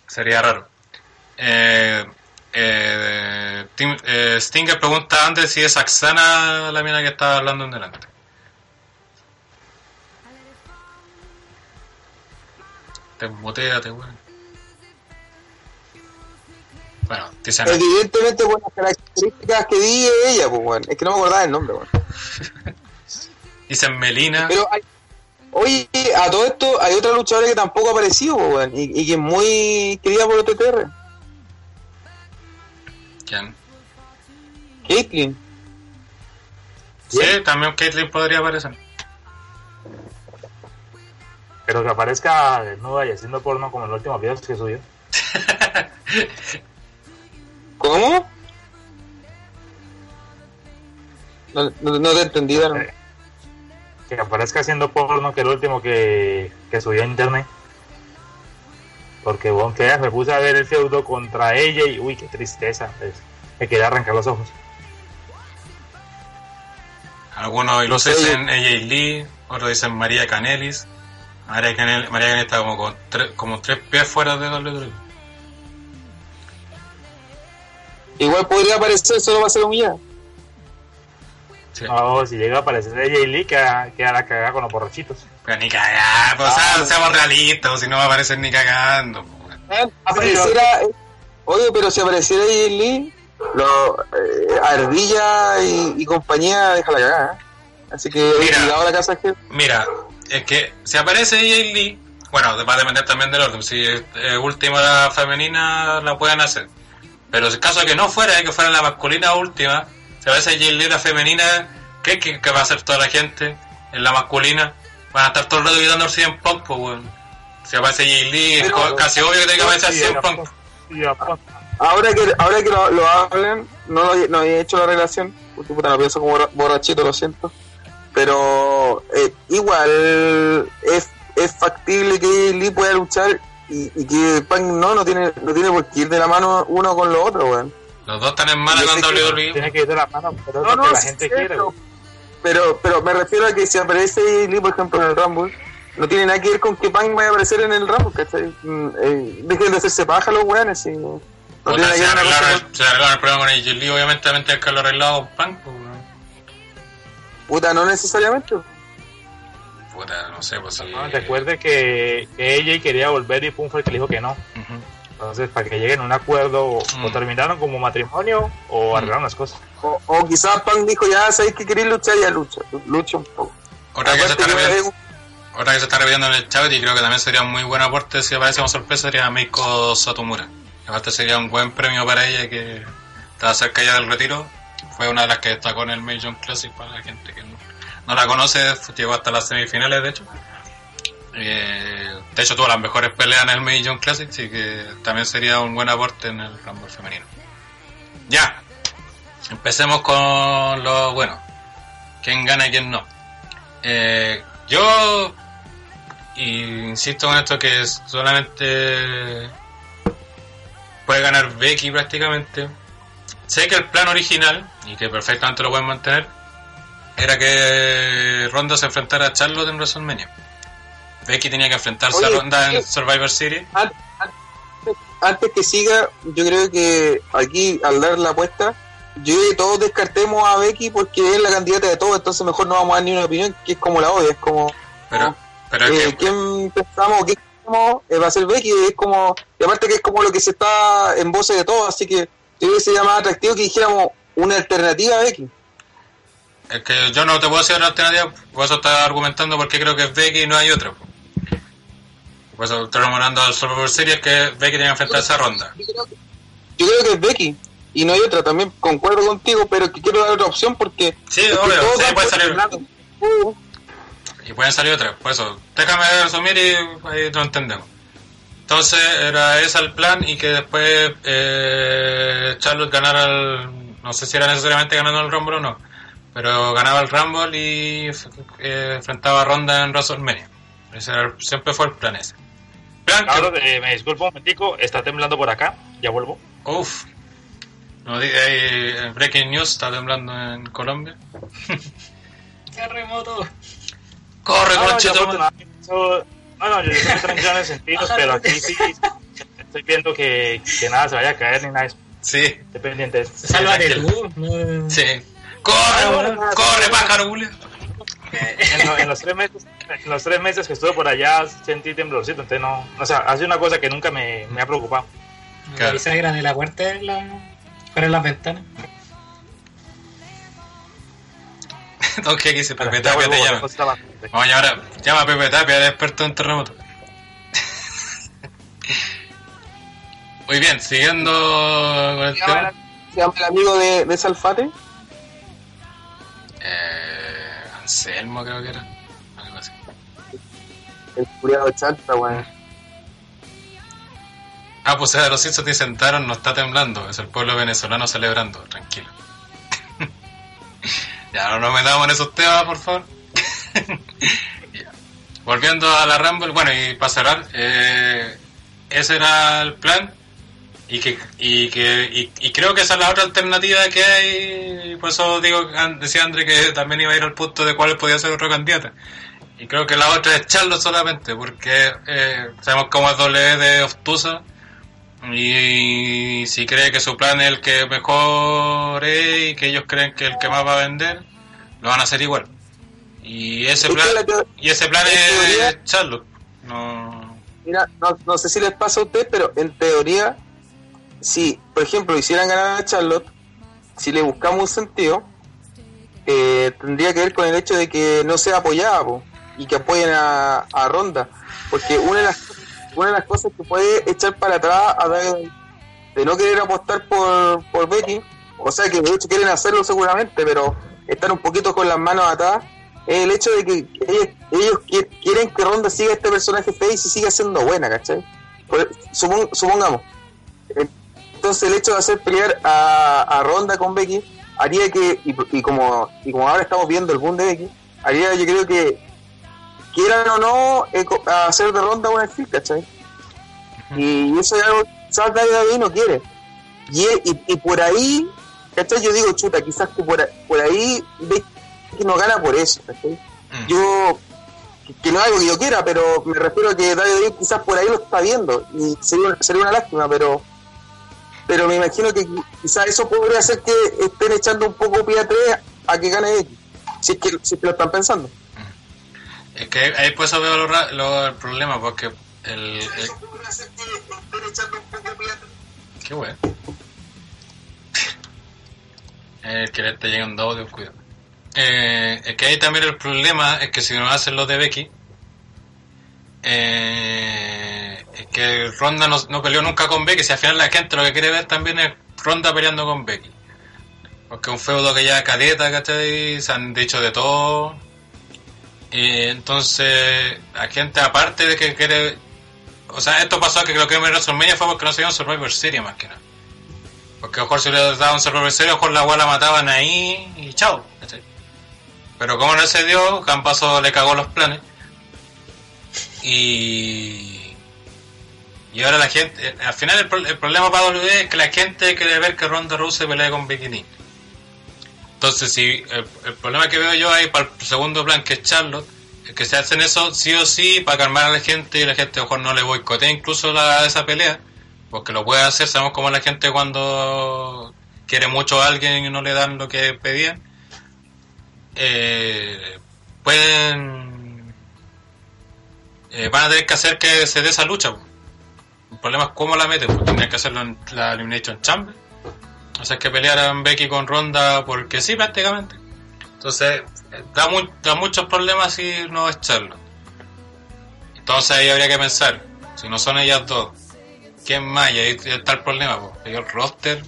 Sería raro. Eh, eh, Tim- eh, Stinger pregunta antes si es Axana la mina que estaba hablando en delante. Desmuteate, weón. Bueno, dice. Evidentemente, con las características que di ella, pues, weón. Es que no me acordaba el nombre, weón. (laughs) Dicen Melina. Pero hay, oye, a todo esto hay otra luchadora que tampoco ha aparecido, pues, weón. Y, y que es muy querida por OTTR. ¿Quién? Caitlyn. Sí, también Caitlyn podría aparecer. Pero que aparezca desnuda y haciendo porno como en los últimos videos que subió. (laughs) ¿Cómo? No, no, no te entendí. Eh, Que aparezca haciendo porno que el último que, que subió a internet. Porque bueno, que me puse a ver el feudo contra ella y uy, qué tristeza. pues, me quería arrancar los ojos. Algunos No sé, dicen AJ Lee, otros dicen María Canelis. María Canel, María Canel está como, con tres, como tres pies fuera de WWE. Igual podría aparecer, solo va a ser humillada. Sí. No, si llega a aparecer Jay Lee, queda, queda la cagada con los borrachitos. Pero ni cagar, pues, o sea, seamos realistas, o si no va a aparecer ni cagando. weón. Apareciera, eh, oye, pero si apareciera Jay Lee, lo, eh, Ardilla y, y compañía deja la cagada. ¿eh? Así que Mira. cuidado a la casa que Mira, es que si aparece AJ Lee, bueno, va a depender también del orden. Si es eh, última femenina, la pueden hacer. Pero en caso de que no fuera, eh, que fuera la masculina última, si aparece AJ Lee la femenina, ¿qué, qué, qué va a hacer toda la gente en la masculina? Van a estar todo el rato gritando al CM Punk, pues, weón. Si aparece AJ Lee, es casi obvio que tiene que aparecer Sí, CM Punk. sí. Ahora que, ahora que lo, lo hablan, no, lo- no había hecho la relación, porque puta, lo pienso como borra- borrachito, lo siento. Pero eh, igual es, es factible que Lee pueda luchar y, y que Punk no, no tiene, no tiene por qué ir de la mano uno con lo otro, weón. Los dos están en mala con WWE. Tiene que ir de la mano, pero es No, lo que no, la gente quiere. pero, pero, pero me refiero a que si aparece Lee, por ejemplo, en el Rumble, no tiene nada que ver con que Punk vaya a aparecer en el Rumble, ¿cachai? Mm, eh, dejen de hacerse paja los weones y no tiene Puta, nada se arreglaron, con- el- se arreglaron el problema con AJ Lee, obviamente también tienen que haberlo arreglado Punk, pues. Puta, no necesariamente. Puta, no sé, pues. No, recuerde que, que ella quería volver y Pum fue el que le dijo que no. Entonces, para que lleguen a un acuerdo, o- Mm. o terminaron como matrimonio o Mm. arreglaron las cosas. O, o quizás Punk dijo, ya sabéis que queréis luchar, ya lucha, lucha un poco. Otra que, se está que repitiendo, es- otra que se está repitiendo en el chat y creo que también sería un muy buen aporte si aparece como sorpresa sería Meiko Satomura. Aparte sería un buen premio para ella que estaba cerca ya del retiro. Fue una de las que destacó en el Major Classic para la gente que no, no la conoce, llegó hasta las semifinales de hecho. Eh, de hecho tuvo las mejores peleas en el Major Classic, así que también sería un buen aporte en el Rumble femenino. Ya, empecemos con lo bueno. ¿Quién gana y quién no? Eh, yo y insisto con esto que solamente puede ganar Becky prácticamente. Sé que el plan original, y que perfectamente lo pueden mantener, era que Ronda se enfrentara a Charlotte en WrestleMania. Becky tenía que enfrentarse a Ronda en. Survivor an- antes que siga, yo creo que aquí, al dar la apuesta, yo creo que todos descartemos a Becky porque es la candidata de todos, entonces mejor no vamos a dar ni una opinión, que es como la odia, es como... Pero, pero eh, que, ¿Quién pensamos que va a ser Becky? Es como, y aparte que es como lo que se está en voces de todos, así que yo creo que sería más atractivo que dijéramos una alternativa a Becky. es que yo no te puedo decir una alternativa, por eso estaba argumentando porque creo que es Becky y no hay otra. Por eso estoy rememorando al Survivor Series que Becky tenía que enfrentarse a Ronda. Yo creo, que, yo creo que es Becky y no hay otra, también concuerdo contigo, pero que quiero dar otra opción porque... Sí, obvio, sí, puede salir. Uh, Y pueden salir otras, por eso. Déjame resumir y ahí lo entendemos. Entonces era ese el plan y que después eh, Charlotte ganara el... No sé si era necesariamente ganando el Rumble o no. Pero ganaba el Rumble y eh, enfrentaba a Ronda en WrestleMania. Ese era- siempre fue el plan ese. Plan que- eh, me disculpo un momentico, está temblando por acá, ya vuelvo. Uf. No, di- eh, breaking news, está temblando en Colombia. (laughs) Terremoto. Corre, No, no, yo eso- no, no, yo estoy tranquilo en el sentido, (laughs) pero aquí sí estoy viendo que, que nada se vaya a caer ni nada, Sí, estoy pendiente. Sálvate tú. no- sí. Corre, corre, pájaro, Julio. En, lo- en los tres meses, en los tres meses que estuve por allá sentí temblorcito, entonces no, o sea, hace una cosa que nunca me, me ha preocupado. Claro. La bisagra de la puerta la, fuera en las ventanas. Don que dice Pepe Tapia te la llama. cosa estaba- Vamos a llamar a, llama a Pepe Tapia, el experto en terremotos. (laughs) Muy bien, siguiendo con el tema. se llama el amigo de, de Salfate. Eh, Anselmo creo que era. Algo así. El curiado chanta, weón. Ah, pues eh, los Simpsons dicen sentaron, no está temblando. Es el pueblo venezolano celebrando, tranquilo. (laughs) ya, no nos metamos en esos temas, por favor. (laughs) Volviendo a la Rumble, bueno, y para cerrar, eh, ese era el plan. Y que, y que y, creo que esa es la otra alternativa que hay. y Por eso digo, decía André que también iba a ir al punto de cuál podía ser otro candidato. Y creo que la otra es Charlo solamente, porque eh, sabemos cómo es doble de obtusa. Y si cree que su plan es el que mejor es y que ellos creen que el que más va a vender, lo van a hacer igual. Y ese Es plan, y ese plan es teoría- Charlo. No, Mira, no, no sé si les pasa a ustedes, pero en teoría, si, por ejemplo, hicieran ganar a Charlotte, si le buscamos un sentido, eh, tendría que ver con el hecho de que no sea apoyada po, y que apoyen a, a Ronda. Porque una de, las, una de las cosas que puede echar para atrás a de no querer apostar por, por Becky, o sea que de hecho quieren hacerlo seguramente, pero estar un poquito con las manos atadas, es el hecho de que ellos, ellos qui- quieren que Ronda siga este personaje face y siga siendo buena, ¿cachai? Por- supon- supongamos. Entonces el hecho de hacer pelear a, a Ronda con Becky haría que, y, y como y como ahora estamos viendo el boom de Becky, haría yo creo que quieran o no eh, hacer de Ronda una actriz, ¿cachai? Y eso es algo que quizás David David no quiere. Y, y, y por ahí, ¿cachai? Yo digo, chuta, quizás que por, ahí- por ahí Becky no gana por eso, ¿cachai? Mm. Yo, que- que no es algo que yo quiera, pero me refiero a que David David quizás por ahí lo está viendo y sería, sería una lástima, pero pero me imagino que qui- quizás eso podría hacer que estén echando un poco pie atrás a que gane X, si es que, si es que lo están pensando. Es que ahí por eso veo lo ra- lo- el problema, porque el, el- Qué bueno. El que le está llegando audio, cuidado. Eh, es que ahí también el problema es que si no hacen los de Becky, eh, es que Ronda no, no peleó nunca con Becky. Si al final la gente lo que quiere ver también es Ronda peleando con Becky. Porque es un feudo que ya cadeta, ¿cachai? Se han dicho de todo. Y entonces, la gente, aparte de que quiere. O sea, esto pasó que creo que en WrestleMania fue porque no se dio un Survivor Series más que nada. Porque a lo mejor si le daban un Survivor Series, a lo mejor la weá la mataban ahí y chao. Pero como no se dio, Campazo le cagó los planes. Y. Y ahora la gente. eh, Al final, el, pro- el problema para WWE es que la gente quiere ver que Ronda Rousey pelea con Lynch. Entonces, si el, problema que veo yo ahí para el segundo plan, que es Charlotte, es que se hacen eso sí o sí para calmar a la gente y la gente a lo mejor no le boicotea incluso la, esa pelea, porque lo puede hacer, sabemos cómo la gente cuando quiere mucho a alguien y no le dan lo que pedían, eh, pueden... eh, van a tener que hacer que se dé esa lucha. El problema es cómo la meten, pues tendrían que hacerlo en la Elimination Chamber. O sea, que pelearan Becky con Ronda porque sí, prácticamente. Entonces, eh, da, mu- da muchos problemas si no es Charlotte. Entonces ahí habría que pensar, si no son ellas dos, ¿quién más? Y ahí está el problema, pues. Hay el roster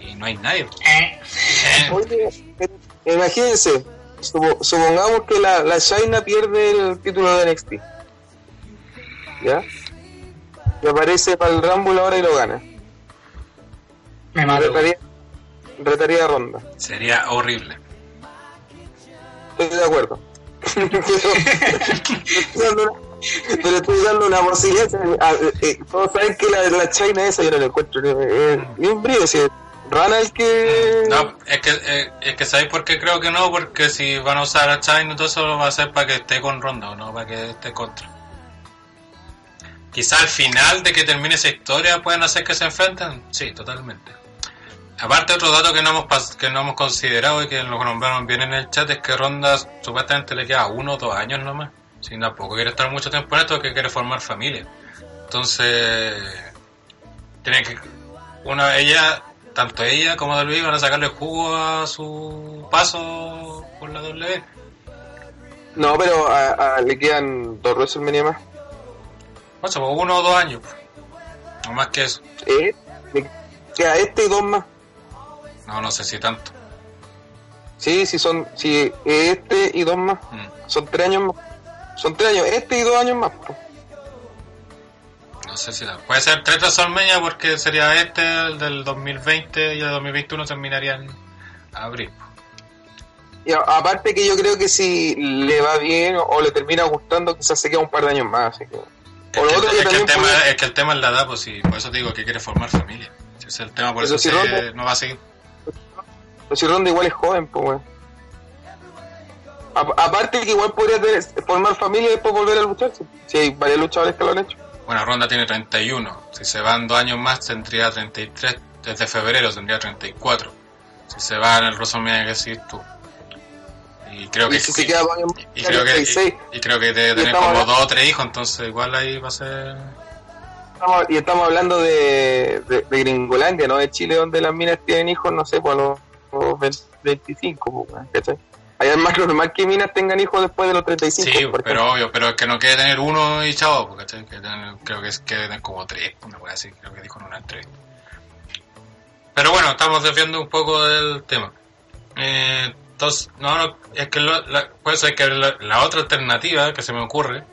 y no hay nadie. Eh, Eh, Oye, pero imagínense, supo- supongamos que la, la China pierde el título de NXT. ¿Ya? Y aparece para el Rumble ahora y lo gana. Me mato. Retaría, retaría a Ronda. sería horrible. Estoy de acuerdo. pero, estoy dando una, pero estoy dando una posibilidad. Ah, eh, eh, todos saben que la, la China esa yo no la encuentro ni, eh, ni un brillo. Si es Rana el que. No, es que, eh, es que ¿sabéis por qué creo que no? Porque si van a usar a China, todo eso lo va a hacer para que esté con Ronda, no para que esté contra. Quizá al final de que termine esa historia pueden hacer que se enfrenten. Sí, totalmente. Aparte, otro dato que no hemos que no hemos considerado y que lo nombraron bien en el chat es que Ronda supuestamente le queda uno o dos años nomás. Si tampoco quiere estar mucho tiempo en esto, que quiere formar familia. Entonces, tiene que. Una, ella, tanto ella como WWE van a sacarle jugo a su paso por la W. No, pero a, a- le quedan dos WrestleMania más. O sea, pues uno o dos años. No más que eso. Eh, le queda este y dos más. No, no sé si tanto. Sí, sí, son. Sí, este y dos más. Mm. Son tres años más. Son tres años, este y dos años más. No sé si tanto. Puede ser tres WrestleMania porque sería este, el del 2020 y el 2021 terminaría en abril. Y aparte que yo creo que si le va bien o, le termina gustando, quizás se queda un par de años más. Así que... Es que, otro es que el tema, puede- es que el tema es la edad, pues sí, por eso te digo que quiere formar familia. Ese es el tema, por eso se- Ronda- no va a seguir. Si Ronda igual es joven, pues, weón. Aparte que igual podría tener- formar familia y después volver a luchar. Si hay varios luchadores que lo han hecho. Bueno, Ronda tiene 31. Si se van dos años más, tendría 33. Desde febrero tendría 34. Si se va en el WrestleMania que decís tú. Y creo que, Y si se queda más, y creo que, 36. y, y creo que debe Y tener como hablando- dos o tres hijos, entonces igual ahí va a ser... Estamos- y estamos hablando de, de, de Gringolandia, no de Chile, donde las minas tienen hijos, no sé, los 20 25, pues, ¿cachai? Allá es más normal que minas tengan hijos después de los 35. Sí, pero obvio, pero es que no quiere tener uno y chavo, porque ¿cachai? que tener- creo que es que tener como tres, una wea así, creo que dijo en una tres. Pero bueno, estamos desviando un poco del tema. Eh, entonces, no, no, es que lo- la, puede ser que la, la otra alternativa que se me ocurre,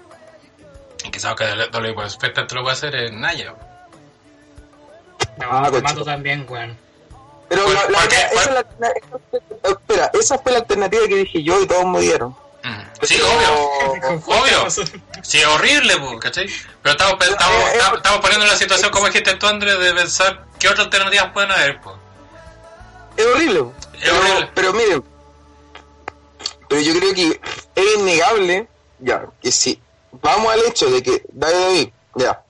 y quizás que WWE por te lo puede hacer, es Naya. No, Ah, Mato también, weón. Pero ¿Por- la, la por qué? otra- esa, es la- la- esa- espera, esa fue la alternativa que dije yo y todos me dieron. Sí, Pero- obvio. (laughs) Obvio. Sí, es horrible, ¿cachai? Pero estamos, Eh, eh, estamos, estamos poniendo en la situación, como dijiste tú, Andrés, de pensar qué otras alternativas pueden haber, po. Es horrible. Es pero, horrible. pero miren, pero yo creo que es innegable, ya, que si vamos al hecho de que David David, ya,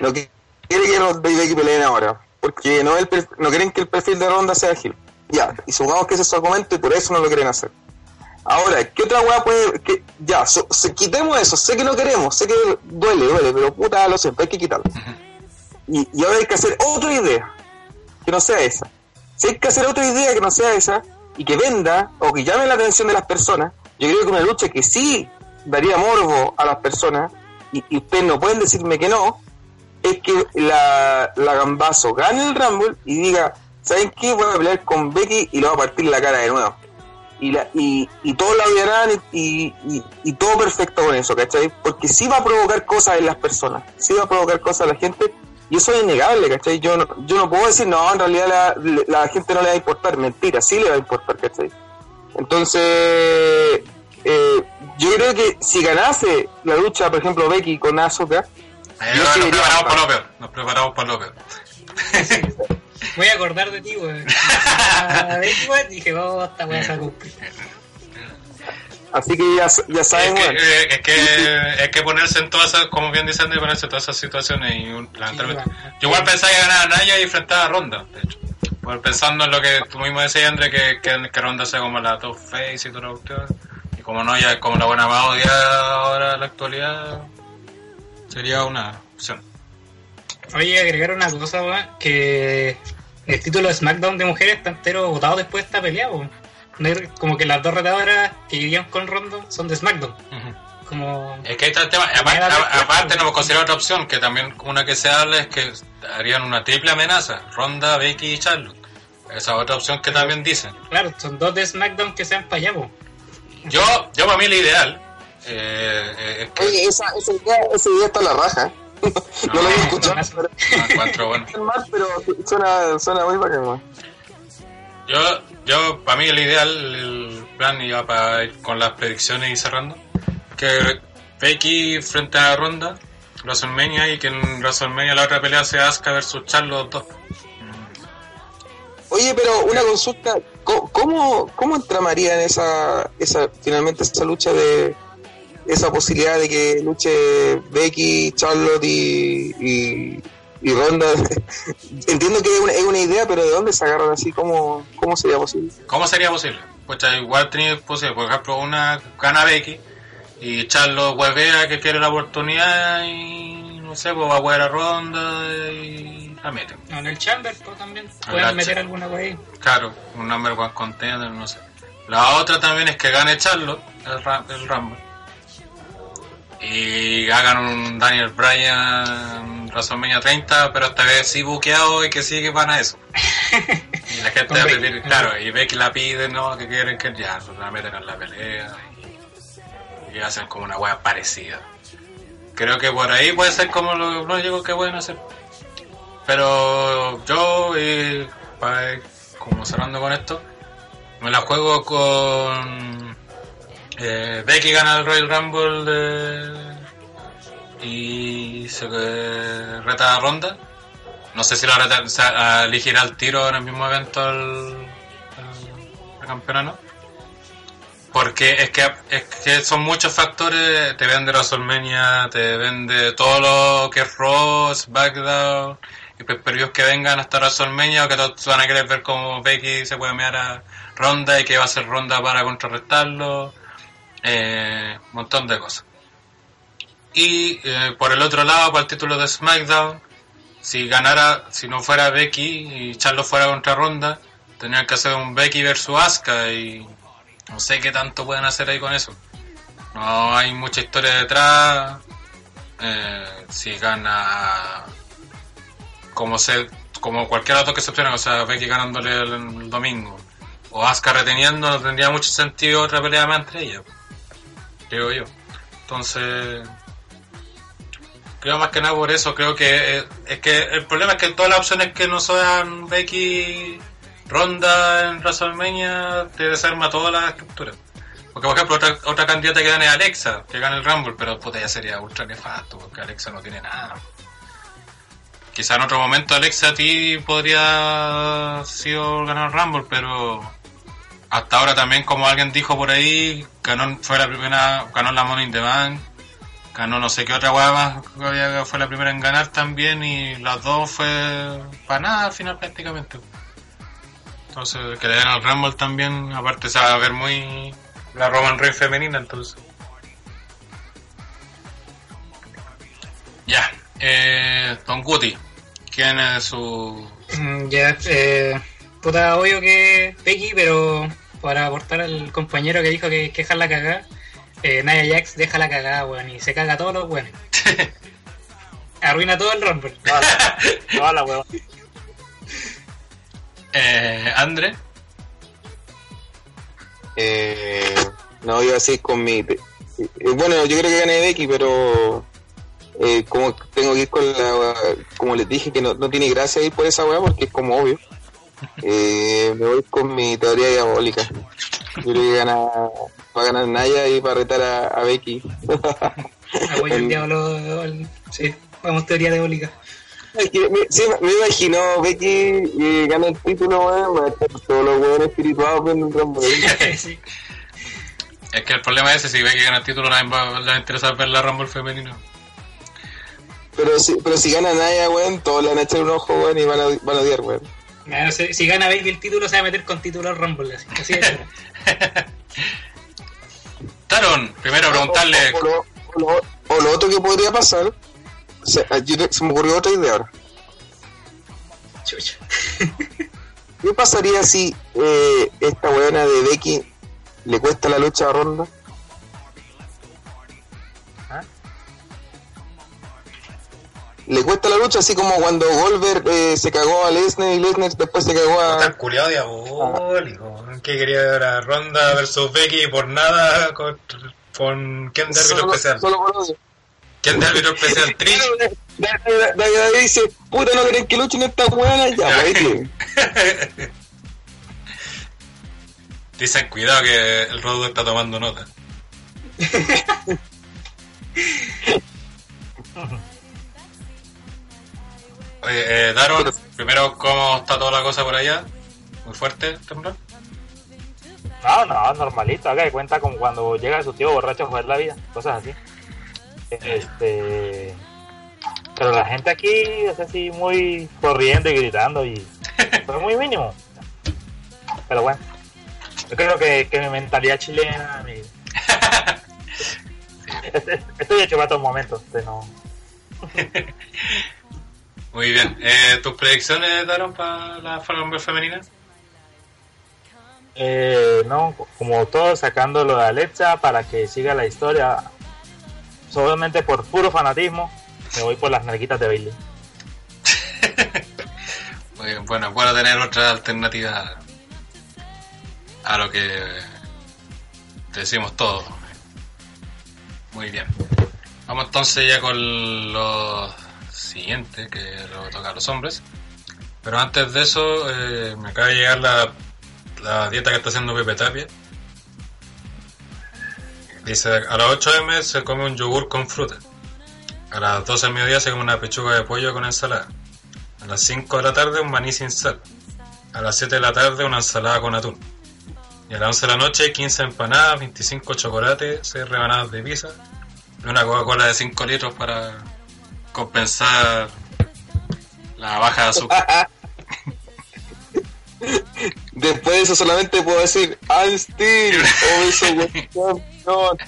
no que- quiere que los David peleen ahora, porque no, el, no quieren que el perfil de Ronda sea Gil. Ya, y supongamos que ese es su argumento y por eso no lo quieren hacer. Ahora, ¿qué otra weá puede.? Que, ya, so- se- quitemos eso. Sé que no queremos, sé que duele, duele, pero puta, lo siento, hay que quitarlo. Y, y ahora hay que hacer otra idea, que no sea esa. Si hay que hacer otra idea que no sea esa, y que venda, o que llame la atención de las personas, yo creo que una lucha que sí daría morbo a las personas, y, y ustedes no pueden decirme que no, es que la, la Gambazo gane el Rumble y diga, ¿saben qué? Voy a pelear con Becky y le voy a partir la cara de nuevo. Y, la, y, y todos la odiarán y, y, y todo perfecto con eso, ¿cachai? Porque sí va a provocar cosas en las personas, sí va a provocar cosas a la gente y eso es innegable, ¿cachai? Yo no, yo no puedo decir, no, en realidad la, la gente no le va a importar, mentira, sí le va a importar, ¿cachai? Entonces, eh, yo creo que si ganase la lucha, por ejemplo, Becky con Asuka, Yo nos preparamos pa. para lo peor. Nos preparamos para lo peor. (laughs) Voy a acordar de ti, weón. (laughs) A ver, weón, dije, oh, esta weá se va a cumplir. así que ya, ya Es saben, que, bueno, eh, es que es que ponerse en todas esas, como bien dicen, de ponerse en todas esas situaciones y un- lamentablemente. Sí, Yo igual pensaba que ganaba Naya y enfrentaba a Ronda, de hecho. Igual pensando en lo que tú mismo decías, André, que, que, que Ronda sea como la top face y toda la cuestión. Y como no, ya es como la buena más odiada ahora en la actualidad, sería una opción. Oye, agregar una cosa, weón, que el título de SmackDown de mujeres está entero votado después de esta pelea, Como que las dos retadoras que irían con Rondo son de SmackDown. Como. Es que ahí está el tema. Aparte, no hemos considerado otra opción, que también una que se habla es que harían una triple amenaza. Ronda, Becky y Charlotte. Esa es otra opción que también dicen. Claro, son dos de SmackDown que sean para allá. Yo, yo para mí lo ideal eh, eh, oye, esa, esa, idea, esa idea está a la raja. (laughs) No, lo había escuchado, no, pero bueno. (laughs) mal, pero suena, suena muy bacán. Yo, yo para mí el ideal, el plan ya para ir con las predicciones y cerrando, que Becky frente a Ronda, WrestleMania y que en WrestleMania la otra pelea sea Asuka versus Charlotte 2. Oye, pero una consulta, ¿cómo, cómo, cómo entramaría en esa, esa, finalmente esa lucha de, esa posibilidad de que luche Becky, Charlotte y, y, y Ronda? (laughs) Entiendo que es una, es una idea, pero ¿de dónde se agarran así? ¿Cómo, cómo sería posible? ¿Cómo sería posible? Pues igual tenía posible, por ejemplo, una gana Becky y Charlotte huevea que quiere la oportunidad y no sé, pues va a jugar a Ronda y la meten. No, en el Chamber pues, también pueden meter alguna por ahí. Claro, un number one contender, no sé. La otra también es que gane Charlotte el, el Rumble. Y hagan un Daniel Bryan WrestleMania 30, pero esta vez sí buqueado y que sí que van a eso. (laughs) Y la gente va a pedir, claro, y Becky la pide, ¿no? Que quieren que ya, pues, la meten en la pelea y, y hacen como una wea parecida. Creo que por ahí puede ser como lo lógico que pueden hacer. Pero yo, y para ir como cerrando con esto, me la juego con eh, Becky gana el Royal Rumble de- y se eh, reta a Ronda. No sé si la reta, o sea, elegirá el tiro en el mismo evento al, al- al campeonato. Porque es que, es que son muchos factores, te vende WrestleMania, te vende todo lo que es Raw, SmackDown, y periodos que vengan hasta WrestleMania, o que todos van a querer ver cómo Becky se puede mear a Ronda y que va a hacer Ronda para contrarrestarlo, eh, montón de cosas. Y eh, por el otro lado, para el título de SmackDown, si ganara, si no fuera Becky y Charlo fuera contra Ronda, tendrían que hacer un Becky versus Asuka y no sé qué tanto pueden hacer ahí con eso. No hay mucha historia detrás. Eh, si gana como se como cualquier otro que se opcione, o sea, Becky ganándole el, el domingo o Asuka reteniendo, no tendría mucho sentido otra pelea más entre ellas. Creo yo. Entonces, creo más que nada por eso, creo que eh, es que el problema es que todas las opciones que no sean Becky Ronda en WrestleMania te desarma toda la estructura. Porque, por ejemplo, otra, otra candidata que gane es Alexa, que gane el Rumble, pero puta, ya sería ultra nefasto, porque Alexa no tiene nada. Quizá en otro momento Alexa a ti podría sido ganar el Rumble, pero hasta ahora también, como alguien dijo por ahí, ganó, fue la primera, ganó la Money in the Bank, ganó no sé qué otra hueá fue la primera en ganar también, y las dos fue para nada al final prácticamente. Entonces, que le den al Rumble también, aparte se va a ver muy la Roman Reigns femenina, entonces. Ya, eh, Don Guti, ¿quién es su... Mm, Ya, eh, puta, obvio que Becky, pero para aportar al compañero que dijo que, que deja la cagada, eh, Nia Jax deja la cagada, weón, y se caga a todos los weones. (laughs) Arruina todo el Rumble. Toda la, hueva. Eh, Andre? Eh, no, iba así con mi. eh, bueno, yo creo que gané Becky, pero. eh, como tengo que ir con la. Como les dije, que no, no tiene gracia ir por esa weá porque es como obvio. Eh, me voy con mi teoría diabólica. Yo creo que gana, va a ganar Naya y va a retar a, a Becky. Apoyo el diablo. el- sí, vamos, teoría diabólica. Es que me, sí, me imagino Becky eh, gana el título, weón, va a estar todos los weones espirituados viendo el Rumble. (laughs) sí. Es que el problema es ese, si que gana el título, nadie va, le va a interesar ver la Rumble femenino. Pero si, pero si gana Naya, weón, todos le van a echar un ojo, weón, y van a, van a odiar, weón. Si, si gana Baby el título, se va a meter con título al Rumble. Así, así es. (laughs) Taron, primero preguntarle... O, o lo, o lo- o lo otro que podría pasar, se me ocurrió otra idea ahora. Chucha. ¿Qué pasaría si eh, esta weona de Becky le cuesta la lucha a Ronda? Le cuesta la lucha así como cuando Goldberg eh, se cagó a Lesnar y Lesnar después se cagó a... culiado diabólico. Que quería ver a Ronda versus Becky por nada con, con quién de árbitro especial. solo por odio. ¿Quién de árbitro especial? (laughs) Trish. David dice, puta, no querés que luchen estas weonas, ya, (laughs) pues. (laughs) Dicen cuidado que el Rodo está tomando nota. Oye, eh, Daron, primero, ¿cómo está toda la cosa por allá? ¿Muy fuerte, temblor? No, no, normalito. Haga de cuenta como cuando llega su tío borracho a joder la vida. Cosas así. Este. Pero la gente aquí es así muy corriendo y gritando y. (laughs) Fue muy mínimo. Pero bueno. Yo creo que, que mi mentalidad chilena. Mi... (laughs) Estoy hecho para estos momentos. este, no. (laughs) Muy bien. Eh, ¿Tus predicciones, Daron, para la Rumble femenina? Eh, no, como todo sacando lo de Alexa para que siga la historia. Solamente por puro fanatismo, me voy por las narguitas de Bailey. (laughs) Muy bien, bueno, bueno tener otra alternativa a lo que decimos todos. Muy bien. Vamos entonces ya con lo siguiente, que lo toca a los hombres. Pero antes de eso, eh, me acaba de llegar la, la dieta que está haciendo Pepe Tapia. Dice, a las 8 m se come un yogur con fruta. A las 12 del mediodía se come una pechuga de pollo con ensalada. A las 5 de la tarde un maní sin sal. A las 7 de la tarde una ensalada con atún. Y a las 11 de la noche, 15 empanadas, 25 chocolates, 6 rebanadas de pizza y una Coca-Cola de 5 litros para compensar la baja de azúcar. (laughs) Después de eso solamente puedo decir I'm still obeso campeón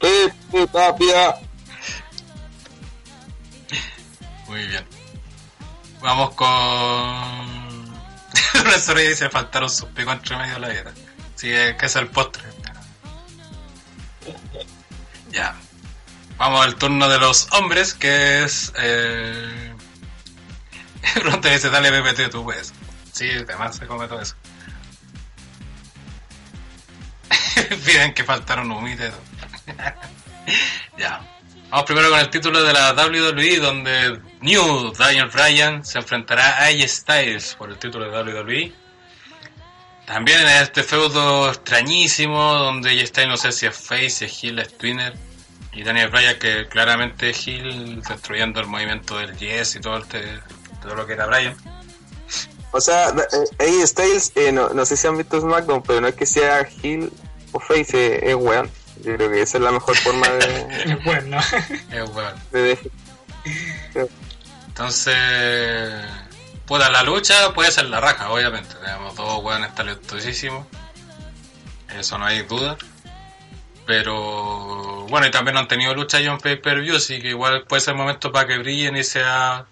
Pepe Tapia Muy bien. Vamos con. (laughs) Una sonrisa dice: faltaron sus picos entre medio de la dieta. Sí, es que es el postre. Ya. Vamos al turno de los hombres, que es. Eh... (laughs) Pronto dice: dale PPT, tú puedes. Sí, además se come todo eso. (laughs) Piden que faltaron humitas. (laughs) ya. Vamos primero con el título de la WWE, donde New Daniel Bryan se enfrentará a AJ Styles por el título de WWE. También en este feudo extrañísimo, donde AJ Styles no sé si es face, si es heel, es twinner. Y Daniel Bryan que claramente es heel, destruyendo el movimiento del Yes y todo, el te- todo lo que era Bryan. O sea, eh, AJ Styles, eh, no, no sé si han visto SmackDown, pero no es que sea heel o face, eh, es weón. Yo creo que esa es la mejor forma de, (laughs) Bueno, Es weón. de. Entonces, puta, la lucha puede ser la raja, obviamente. Tenemos dos weones talentosísimos. Eso no hay duda. Pero, bueno, y también han tenido lucha ya en pay-per-view, así que igual puede ser momento para que brillen y sea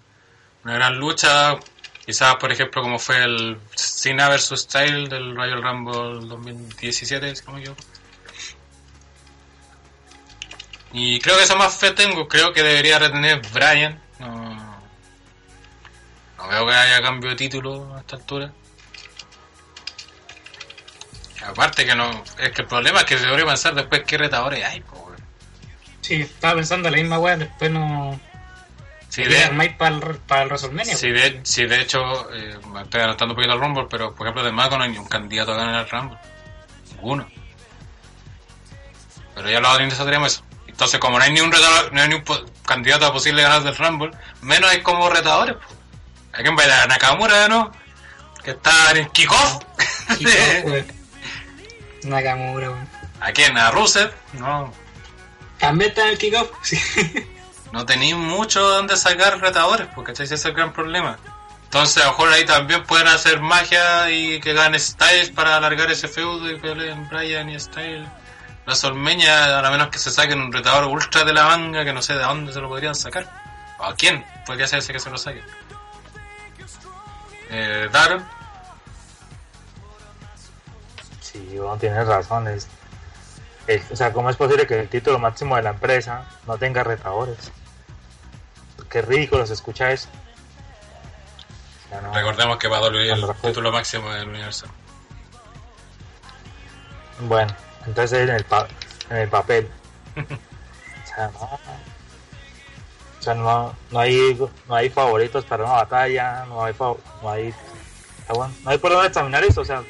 una gran lucha. Quizás, por ejemplo, como fue el Cena vs. Style del Royal Rumble 2017, si no me equivoco. Y creo que esa más fe tengo. Creo que debería retener Brian. No, no veo que haya cambio de título a esta altura. Aparte que no... Es que el problema es que se debería pensar después qué retadores hay. po, sí, estaba pensando la misma weá, después no. Quería de, para el, para el WrestleMania. si de, de hecho, eh, me estoy adelantando un poquito al Rumble, pero por ejemplo de Mago no hay ni un candidato a ganar el Rumble. Ninguno. Pero ya los adrinos tenemos eso. Entonces, como no hay ni un retador, no hay ni un candidato a posible ganar del Rumble, menos hay como retadores. po. Hay que ver a Nakamura, ¿no? Que está en el kickoff. (laughs) Nakamura, weón. ¿A quién? ¿A Rusev? No. También está en el kickoff. (laughs) Sí. No tenéis mucho donde sacar retadores, porque ese es el gran problema. Entonces, a lo mejor ahí también pueden hacer magia y que gane Styles para alargar ese feudo y peleen Bryan y Styles. La Solmeña, a lo menos que se saquen un retador ultra de la manga, que no sé de dónde se lo podrían sacar. ¿O a quién? Podría ser ese que se lo saque. Eh, Darren, Sí, no tienes razón. Es, es- o sea, ¿cómo es posible que el título máximo de la empresa no tenga retadores? Qué ridículo se escucha eso. O sea, no- recordemos que va a WWE el título máximo del universo. Bueno, entonces en el, pa- en el papel. (laughs) o sea, no, o sea, no, no hay, no hay favoritos para una batalla, no hay, no hay, no hay por dónde examinar esto. O sea,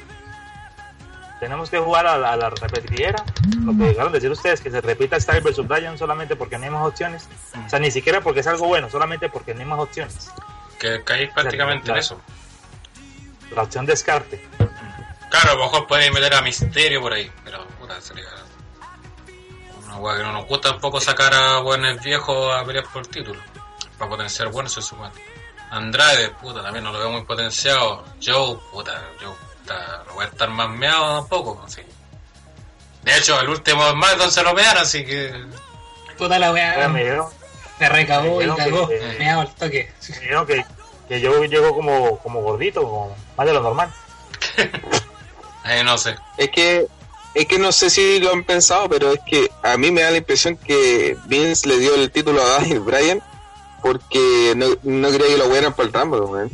tenemos que jugar a la, a la repetidera. Lo que llegaron a decir ustedes, que se repita Style versus Bryan solamente porque no hay más opciones. O sea, ni siquiera porque es algo bueno, solamente porque no hay más opciones. Que caéis prácticamente en eso. La opción descarte. Claro, a lo mejor pueden meter a Misterio por ahí, pero puta, sería una weá que no nos gusta tampoco sacar a buenos viejos a pelear por el título. Para potenciar buenos se supone. Andrade, puta, también no lo veo muy potenciado. Joe, puta, Joe, puta, no voy a estar más meado tampoco, así. De hecho, el último SmackDown se lo mearon, así que... Puta la weá. me recagó y cagó. que- Me hago el toque. me que, que yo llego como, como gordito, como más de lo normal. (laughs) Eh, no sé. Es que, es que no sé si lo han pensado, pero es que a mí me da la impresión que Vince le dio el título a Daniel Bryan porque no, no quería que lo fueran para el Rumble.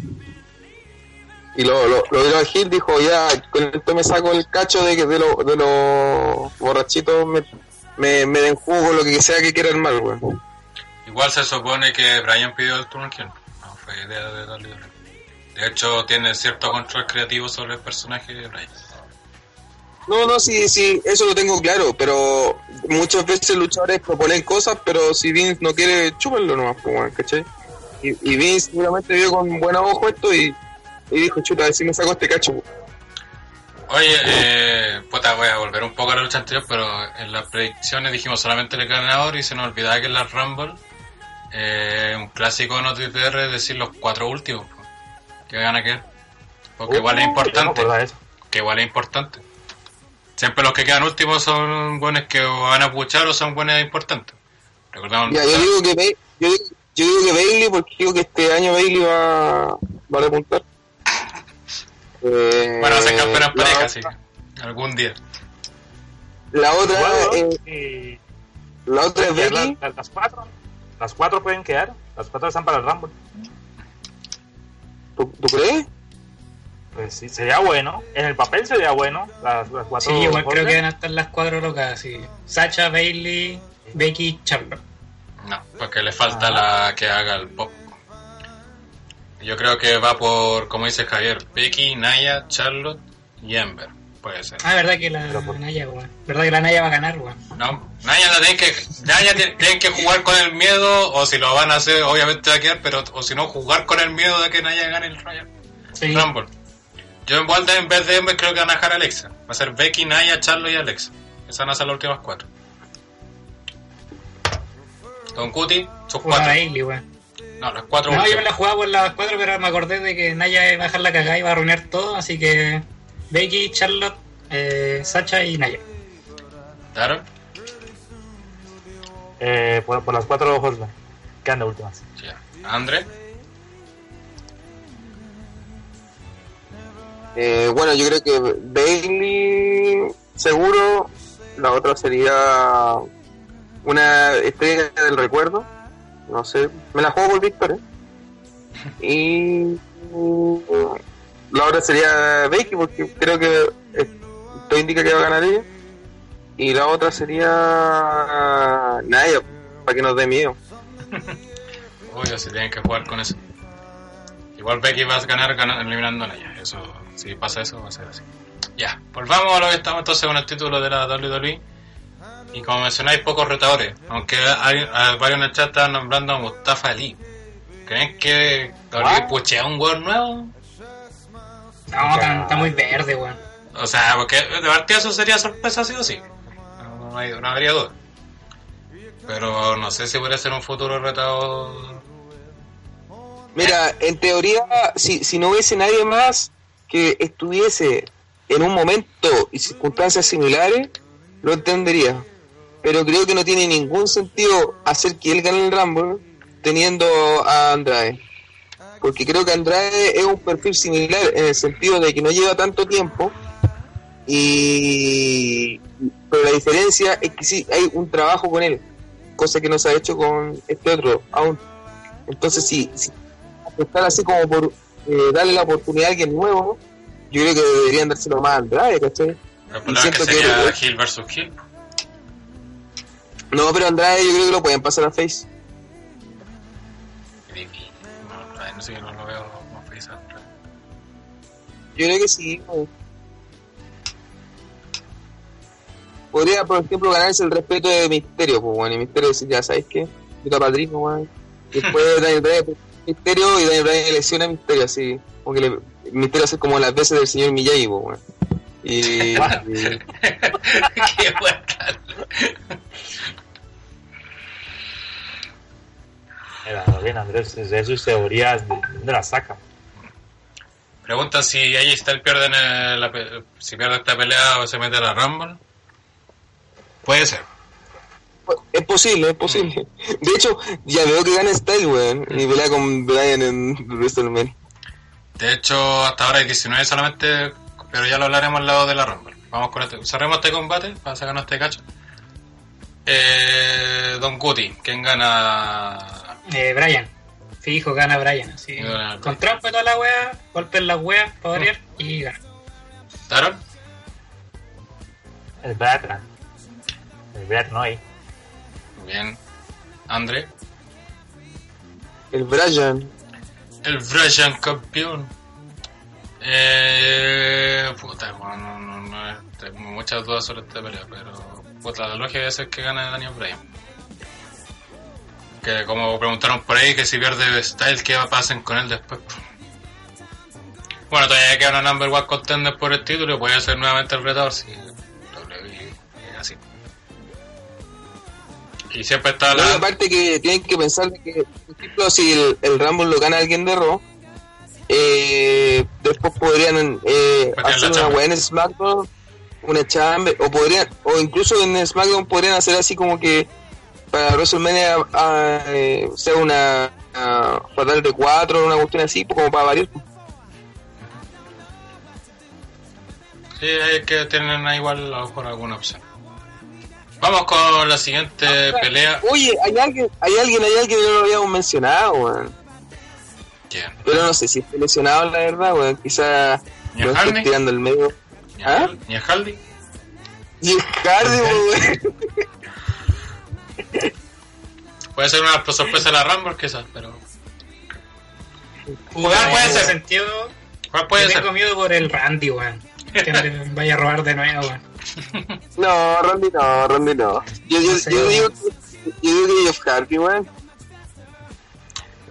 Y lo, lo, lo Gil, dijo, ya, con esto me saco el cacho de que de, lo- de los borrachitos me, me, me den jugo, lo que sea que quieran mal, weón. Igual se supone que Brian pidió el turno aquí. No fue idea de darle. De hecho, tiene cierto control creativo sobre el personaje de Brian. No, no, sí, sí, eso lo tengo claro, pero muchas veces luchadores proponen cosas, pero si Vince no quiere, chúpenlo nomás, pues, ¿cachai? Y, y Vince seguramente vio con buen ojo esto y, y dijo, chuta, a ver si me saco este cacho. Oye, eh, puta, voy a volver un poco a la lucha anterior, pero en las predicciones dijimos solamente el ganador y se nos olvidaba que en la Rumble, eh, un clásico en OTTR es decir los cuatro últimos, que gana que Porque igual es Uh, yo no me importante, que igual es importante. Siempre los que quedan últimos son buenos que van a puchar o son buenos e importantes. Recordamos, Ya, yo digo que yo, digo- yo digo que Bailey porque digo que este año Bailey va, va a repuntar. Eh, bueno, hacen campeonas la pareja, otra- sí, algún día. La otra, Igual, eh, y- la otra es Becky. las- cuatro. Las cuatro pueden quedar. Las cuatro están para el Rumble. ¿Tú, tú crees? Pues sí, sería bueno. En el papel sería bueno. Las, las cuatro. Sí, igual creo que van a estar las cuatro locas, sí. Sacha, Bailey, Becky, Charlotte. No, porque le falta Ah. la que haga el pop. Yo creo que va por, como dice Javier, Becky, Naya, Charlotte y Ember. Puede ser. Ah, verdad que la por- Naya, weón. Verdad que la Naya va a ganar, weón. No, Naya la tienen que, Naya tiene- tienen que jugar con el miedo, o si lo van a hacer, obviamente va a quedar, pero, o si no, jugar con el miedo de que Naya gane el Royal Sí. Rumble. Yo en Walter, en vez de Ember, creo que van a dejar a Alexa. Va a ser Becky, Naya, Charlotte y Alexa. Esas van a ser las últimas cuatro. Don Cuti, sus cuatro. Bailey, weón. No, las cuatro No, yo me la jugaba por las cuatro, pero me acordé de que Naya iba a dejar la cagada y iba a arruinar todo, así que Becky, Charlotte, eh, Sacha y Naya. ¿Claro? Eh, por, por las cuatro Holden. Quedan de últimas. Ya. André. Eh, bueno, yo creo que Bailey seguro. La otra sería una estrella del recuerdo. No sé, me la juego por Victoria. Y uh, la otra sería Becky porque creo que eh, todo indica que va a ganar ella. Y la otra sería Naya, para que nos dé miedo. (laughs) Obvio, si tienen que jugar con eso. Igual Becky va a ganar, ganar eliminando a Naya. Eso, si pasa eso, va a ser así. Ya, volvamos a lo que estamos entonces con el título de la WWE. Y como mencionáis, pocos retadores. Aunque hay, hay varios en el chat estaban nombrando a Mustafa Ali. ¿Creen que WWE puchea un weón nuevo? No, está, está muy verde, weón. O sea, porque de partida eso sería sorpresa, sí o sí. No, hay- no habría duda. Pero no sé si podría ser un futuro retador. Mira, en teoría, si, si no hubiese nadie más que estuviese en un momento y circunstancias similares, lo entendería. Pero creo que no tiene ningún sentido hacer que él gane el Rumble teniendo a Andrade. Porque creo que Andrade es un perfil similar en el sentido de que no lleva tanto tiempo y pero la diferencia es que sí hay un trabajo con él, cosa que no se ha hecho con este otro aún. Entonces, si, si apostar así como por eh, darle la oportunidad a alguien nuevo, yo creo que deberían dárselo más a Andrade, ¿cachai? El Y es que que- sería Hill versus Hill. No, pero Andrade yo creo que lo pueden pasar a Face. No, no, sé, no lo veo como face Andrade. Yo creo que sí. güey. Podría, por ejemplo, ganarse el respeto de Misterio, pues, bueno, y Misterio decir, ya sabes qué, yo padrino, weón. (laughs) Después Daniel Bryan Misterio y Daniel Bryan lesiona a Misterio, así, como que le, Misterio hace como las veces del señor Miyagi, pues, weón. Y, (laughs) y- Qué Mira, bien, Andrés, de sus teorías, ¿de dónde las saca? Preguntan si Styles pierde en el- la si pierde esta pelea o se mete a la Rumble. Puede ser. es posible, es posible. (laughs) De hecho, ya veo que gana Style, weón, y pelea con Bryan en WrestleMania. De hecho, hasta ahora hay 19 solamente, pero ya lo hablaremos al lado de la Rumble. Vamos con este. Cerremos este combate para sacarnos este cacho. Eh, Don Guti, ¿quién gana? Eh, Brian. Fijo, gana Brian. Así. Gana Con trampa y toda la wea, golpeen las weas para variar y gana. ¿Taron? El Bertrand. El Brad Noy. Bien. André. El Bryan, El Brian campeón. Eh, puta, bueno, no, no, no, tengo muchas dudas sobre esta pelea, pero puta, la lógica es que gane Daniel Bryan. Que como preguntaron por ahí que si pierde Styles, ¿qué va a pasar con él después? Bueno, todavía queda una number one contender por el título y puede ser nuevamente el retador si así. Y siempre está No, la... aparte que tienen que pensar que, por ejemplo, si el, el Rumble lo gana alguien de Raw, eh, después podrían eh, hacer una en SmackDown, una chamber, o podrían, o incluso en SmackDown podrían hacer así como que para WrestleMania ah, eh, sea una ah, fatal de cuatro, una cuestión así, como para variar. Sí, hay que tener igual a lo mejor alguna opción. Vamos con la siguiente pelea. Oye, hay alguien, hay alguien, hay alguien que no lo habíamos mencionado, weón. ¿Quién? Pero no sé si está lesionado, la verdad, weón. Quizá ¿Ni lo a tirando el medio. ¿Ni ¿Ah? a, ¿Ni a Hardy? Y es cardio, weón. Puede ser una sorpresa de la Rumble, quizás, pero... Jugar puede ser. sentido, ¿Cuál puede ser? tengo miedo por el Randy, weón. Que me (laughs) vaya a robar de nuevo, weón. No, Randy no, Randy no. Yo, yo, yo digo que, yo digo que Jeff Hardy, weón.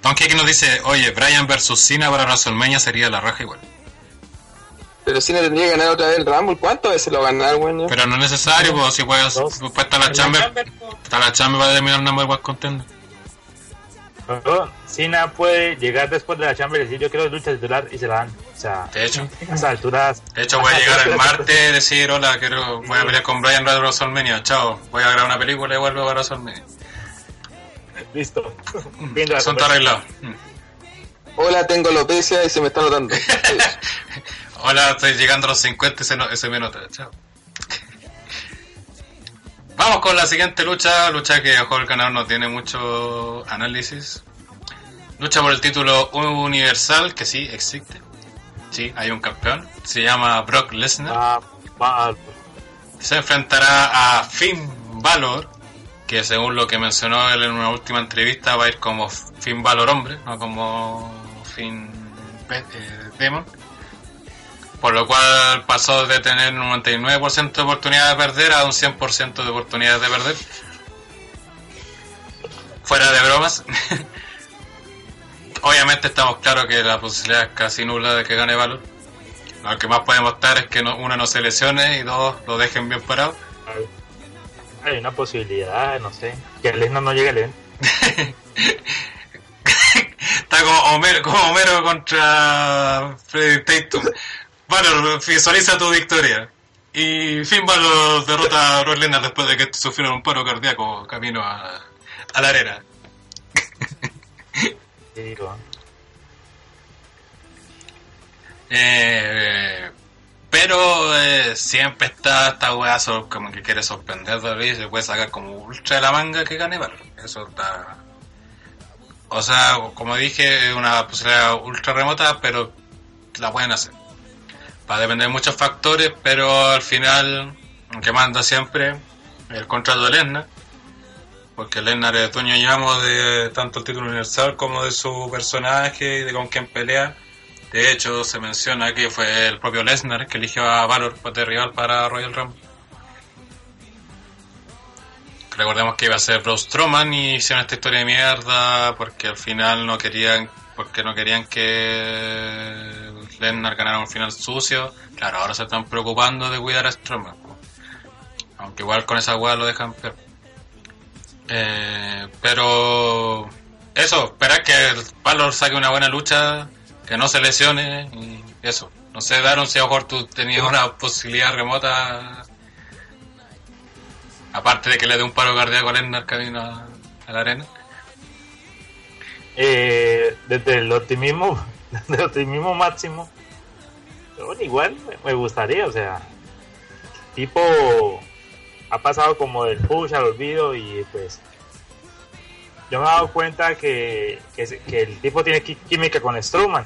Don Kiki nos dice, oye, Brian versus Cena para WrestleMania sería la raja igual. Pero si no tendría que ganar otra vez el Rumble, ¿cuántas veces lo va a ganar, weón? Pero no es necesario, pues si puedes, después está la En la Chamber, está la Chamber para terminar number one contender. Pero Cena puede llegar después de la Chamber y decir yo quiero lucha titular y se la dan. O sea, De hecho, a esas alturas. de hecho voy a llegar el martes y decir, hola, quiero, voy a pelear con Brian para WrestleMania, chao, voy a grabar una película y vuelvo para WrestleMania. Listo. Fin de la Asunto arreglado. Mm. Hola, tengo alopecia y se me está notando. (laughs) Hola, estoy llegando a los 50 y se, no- se me nota. Chao. Vamos con la siguiente lucha, lucha que a el ganador no tiene mucho análisis. Lucha por el título universal, que sí existe. Sí, hay un campeón. Se llama Brock Lesnar. Ah, Se enfrentará a Finn Balor, que según lo que mencionó él en una última entrevista va a ir como Finn Balor hombre, no como Finn eh, Demon. Por lo cual pasó de tener un 99% de oportunidad de perder a un 100% de oportunidades de perder. Fuera de bromas. (laughs) Obviamente estamos claros que la posibilidad es casi nula de que gane Valor. Lo que más podemos estar es que no, uno no se lesione y dos lo dejen bien parado. hay una posibilidad, no sé. Que el Lesnar no llegue al evento. (laughs) Está como Homero, como Homero contra Freddy Tatum. Valor, visualiza tu victoria. Y Finn derrota a Lesnar después de que sufrió un paro cardíaco camino a, la arena. (laughs) Eh, pero eh, siempre está esta weá como que quiere sorprender y se puede sacar como ultra de la manga que gane Valor. Eso está. O sea, como dije, es una posibilidad ultra remota, pero la pueden hacer. Va a depender de muchos factores, pero al final, que manda siempre el contrato de Lesnar. Porque Lesnar es dueño y amo de tanto el título universal como de su personaje y de con quién pelea. De hecho, se menciona que fue el propio Lesnar que eligió a Valor de rival para Royal Rumble. Recordemos que iba a ser Braun Strowman y hicieron esta historia de mierda porque al final no querían porque no querían que Lesnar ganara un final sucio. Claro, ahora se están preocupando de cuidar a Strowman. Aunque igual con esa weá lo dejan peor. Eh, pero eso, esperar que el Valor saque una buena lucha, que no se lesione y eso. No sé, Daron, si a lo mejor una posibilidad remota, aparte de que le dé un paro cardíaco a Lesnar camino a, a la arena. Eh, desde el optimismo, (laughs) el optimismo máximo, bueno, igual me- gustaría, o sea, tipo ha pasado como del push al olvido y pues yo me he dado cuenta que, que, el tipo tiene química con Strowman,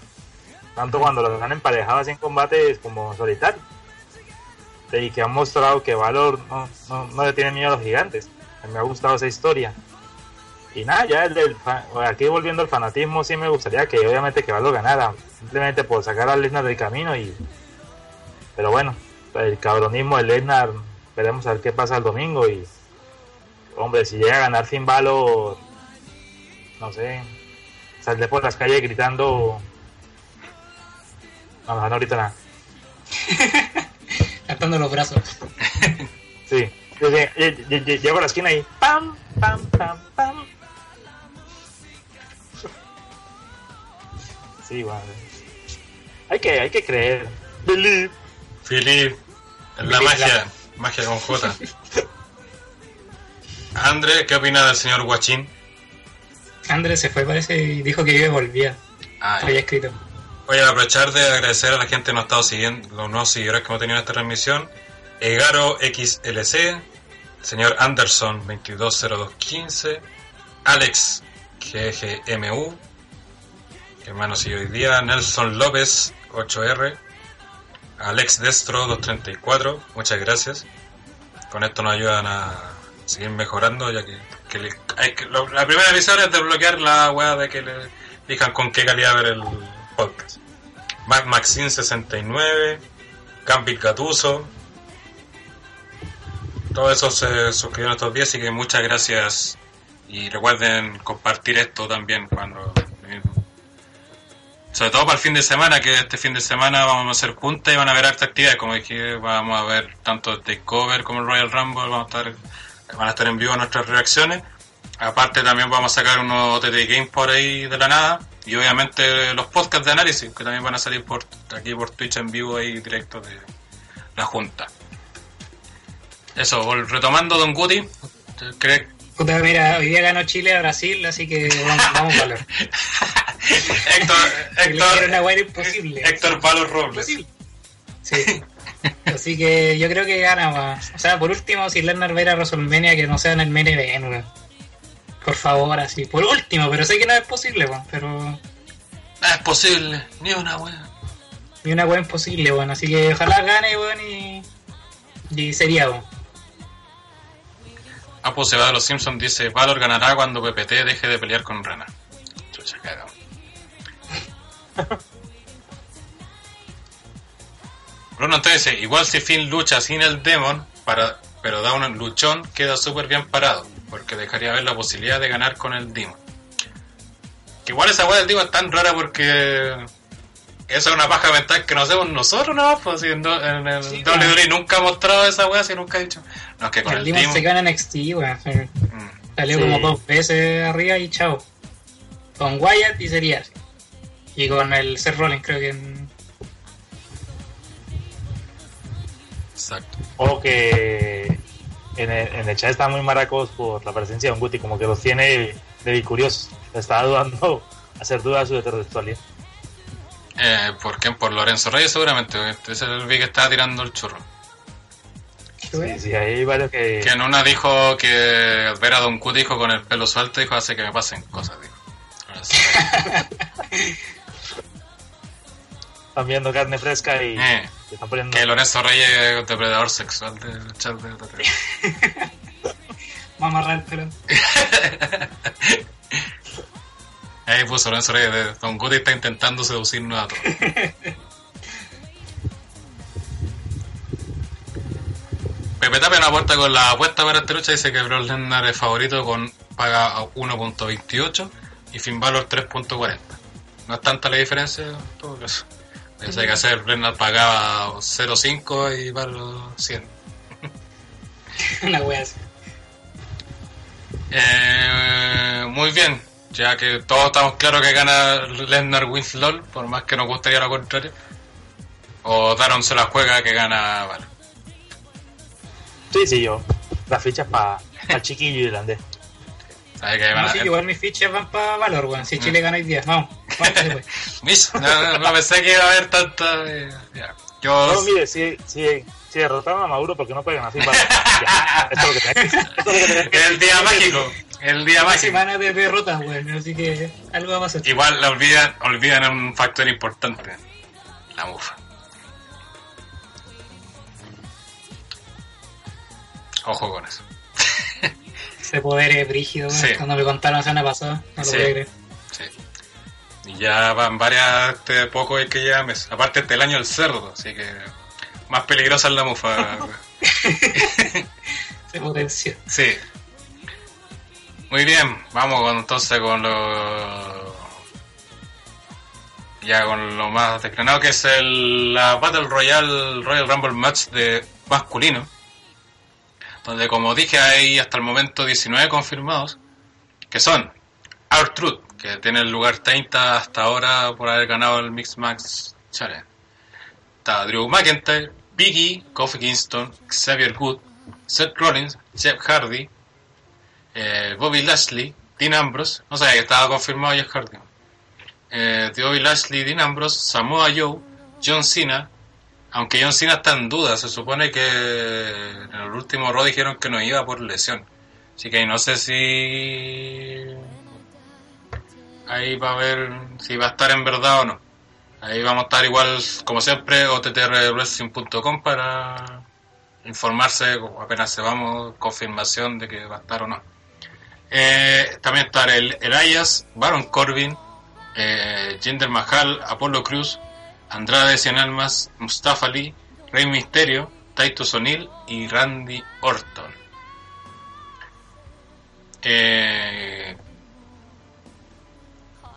tanto cuando los han emparejado así en combates como solitario. Y que han mostrado que Valor no, no, no le tiene miedo a los gigantes. Me ha gustado esa historia. Y nada, ya el del fa- aquí volviendo al fanatismo, sí me gustaría que obviamente que Valor ganara, simplemente por sacar a Lesnar del camino y pero bueno, el cabronismo de Lesnar, veremos a ver qué pasa el domingo y hombre, si llega a ganar sin Valor, no sé, saldré por las calles gritando no, mejor no ahorita nada. (laughs) Levantando los brazos. Sí, Desde- lle- lle- lle- Llego a la esquina y pam, pam, pam, pam. Sí, bueno. Hay que, hay que creer. Believe. Philip, la magia, magia con J. André, ¿qué opina del señor Guachín? Andrés se fue, parece, y dijo que yo volvía. Ah, Había escrito. Voy a aprovechar de agradecer a la gente que nos ha estado siguiendo, los nuevos seguidores que hemos tenido en esta transmisión. Egaro XLC, señor Anderson 220215, Alex GGMU, hermano sigue hoy día, Nelson López 8R, Alex Destro 234, muchas gracias. Con esto nos ayudan a seguir mejorando, ya que, que la primera misión es desbloquear la weá de que le digan con qué calidad ver el podcast. Mac Maxine 69, Gambit Gatuso, todos esos se suscribieron estos días, así que muchas gracias y recuerden compartir esto también cuando sobre todo para el fin de semana, que este fin de semana vamos a hacer juntas y van a haber harta actividades, como dije, vamos a ver tanto el Takeover como el Royal Rumble, vamos a estar, van a estar en vivo nuestras reacciones. Aparte también vamos a sacar unos TT Games por ahí de la nada y obviamente los podcasts de análisis que también van a salir por aquí por Twitch en vivo ahí directo de la junta. Eso, retomando Don Guti, ¿cree Puta, mira, hoy día ganó Chile a Brasil, así que vamos, vamos a valor. (laughs) Héctor, (laughs) Era Héctor, una weá imposible. Héctor Palos Robles. Imposible. Sí. Así que yo creo que gana, weón. O sea, por último, si Lerner Vera WrestleMania, que no sea en el main event, weón. Por favor, así. Por último, pero sé que no es posible, weón. Pero No es posible, ni una wea. ni una weá imposible, weón. Así que ojalá gane, weón, y. Y sería, weón. Apu se va de los Simpsons dice Valor ganará cuando PPT deje de pelear con Rana. Chucha, cagado. (laughs) Bruno entonces dice, igual si Finn lucha sin el Demon, para, pero da un luchón, queda súper bien parado, porque dejaría ver la posibilidad de ganar con el Demon. Que igual esa weá del Demon es tan rara porque esa es una paja mental que no hacemos nosotros, ¿no? Pues si en, do- en el Sí, WWE nunca ha mostrado esa weá, si nunca ha dicho. No, es que con El el, Demon Demon... se gana en NXT. Mm. Salió Sí. como dos veces arriba y chao. Con Wyatt y sería así. Y con el Seth Rollins, creo que. en- Exacto. O que en el, en el chat están muy maracos por la presencia de un Guti, como que los tiene de bicuriosos. Estaba dudando, (laughs) hacer duda de su heterosexualidad. Eh, ¿Por quién? Por Lorenzo Reyes seguramente. Ese el vi que estaba tirando el churro. Sí, sí, hay varios que Que en una dijo que ver a Don Q dijo con el pelo suelto, dijo hace que me pasen cosas, dijo. (laughs) Viendo carne fresca y Eh, están poniendo... que Lorenzo Reyes es depredador sexual del chat de TT. (laughs) Vamos a amarrar el pelo. (laughs) Ahí puso Lorenzo Reyes, de- Don Guti está intentando seducirnos (laughs) a todos. Pepe Tapia nos aporta con la apuesta para esta lucha, dice que Brock Lesnar es favorito con paga a 1.28 y Finn Balor 3.40. No es tanta la diferencia en todo caso. Pensé que hacer Lesnar pagaba 0.5 y Balor 100. (laughs) Una wea así. Eh, muy bien, ya que todos estamos claros que gana Lesnar Winslow, por más que nos gustaría lo contrario. O Daron se la juega que gana Balor. Sí, sí, yo. Las fichas para el chiquillo irlandés. ¿Sabes que van No, a- sí, igual mis fichas van para Valor, weón. Si Chile gana hoy día, vamos. Mish, no, no, pensé que iba a haber tanta. eh, ya. Yo. No, mire, si, si, si derrotaron a Maduro, porque no pegan así? Vale, ya, esto es lo que tenés. Esto es lo que tenés que el día mágico. El día Una mágico. semana de derrotas, weón. Así que algo va a pasar. Igual la olvidan, olvidan un factor importante. La mufa. Ojo con eso. Ese poder es brígido. Sí. Cuando me contaron la semana pasada, no lo Sí. podía creer. Sí. Y ya van varias este poco el que lleva mes. Aparte este el año del cerdo, así que más peligrosa es la mufa. (laughs) (laughs) Se potenció. sí. Muy bien, vamos con, entonces con lo ya con lo más desgranado que es el, la Battle Royale Royal Rumble Match de masculino donde como dije hay hasta el momento 19 confirmados, que son R-Truth, que tiene el lugar 30 hasta ahora por haber ganado el Mix Max Challenge. Está Drew McIntyre, Biggie, Kofi Kingston, Xavier Good, Seth Rollins, Jeff Hardy, eh, Bobby Lashley, Dean Ambrose, no sé, que estaba confirmado Jeff Hardy. Eh, Bobby Lashley, Dean Ambrose, Samoa Joe, John Cena, aunque John Cena está en duda, se supone que en el último Raw dijeron que no iba por lesión. Así que no sé si ahí va a ver si va a estar en verdad o no. Ahí vamos a estar igual, como siempre, ottrwrestling.com para informarse apenas se vamos confirmación de que va a estar o no. Eh, también está el Elias, Baron Corbin, eh, Jinder Mahal, Apollo Cruz, Andrade Cien Almas, Mustafa Ali, Rey Misterio, Titus O'Neill y Randy Orton. Eh,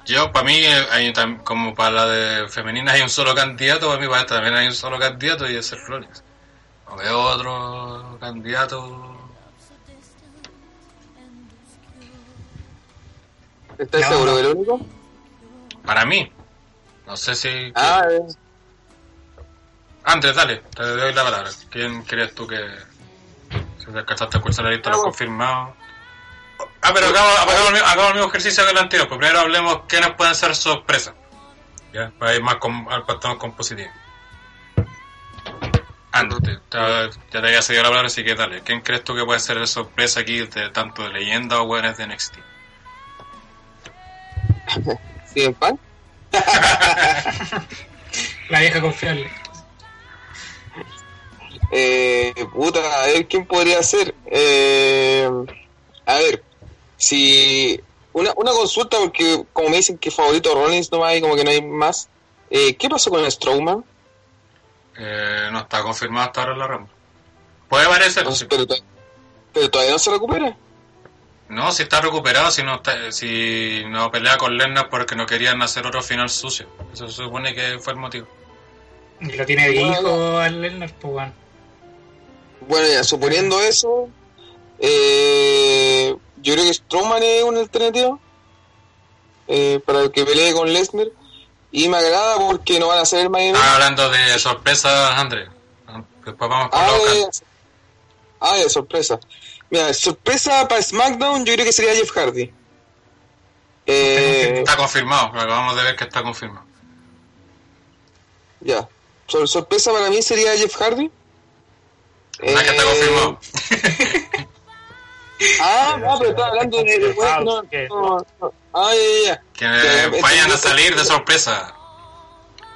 yo, para mí, eh, hay, como para la de femenina hay un solo candidato, para mí para esta también hay un solo candidato y es el Flores. No veo otro candidato. ¿Estás No, seguro no. que el único? Para mí. No sé si... Ah, eh, Andrés, dale, te doy la palabra. ¿Quién crees tú que... Si te alcanzaste a escuchar la lista de los Vamos. Ah, pero hagamos, hagamos el mismo- hagamos el mismo ejercicio que el anterior. Pues primero hablemos quiénes pueden ser sorpresas. ¿Ya? Para ir más con, al pastor con positivo. Andrés, te- te- ya te había cedido la palabra, así que dale. ¿Quién crees tú que puede ser de sorpresa aquí, de tanto de leyenda o weones de NXT? ¿CM Punk? La vieja confiable. Eh, puta, a ver, ¿quién podría ser? Eh, a ver, si... Una, una consulta, porque como me dicen que favorito Rollins no hay, como que no hay más. Eh, ¿Qué pasó con el Strowman? Eh, no está confirmado hasta ahora en la rama. Puede parecer, No, sí. pero, to- pero todavía no se recupera. No, si está recuperado, si no está, si no pelea con Lesnar porque no querían hacer otro final sucio. Eso se supone que fue el motivo. Y lo tiene de hijo al Lennart, pues bueno. Bueno, ya, suponiendo eso, eh, yo creo que Strowman es una alternativa eh, para el que pelee con Lesnar. Y me agrada porque no van a el main event. Estaba hablando de sorpresas, André. Después vamos con Ah. Ah, ya, sorpresa. Mira, sorpresa para SmackDown, yo creo que sería Jeff Hardy. Eh, Está confirmado, lo acabamos de ver que está confirmado. ya. Sor- sorpresa para mí sería Jeff Hardy. ¿Verdad que está Eh, confirmado? (laughs) Ah, no, pero estaba hablando de. de- no, no, no. Ah, ya, ya, ya. Que ya, vayan a salir de sorpresa.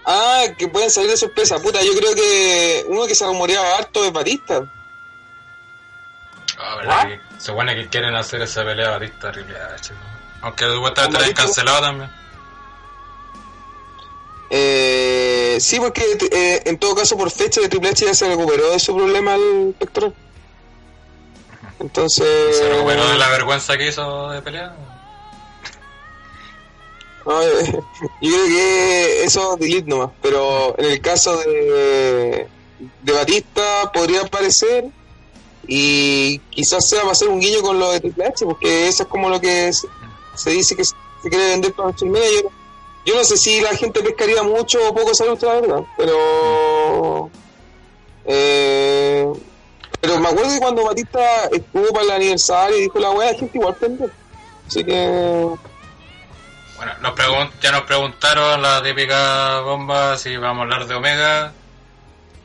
Ah, que pueden salir de sorpresa. Puta, yo creo que uno que se rumoreaba harto es Batista. Ah, verdad que se supone que quieren hacer esa pelea Batista Triple H. ¿no? Aunque supuestamente la cancelado también. Eh, sí, porque eh, en todo caso por fecha de Triple H ya se recuperó de su problema el pectoral. Entonces... Se recuperó de la vergüenza que hizo de pelea. No, yo, (laughs) yo creo que eso delete nomás, pero en el caso de, de Batista podría aparecer y quizás sea para hacer un guiño con lo de Triple H, porque eso es como lo que se, se dice que se quiere vender para WrestleMania. Yo, yo no sé si la gente pescaría mucho o poco esa lucha, la verdad, pero... Eh, pero me acuerdo que cuando Batista estuvo para el aniversario y dijo la weá, gente igual pendiente. Así que... Bueno, nos pregun- ya nos preguntaron la típica bomba si vamos a hablar de Omega.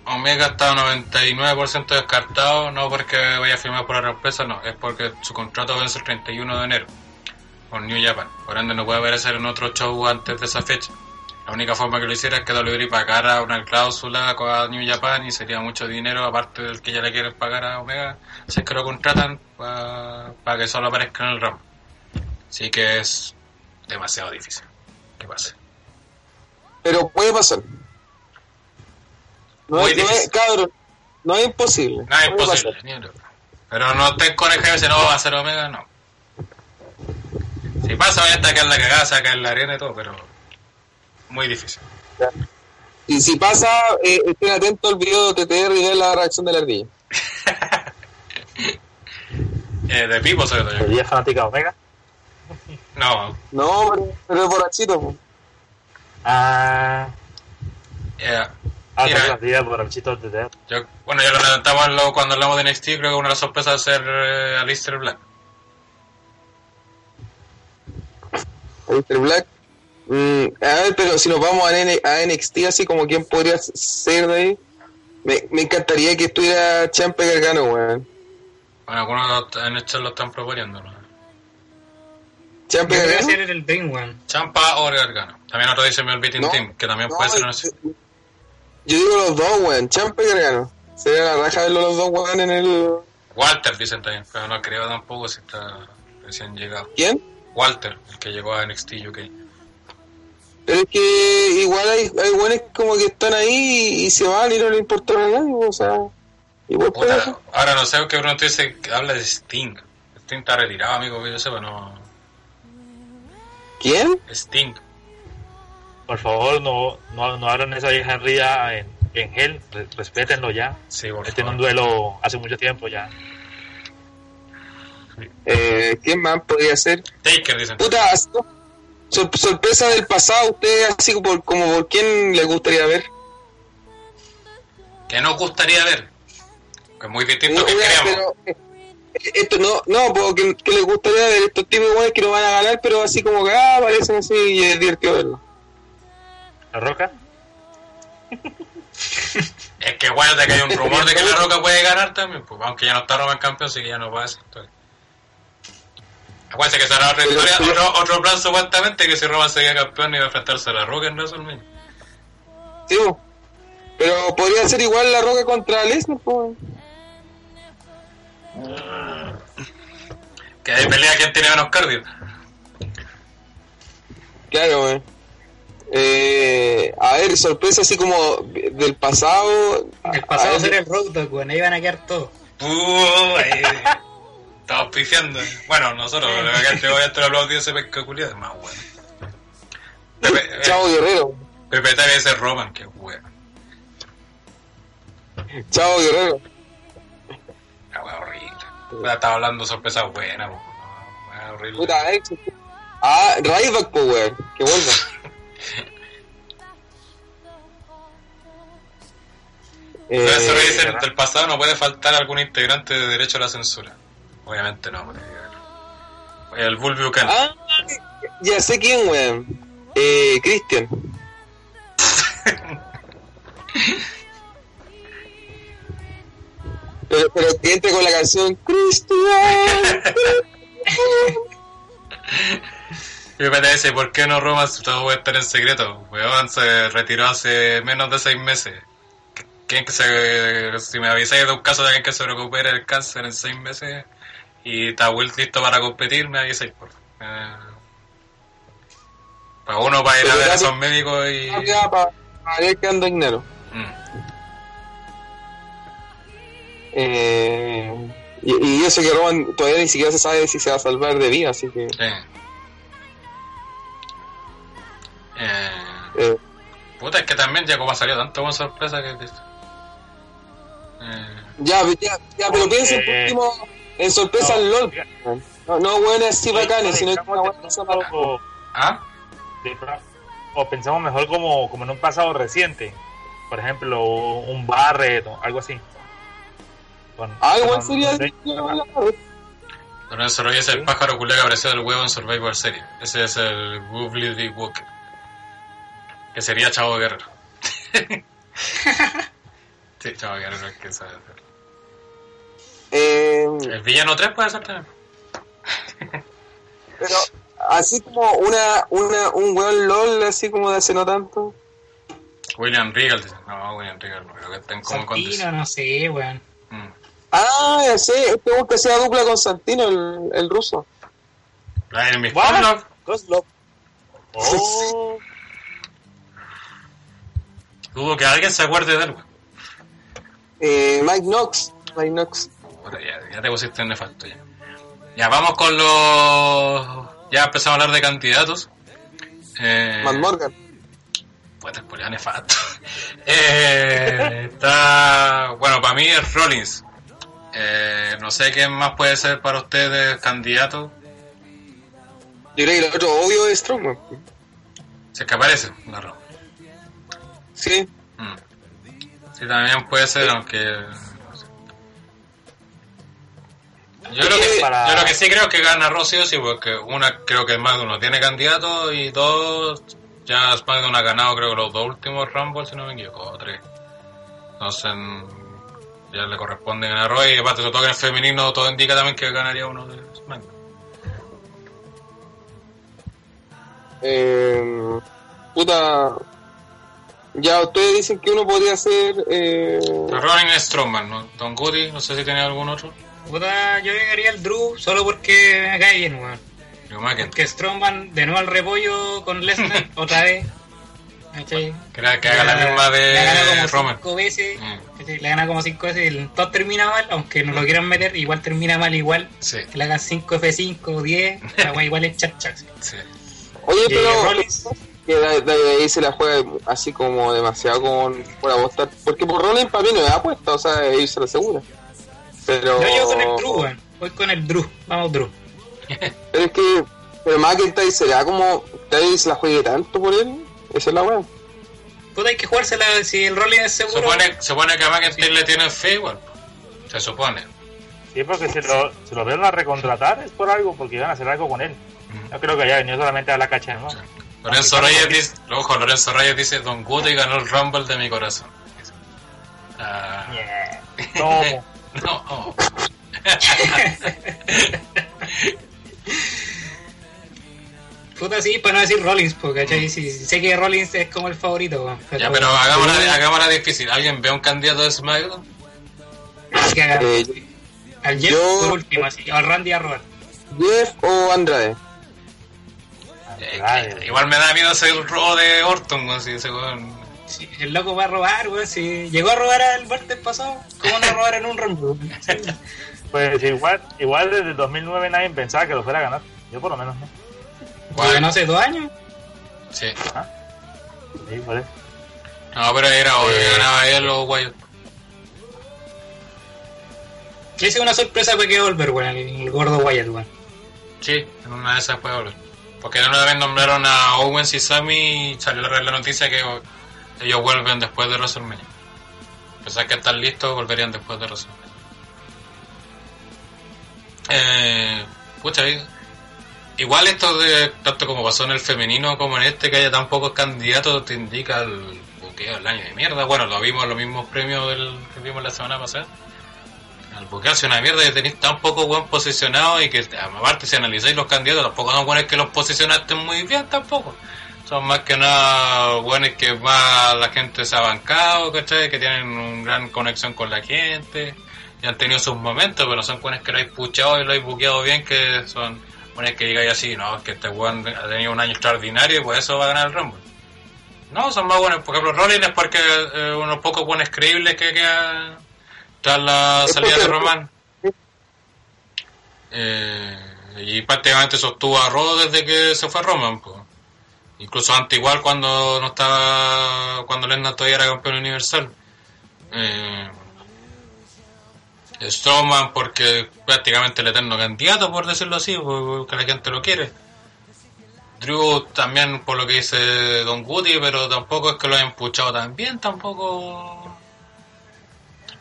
Omega está 99% descartado, no porque vaya a firmar por la empresa, no, es porque su contrato vence el 31 de enero con New Japan. Por ende, no puede aparecer en otro show antes de esa fecha. La única forma que lo hiciera es que WWE pagara una cláusula con a New Japan y sería mucho dinero, aparte del que ya le quieren pagar a Omega, si es que lo contratan para que solo aparezca en el ramo. Así que es demasiado difícil que pase. Pero puede pasar. No, Muy es, no es, difícil. cabrón, no es imposible. No es imposible. Pero no estén con el jefe, si no va a ser Omega, no. Si pasa, vaya a caer la cagada, se va a caer la arena y todo, pero muy difícil. Y si pasa, eh, estén atentos al video de TTR y vean la reacción de la ardilla. (laughs) Eh, de Pipo sobre todo. ¿Sería fanática de Omega? No, No, pero, pero es borrachito. po. Ah, eh, ah, Mira. días por el chito de Death. yo, bueno, ya lo lo- cuando hablamos de NXT, creo que una de las sorpresas es ser eh, Alistair Black. Mr. Black. Mm, a ver, pero si nos vamos a, N- a NXT, así como quién podría ser de ahí, me, me encantaría que estuviera Champe Gargano, weón. Bueno, algunos en hecho lo están proponiendo, ¿no? Champe Yo voy a Gargano. el. Champa o Gargano. También otro dice el Beating No, Team, que también no, puede ser yo, una yo digo los dos, weón. Champe y Gargano. Sería la raja verlo los dos, weón, en el. Walter dicen también, pero no creo tampoco si está recién llegado. ¿Quién? Walter, el que llegó a NXT UK. Pero es que igual hay, hay weones como que están ahí y, y se van y no le importa a nadie, o sea. Igual. Puta, ahora no sé qué pronto dice que habla de Sting. Sting está retirado, amigo, que yo sepa, no. ¿Quién? Sting. Por favor, no, no, no abran esa vieja ría en, en gel. Re- respétenlo ya. Sí, por Este en un favor. duelo hace mucho tiempo ya. Eh, ¿Quién más podría ser? Taker, dicen. Puta, sor- sorpresa del pasado, ustedes así como, como por quién les gustaría ver. Que nos gustaría ver. Que es muy distinto No, que weón, queríamos. pero, eh, esto no, no, porque que les gustaría ver estos tipos iguales que no van a ganar, pero así como que ah, aparecen así y es divertido verlo. ¿La roca? Es que guarda que hay un (laughs) rumor de que la Roca puede ganar también, pues, aunque ya no está Roman campeón, así que ya no va a esa historia. Acuérdense que será otra Pero- historia, pero- otro, otro plan supuestamente que si Roman seguía campeón iba a enfrentarse a la Roca en WrestleMania. Sí, bo. pero podría ser igual la roca contra Lesnar, pues. Que hay pelea quien tiene menos cardio. Claro, weón. Eh, a ver, sorpresa así como del pasado. El pasado sería el Road weón. Ahí van a quedar todos. Uh, ahí. Estamos pifiando. Bueno, nosotros, verdad que te voy a estar aplaudiendo ese pesca culiado, es más bueno. Pepe, eh, Chavo Guerrero. Pepe también es Roman, que bueno. Chavo Guerrero. La wea horrible. Puta, estaba hablando sorpresa buena, po. Wea horrible. Puta, eh. Ah, Ryback, pues, weón. Que vuelva. (laughs) Pero eso lo Eh, dicen, del pasado no puede faltar algún integrante de derecho a la censura. Obviamente no, El Bull Buchanan. ah, ya sé quién, weón. Eh, Christian. (laughs) Pero, pero que entre con la canción Christian. (laughs) Y me dice, ¿por qué no Roman si todo puede estar en secreto? Weón se retiró hace menos de seis meses. ¿Quién que se, si me avisáis de un caso de alguien que se recupere el cáncer en seis meses y está Will listo para competir, me avisáis, por. Eh, para uno, para ir a ver a esos médicos y... Ya, para ver que ando dinero. Mm. Eh, y, y eso que Roman todavía ni siquiera se sabe si se va a salvar de vida, así que. Sí. Eh, Eh, puta, es que también ya como ha salido tanto con sorpresa que... Eh, ya, ya, ya, pero piensen por Eh, último en sorpresa no, al LOL. diga- No, no buenas así bacanes, sino que una buena o, ¿Ah? o pensamos mejor como, como en un pasado reciente. Por ejemplo, un Barret o algo así. Con- Ah, igual con- Roy es el pájaro culé que apareció del huevo en Survivor Series. Ese es el Wobbly D. Walker. Que sería Chavo Guerrero. (laughs) sí, Chavo Guerrero es que sabe hacerlo. Eh, El villano 3 puede ser también. (laughs) pero así como una, una, un weón LOL, así como de hace no tanto. William Regal dice. No, William Regal no creo que estén como condición. no sé, weón. Mm. Ah, ya sé, este weón que sea dupla con Santino, el, el ruso. Brian What? Miskolov. Kozlov. Oh, Dudo que alguien se acuerde de él. weón. Eh, Mike Knox. Mike Knox. Ya, ya te pusiste en nefasto ya. Ya vamos con los. Ya empezamos a hablar de candidatos. Eh, Matt Morgan. Puta, el nefasto. (laughs) Eh, está. Bueno, para mí es Rollins. Eh, no sé quién más puede ser para ustedes candidato. Yo creo que el otro obvio es Strowman. Si es que aparece, la Raw. Sí. Mm. Sí, también puede ser, aunque. Yo creo, que, Para- yo lo que sí creo que gana Rossi sí, porque una creo que más de uno tiene candidato y dos ya SmackDown ha ganado creo que los dos últimos Rumble si no me equivoco, o tres. Entonces ya le corresponde ganar Roy y aparte sobre todo que en el femenino todo indica también que ganaría uno de SmackDown. Eh, puta. Ya ustedes dicen que uno podría ser. Eh, es Strowman, ¿no? Don Goody, no sé si tenía algún otro. Puta, yo llegaría al Drew solo porque me cae bien, weón. Que Strongman de nuevo al repollo con Lesnar (laughs) otra vez. ¿Cachai? Que, la- que haga la misma Le gana de como Roman. cinco veces. Mm. Le gana como cinco veces. y el Todo termina mal, aunque no lo quieran meter, igual termina mal igual. Sí, Que le hagan 5 F5 o 10, la wea igual es chat chat. sí. oye, Y pero. Rollins, Que de, de ahí se la juega así como demasiado con, por apostar. Porque por Rollins para mí no es apuesta, o sea, ellos se lo asegura. Pero. yo llevo con el Drew, weón. Voy con el Drew. Vamos, Drew. Pero (laughs) es que. Pero McIntyre será como. ¿Nadie se la juegue tanto por él? Esa es la weá. Puta, hay que jugársela si el Rollins es seguro. Supone, supone que a McIntyre le tienen fe igual. Se supone. Sí, porque si lo, si lo vieron a recontratar es por algo, porque iban a hacer algo con él. No creo que haya venido solamente a la cacha, ¿no? Lorenzo Reyes dice, ojo, Lorenzo Reyes dice, Don Guti ganó el Rumble de mi corazón. Ah, Yeah. ¿Cómo? (laughs) no, oh. (laughs) Puta, sí, para no decir Rollins, porque ¿cachai? Sí, sé que Rollins es como el favorito, ya, pero hagámosla, hagámosla difícil. ¿Alguien ve un candidato de SmackDown? Así que haga- Eh, al Jeff yo- por último, así, o al Randy a Robert. Jeff o Andrade. Eh, Andrade. que igual me da miedo hacer el robo de Orton, así, ese weón. Sí, el loco va a robar, weón. Si llegó a robar al martes pasado, ¿cómo no robar en un Rumble? (laughs) Sí. Pues igual, igual desde 2009 nadie pensaba que lo fuera a ganar. Yo por lo menos no. Lo ganó hace dos años. Sí. Sí, por eso. No, pero era o Eh. ganaba él o Wyatt. Esa es una sorpresa que quedó volver, weón, el, gordo Wyatt, weón. Sí, en una de esas puede volver. Porque una vez nombraron a Owens y Sammy y salió la noticia que ellos vuelven después de WrestleMania. A pesar que están listos, volverían después de WrestleMania. Eh, pucha, igual esto de tanto como pasó en el femenino como en este, que haya tan pocos candidatos, te indica el buqueo del año de mierda. Bueno, lo vimos en los mismos premios del, que vimos la semana pasada. El buqueo hace una mierda que tenéis tan poco buen posicionado y que aparte si analizáis los candidatos tampoco son buenos que los posicionaste muy bien tampoco. Son más que nada buenos que más la gente se ha bancado, ¿cachai? Que tienen una gran conexión con la gente y han tenido sus momentos, pero son buenos que lo habéis puchado y lo habéis buqueado bien, que son buenos que digáis así, no, es que este weón ha tenido un año extraordinario y por eso va a ganar el Rumble. No, son más buenos. Por ejemplo, Rollins es porque eh, unos pocos buenos creíbles que quedan tras la salida de Román. Eh, y prácticamente sostuvo a Raw desde que se fue Roman. pues. Incluso antes igual cuando no estaba, cuando Lesnar todavía era campeón universal. Eh, Strowman porque prácticamente el eterno candidato, por decirlo así, porque la gente lo quiere. Drew también por lo que dice Don Goody, pero tampoco es que lo hayan puchado tan bien, tampoco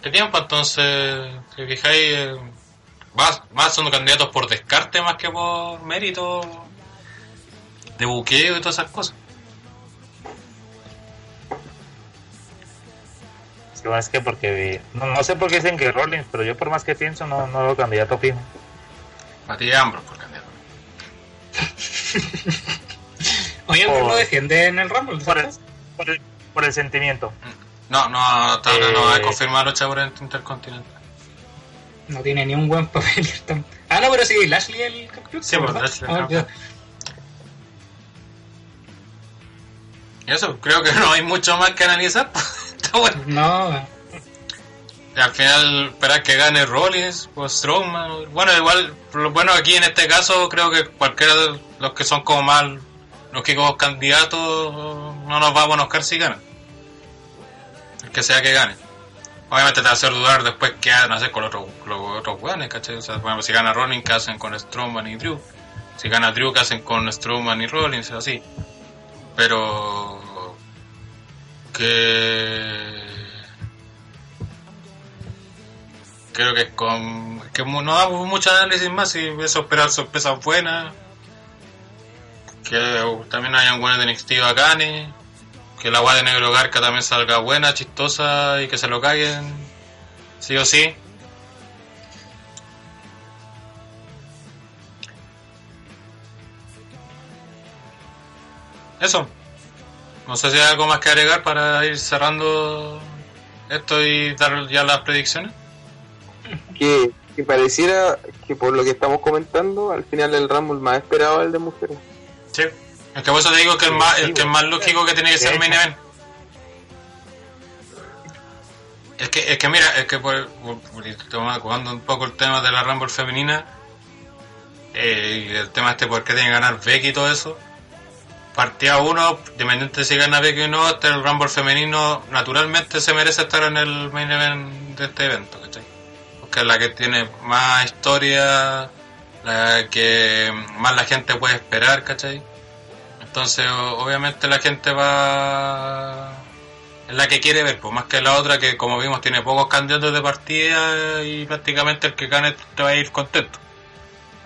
de tiempo, entonces, si fijáis, más, más son candidatos por descarte más que por mérito de buqueo y todas esas cosas. Sí, bueno, es que porque. No, no sé por qué dicen que Rollins, pero yo por más que pienso, no, no veo candidato fijo. Matías Ambrose por candidato. (laughs) Oye, Por- lo defiende en el Rumble, Por el, por el, por el sentimiento. No, no, hasta ahora no ha Eh. confirmado lucha por el Intercontinental. No tiene ni un buen (laughs) papel. Ah, no, pero sí, Lashley el campeón. Sí, ¿verdad? Lashley eso, creo que no hay mucho más que analizar. (laughs) Está bueno. No, Y al final esperar que gane Rollins o Strowman. Bueno, igual, lo bueno aquí en este caso creo que cualquiera de los que son como más los que como candidatos no nos va a buscar si ganan. El que sea que gane. Obviamente te va a hacer dudar después qué van a hacer con los otros, los otros weones, ¿cachai? O sea, ejemplo, si gana Rollins, ¿qué hacen con Strowman y Drew? Si gana Drew, ¿qué hacen con Strowman y Rollins? Así. Pero... Que... Creo que con... Que no damos mucho análisis más y eso esperar sorpresas buenas. Que uh, también hayan buenas de NXT bacanes. Que la agua de Negro Garca también salga buena, chistosa y que se lo caguen. Sí o sí. Eso. No sé si hay algo más que agregar para ir cerrando esto y dar ya las predicciones. Que, que pareciera que por lo que estamos comentando, al final el Rumble más esperado es el de mujeres. Sí. Es que por eso te digo que el más, el que es más lógico que tiene que ser main event. Es que, es que mira, es que por, por, por- jugando un poco el tema de la Rumble femenina, eh, y el tema este por qué tiene que ganar Becky y todo eso, partida uno, dependiente de si gana Becky o no, este el Rumble femenino naturalmente se merece estar en el main event de este evento, ¿cachai? Porque es la que tiene más historia, la que más la gente puede esperar, ¿cachai? Entonces, obviamente la gente va... Es la que quiere ver, pues más que la otra que, como vimos, tiene pocos candidatos de partida y prácticamente el que gane te va a ir contento.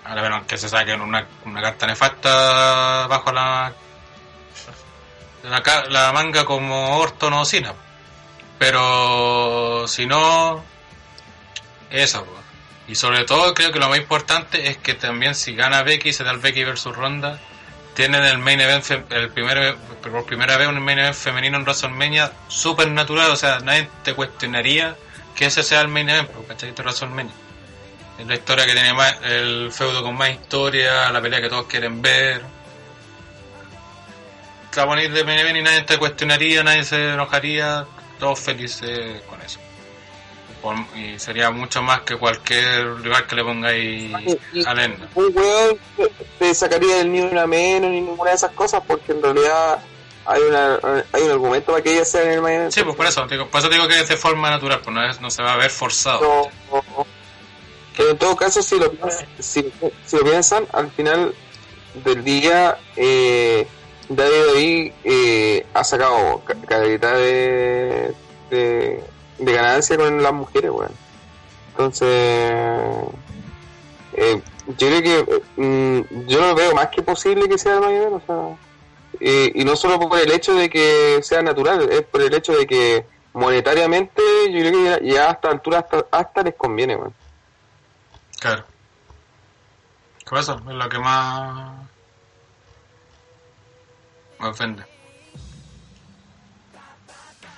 Ahora, bueno, que se saquen una, una carta nefasta bajo la, la, la manga como Orton o Cena. Pero si no, eso. pues. Y sobre todo creo que lo más importante es que también si gana Becky, se da el Becky versus Ronda, tienen el main event, el primer, por primera vez un main event femenino en WrestleMania super natural, o sea, nadie te cuestionaría que ese sea el main event, ¿cachai? De WrestleMania. Es la historia que tiene más, el feudo con más historia, la pelea que todos quieren ver. La ponéis de main event y nadie te cuestionaría, nadie se enojaría, todos felices con eso. Y sería mucho más que cualquier rival que le pongáis a Lennon. Un weón te- sacaría del ni una menos ni ninguna de esas cosas porque en realidad hay una hay un argumento para que ella sea en el event. Sí, pues por eso, digo, por eso digo que es de forma natural, pues no, es, no se va a ver forzado. No, no. Pero en todo caso, si lo, si, si lo piensan, al final del día, eh, David eh, ha sacado ca- calidad de, ganancia con las mujeres, weón. Entonces, eh, yo creo que mm, yo lo veo más que posible que sea el mayor, o sea, y no solo por el hecho de que sea natural, es por el hecho de que monetariamente yo creo que ya, ya a esta altura hasta, hasta les conviene, weón. Claro. ¿Qué pasa? Es lo que más me ofende.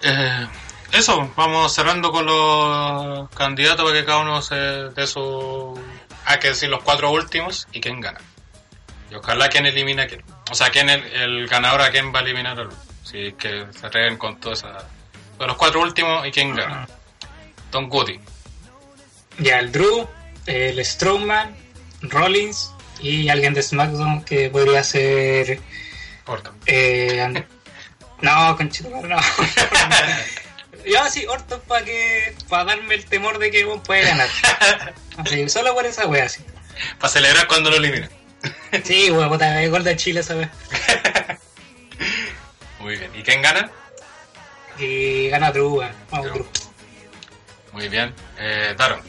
Eh, eso, vamos cerrando con los candidatos para que cada uno se dé su... Hay que decir los cuatro últimos y quién gana. Y ojalá quién elimina a quién. O sea, quién el, el ganador a quién va a eliminar al otro. Si es que se atreven con toda esa... Los cuatro últimos y quién gana. Don Goody. Ya el Drew, el Strowman, Rollins y alguien de SmackDown que podría ser. Orton. Eh, (laughs) no, conchito, no. (laughs) Yo sí, Orton para que para darme el temor de que uno puede ganar. (laughs) Así, solo por esa wea, así. Para celebrar cuando lo eliminen. Sí, wea, puta, gol de Chile esa wea. Muy bien. ¿Y quién gana? Y gana Drew, wea. Vamos, Drew. Muy bien. Eh, Daron.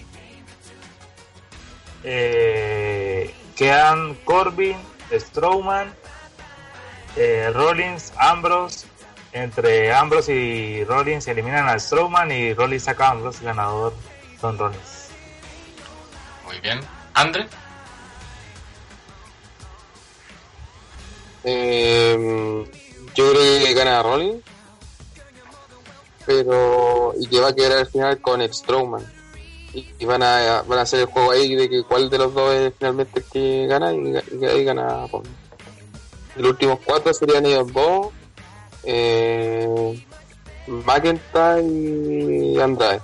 Eh, quedan Corbin, Strowman, eh, Rollins, Ambrose. Entre Ambrose y Rollins se eliminan a Strowman y Rollins saca a Ambrose, ganador Don Rollins. Muy bien. Andre. Eh, yo creo que gana Rollins. Pero. Y que va a quedar al final con Strowman. Y, y van, a, van a hacer el juego ahí de que cuál de los dos es finalmente el que gana. Y, y ahí gana Rollins. Los últimos cuatro serían ellos dos: eh, y Andrade.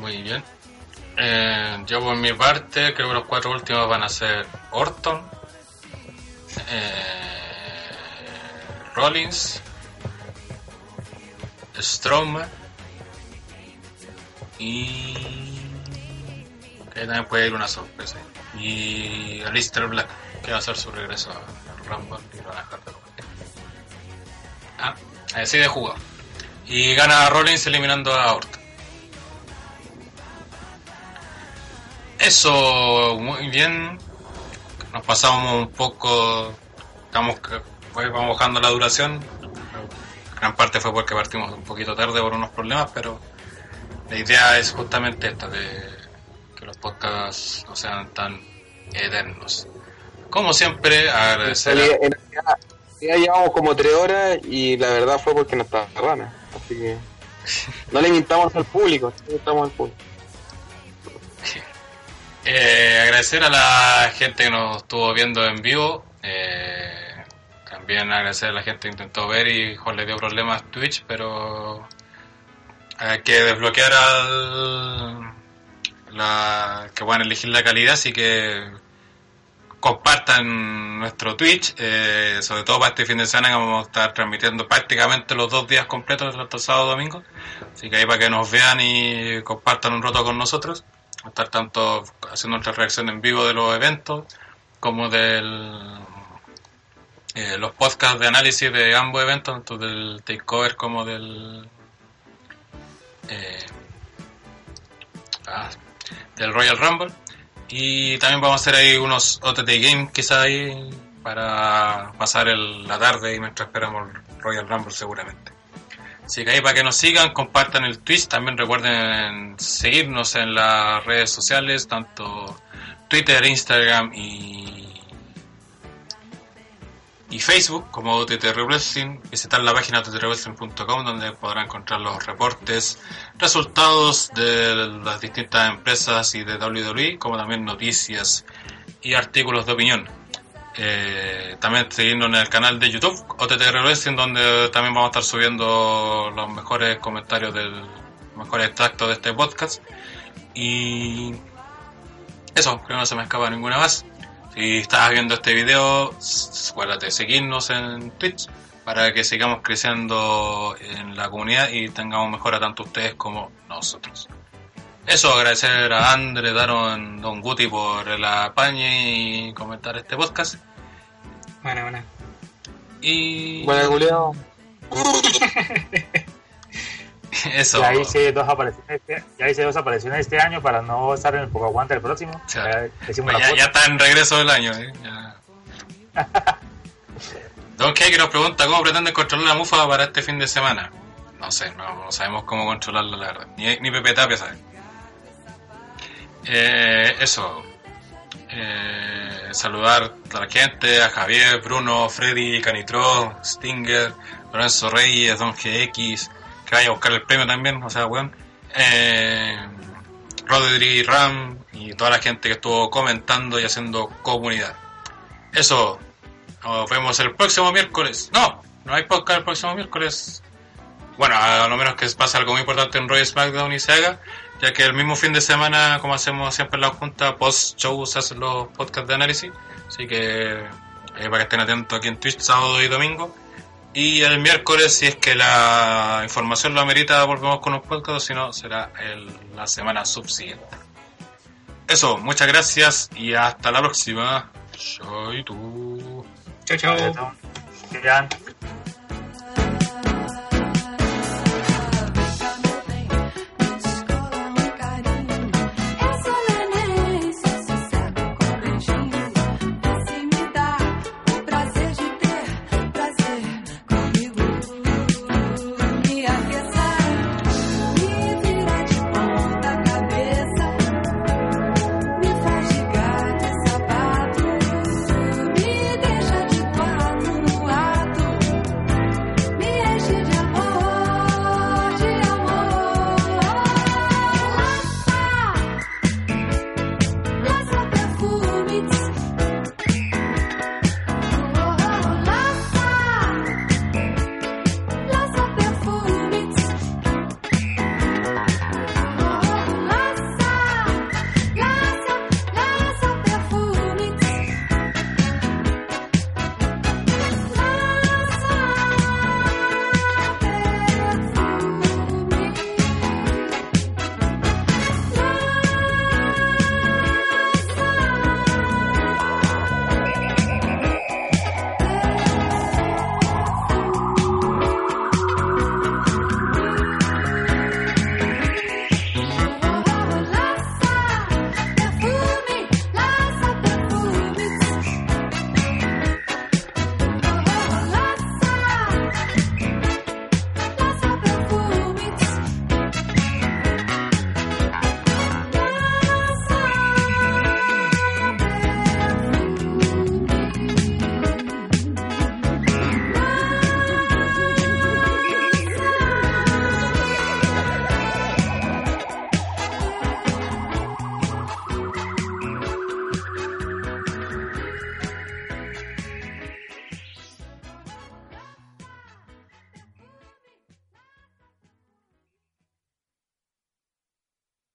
Muy bien. Eh, yo por mi parte creo que los cuatro últimos van a ser Orton, eh, Rollins, Strowman Y. Que también puede ir una sorpresa. Y Alistair Black, que va a hacer su regreso a Rumble y lo van a dejar de. Ah, así de jugado. Y gana Rollins eliminando a Orton. Eso, muy bien. Nos pasamos un poco. Estamos pues, vamos bajando la duración. Gran parte fue porque partimos un poquito tarde por unos problemas, pero la idea es justamente esta, de que los podcasts no sean tan eternos. Como siempre, agradecer en realidad, ya llevamos como tres horas y la verdad fue porque no estaba rana. Así que (laughs) no le mintamos al público, no le mintamos al público. (laughs) Eh, agradecer a la gente que nos estuvo viendo en vivo. eh, también agradecer a la gente que intentó ver y Juan le dio problemas Twitch, pero hay que desbloquear al la que puedan elegir la calidad, así que compartan nuestro Twitch, eh, sobre todo para este fin de semana que vamos a estar transmitiendo prácticamente los dos días completos, el sábado y domingo. Así que ahí para que nos vean y compartan un rato con nosotros. Vamos a estar tanto haciendo nuestra reacción en vivo de los eventos como del eh, los podcasts de análisis de ambos eventos, tanto del takeover como del eh, ah, del Royal Rumble. Y también vamos a hacer ahí unos OTT Games quizá ahí para pasar el- la tarde y mientras esperamos Royal Rumble seguramente. Así que ahí para que nos sigan, compartan el Twitch, también recuerden seguirnos en las redes sociales, tanto Twitter, Instagram y, y Facebook como OTTR Wrestling, visitar la página ottrwrestling.com donde podrán encontrar los reportes, resultados de las distintas empresas y de WWE, como también noticias y artículos de opinión. Eh, también seguirnos en el canal de YouTube, OTTR Wrestling, donde también vamos a estar subiendo los mejores comentarios del los mejores extractos de este podcast. Y eso, creo que no se me escapa ninguna más. Si estás viendo este video, acuérdate de seguirnos en Twitch para que sigamos creciendo en la comunidad y tengamos mejora tanto ustedes como nosotros. Eso, agradecer a Andre, Daron, Don Guti por el apañe y comentar este podcast. Bueno, bueno. Y Bueno, Julio, (laughs) (laughs) eso. Ya hice dos apariciones este, ya hice dos apariciones este año para no estar en el poco aguante el próximo. Ya Pues ya, está en regreso del año. ¿eh? Ya. (laughs) Don Keke nos pregunta cómo pretende controlar la mufa para este fin de semana. No sé, no, no sabemos cómo controlarla, la verdad. Ni, ni Pepe Tapia sabe. Eh, eso. Eh, saludar a la gente, a Javier, Bruno, Freddy, Canitro, Stinger, Lorenzo Reyes, Don GX, que vaya a buscar el premio también, o sea, weón. Eh, Rodri Ram y toda la gente que estuvo comentando y haciendo comunidad. Eso, nos vemos el próximo miércoles. No, no hay podcast el próximo miércoles. Bueno, a lo menos que pase algo muy importante en Roy SmackDown y se haga, ya que el mismo fin de semana, como hacemos siempre en la junta, post-show se hacen los podcasts de análisis. Así que eh, para que estén atentos aquí en Twitch, sábado y domingo. Y el miércoles, si es que la información lo amerita, volvemos con un podcast, si no, será el- la semana subsiguiente. Eso, muchas gracias y hasta la próxima. Soy tú. Chao, chao.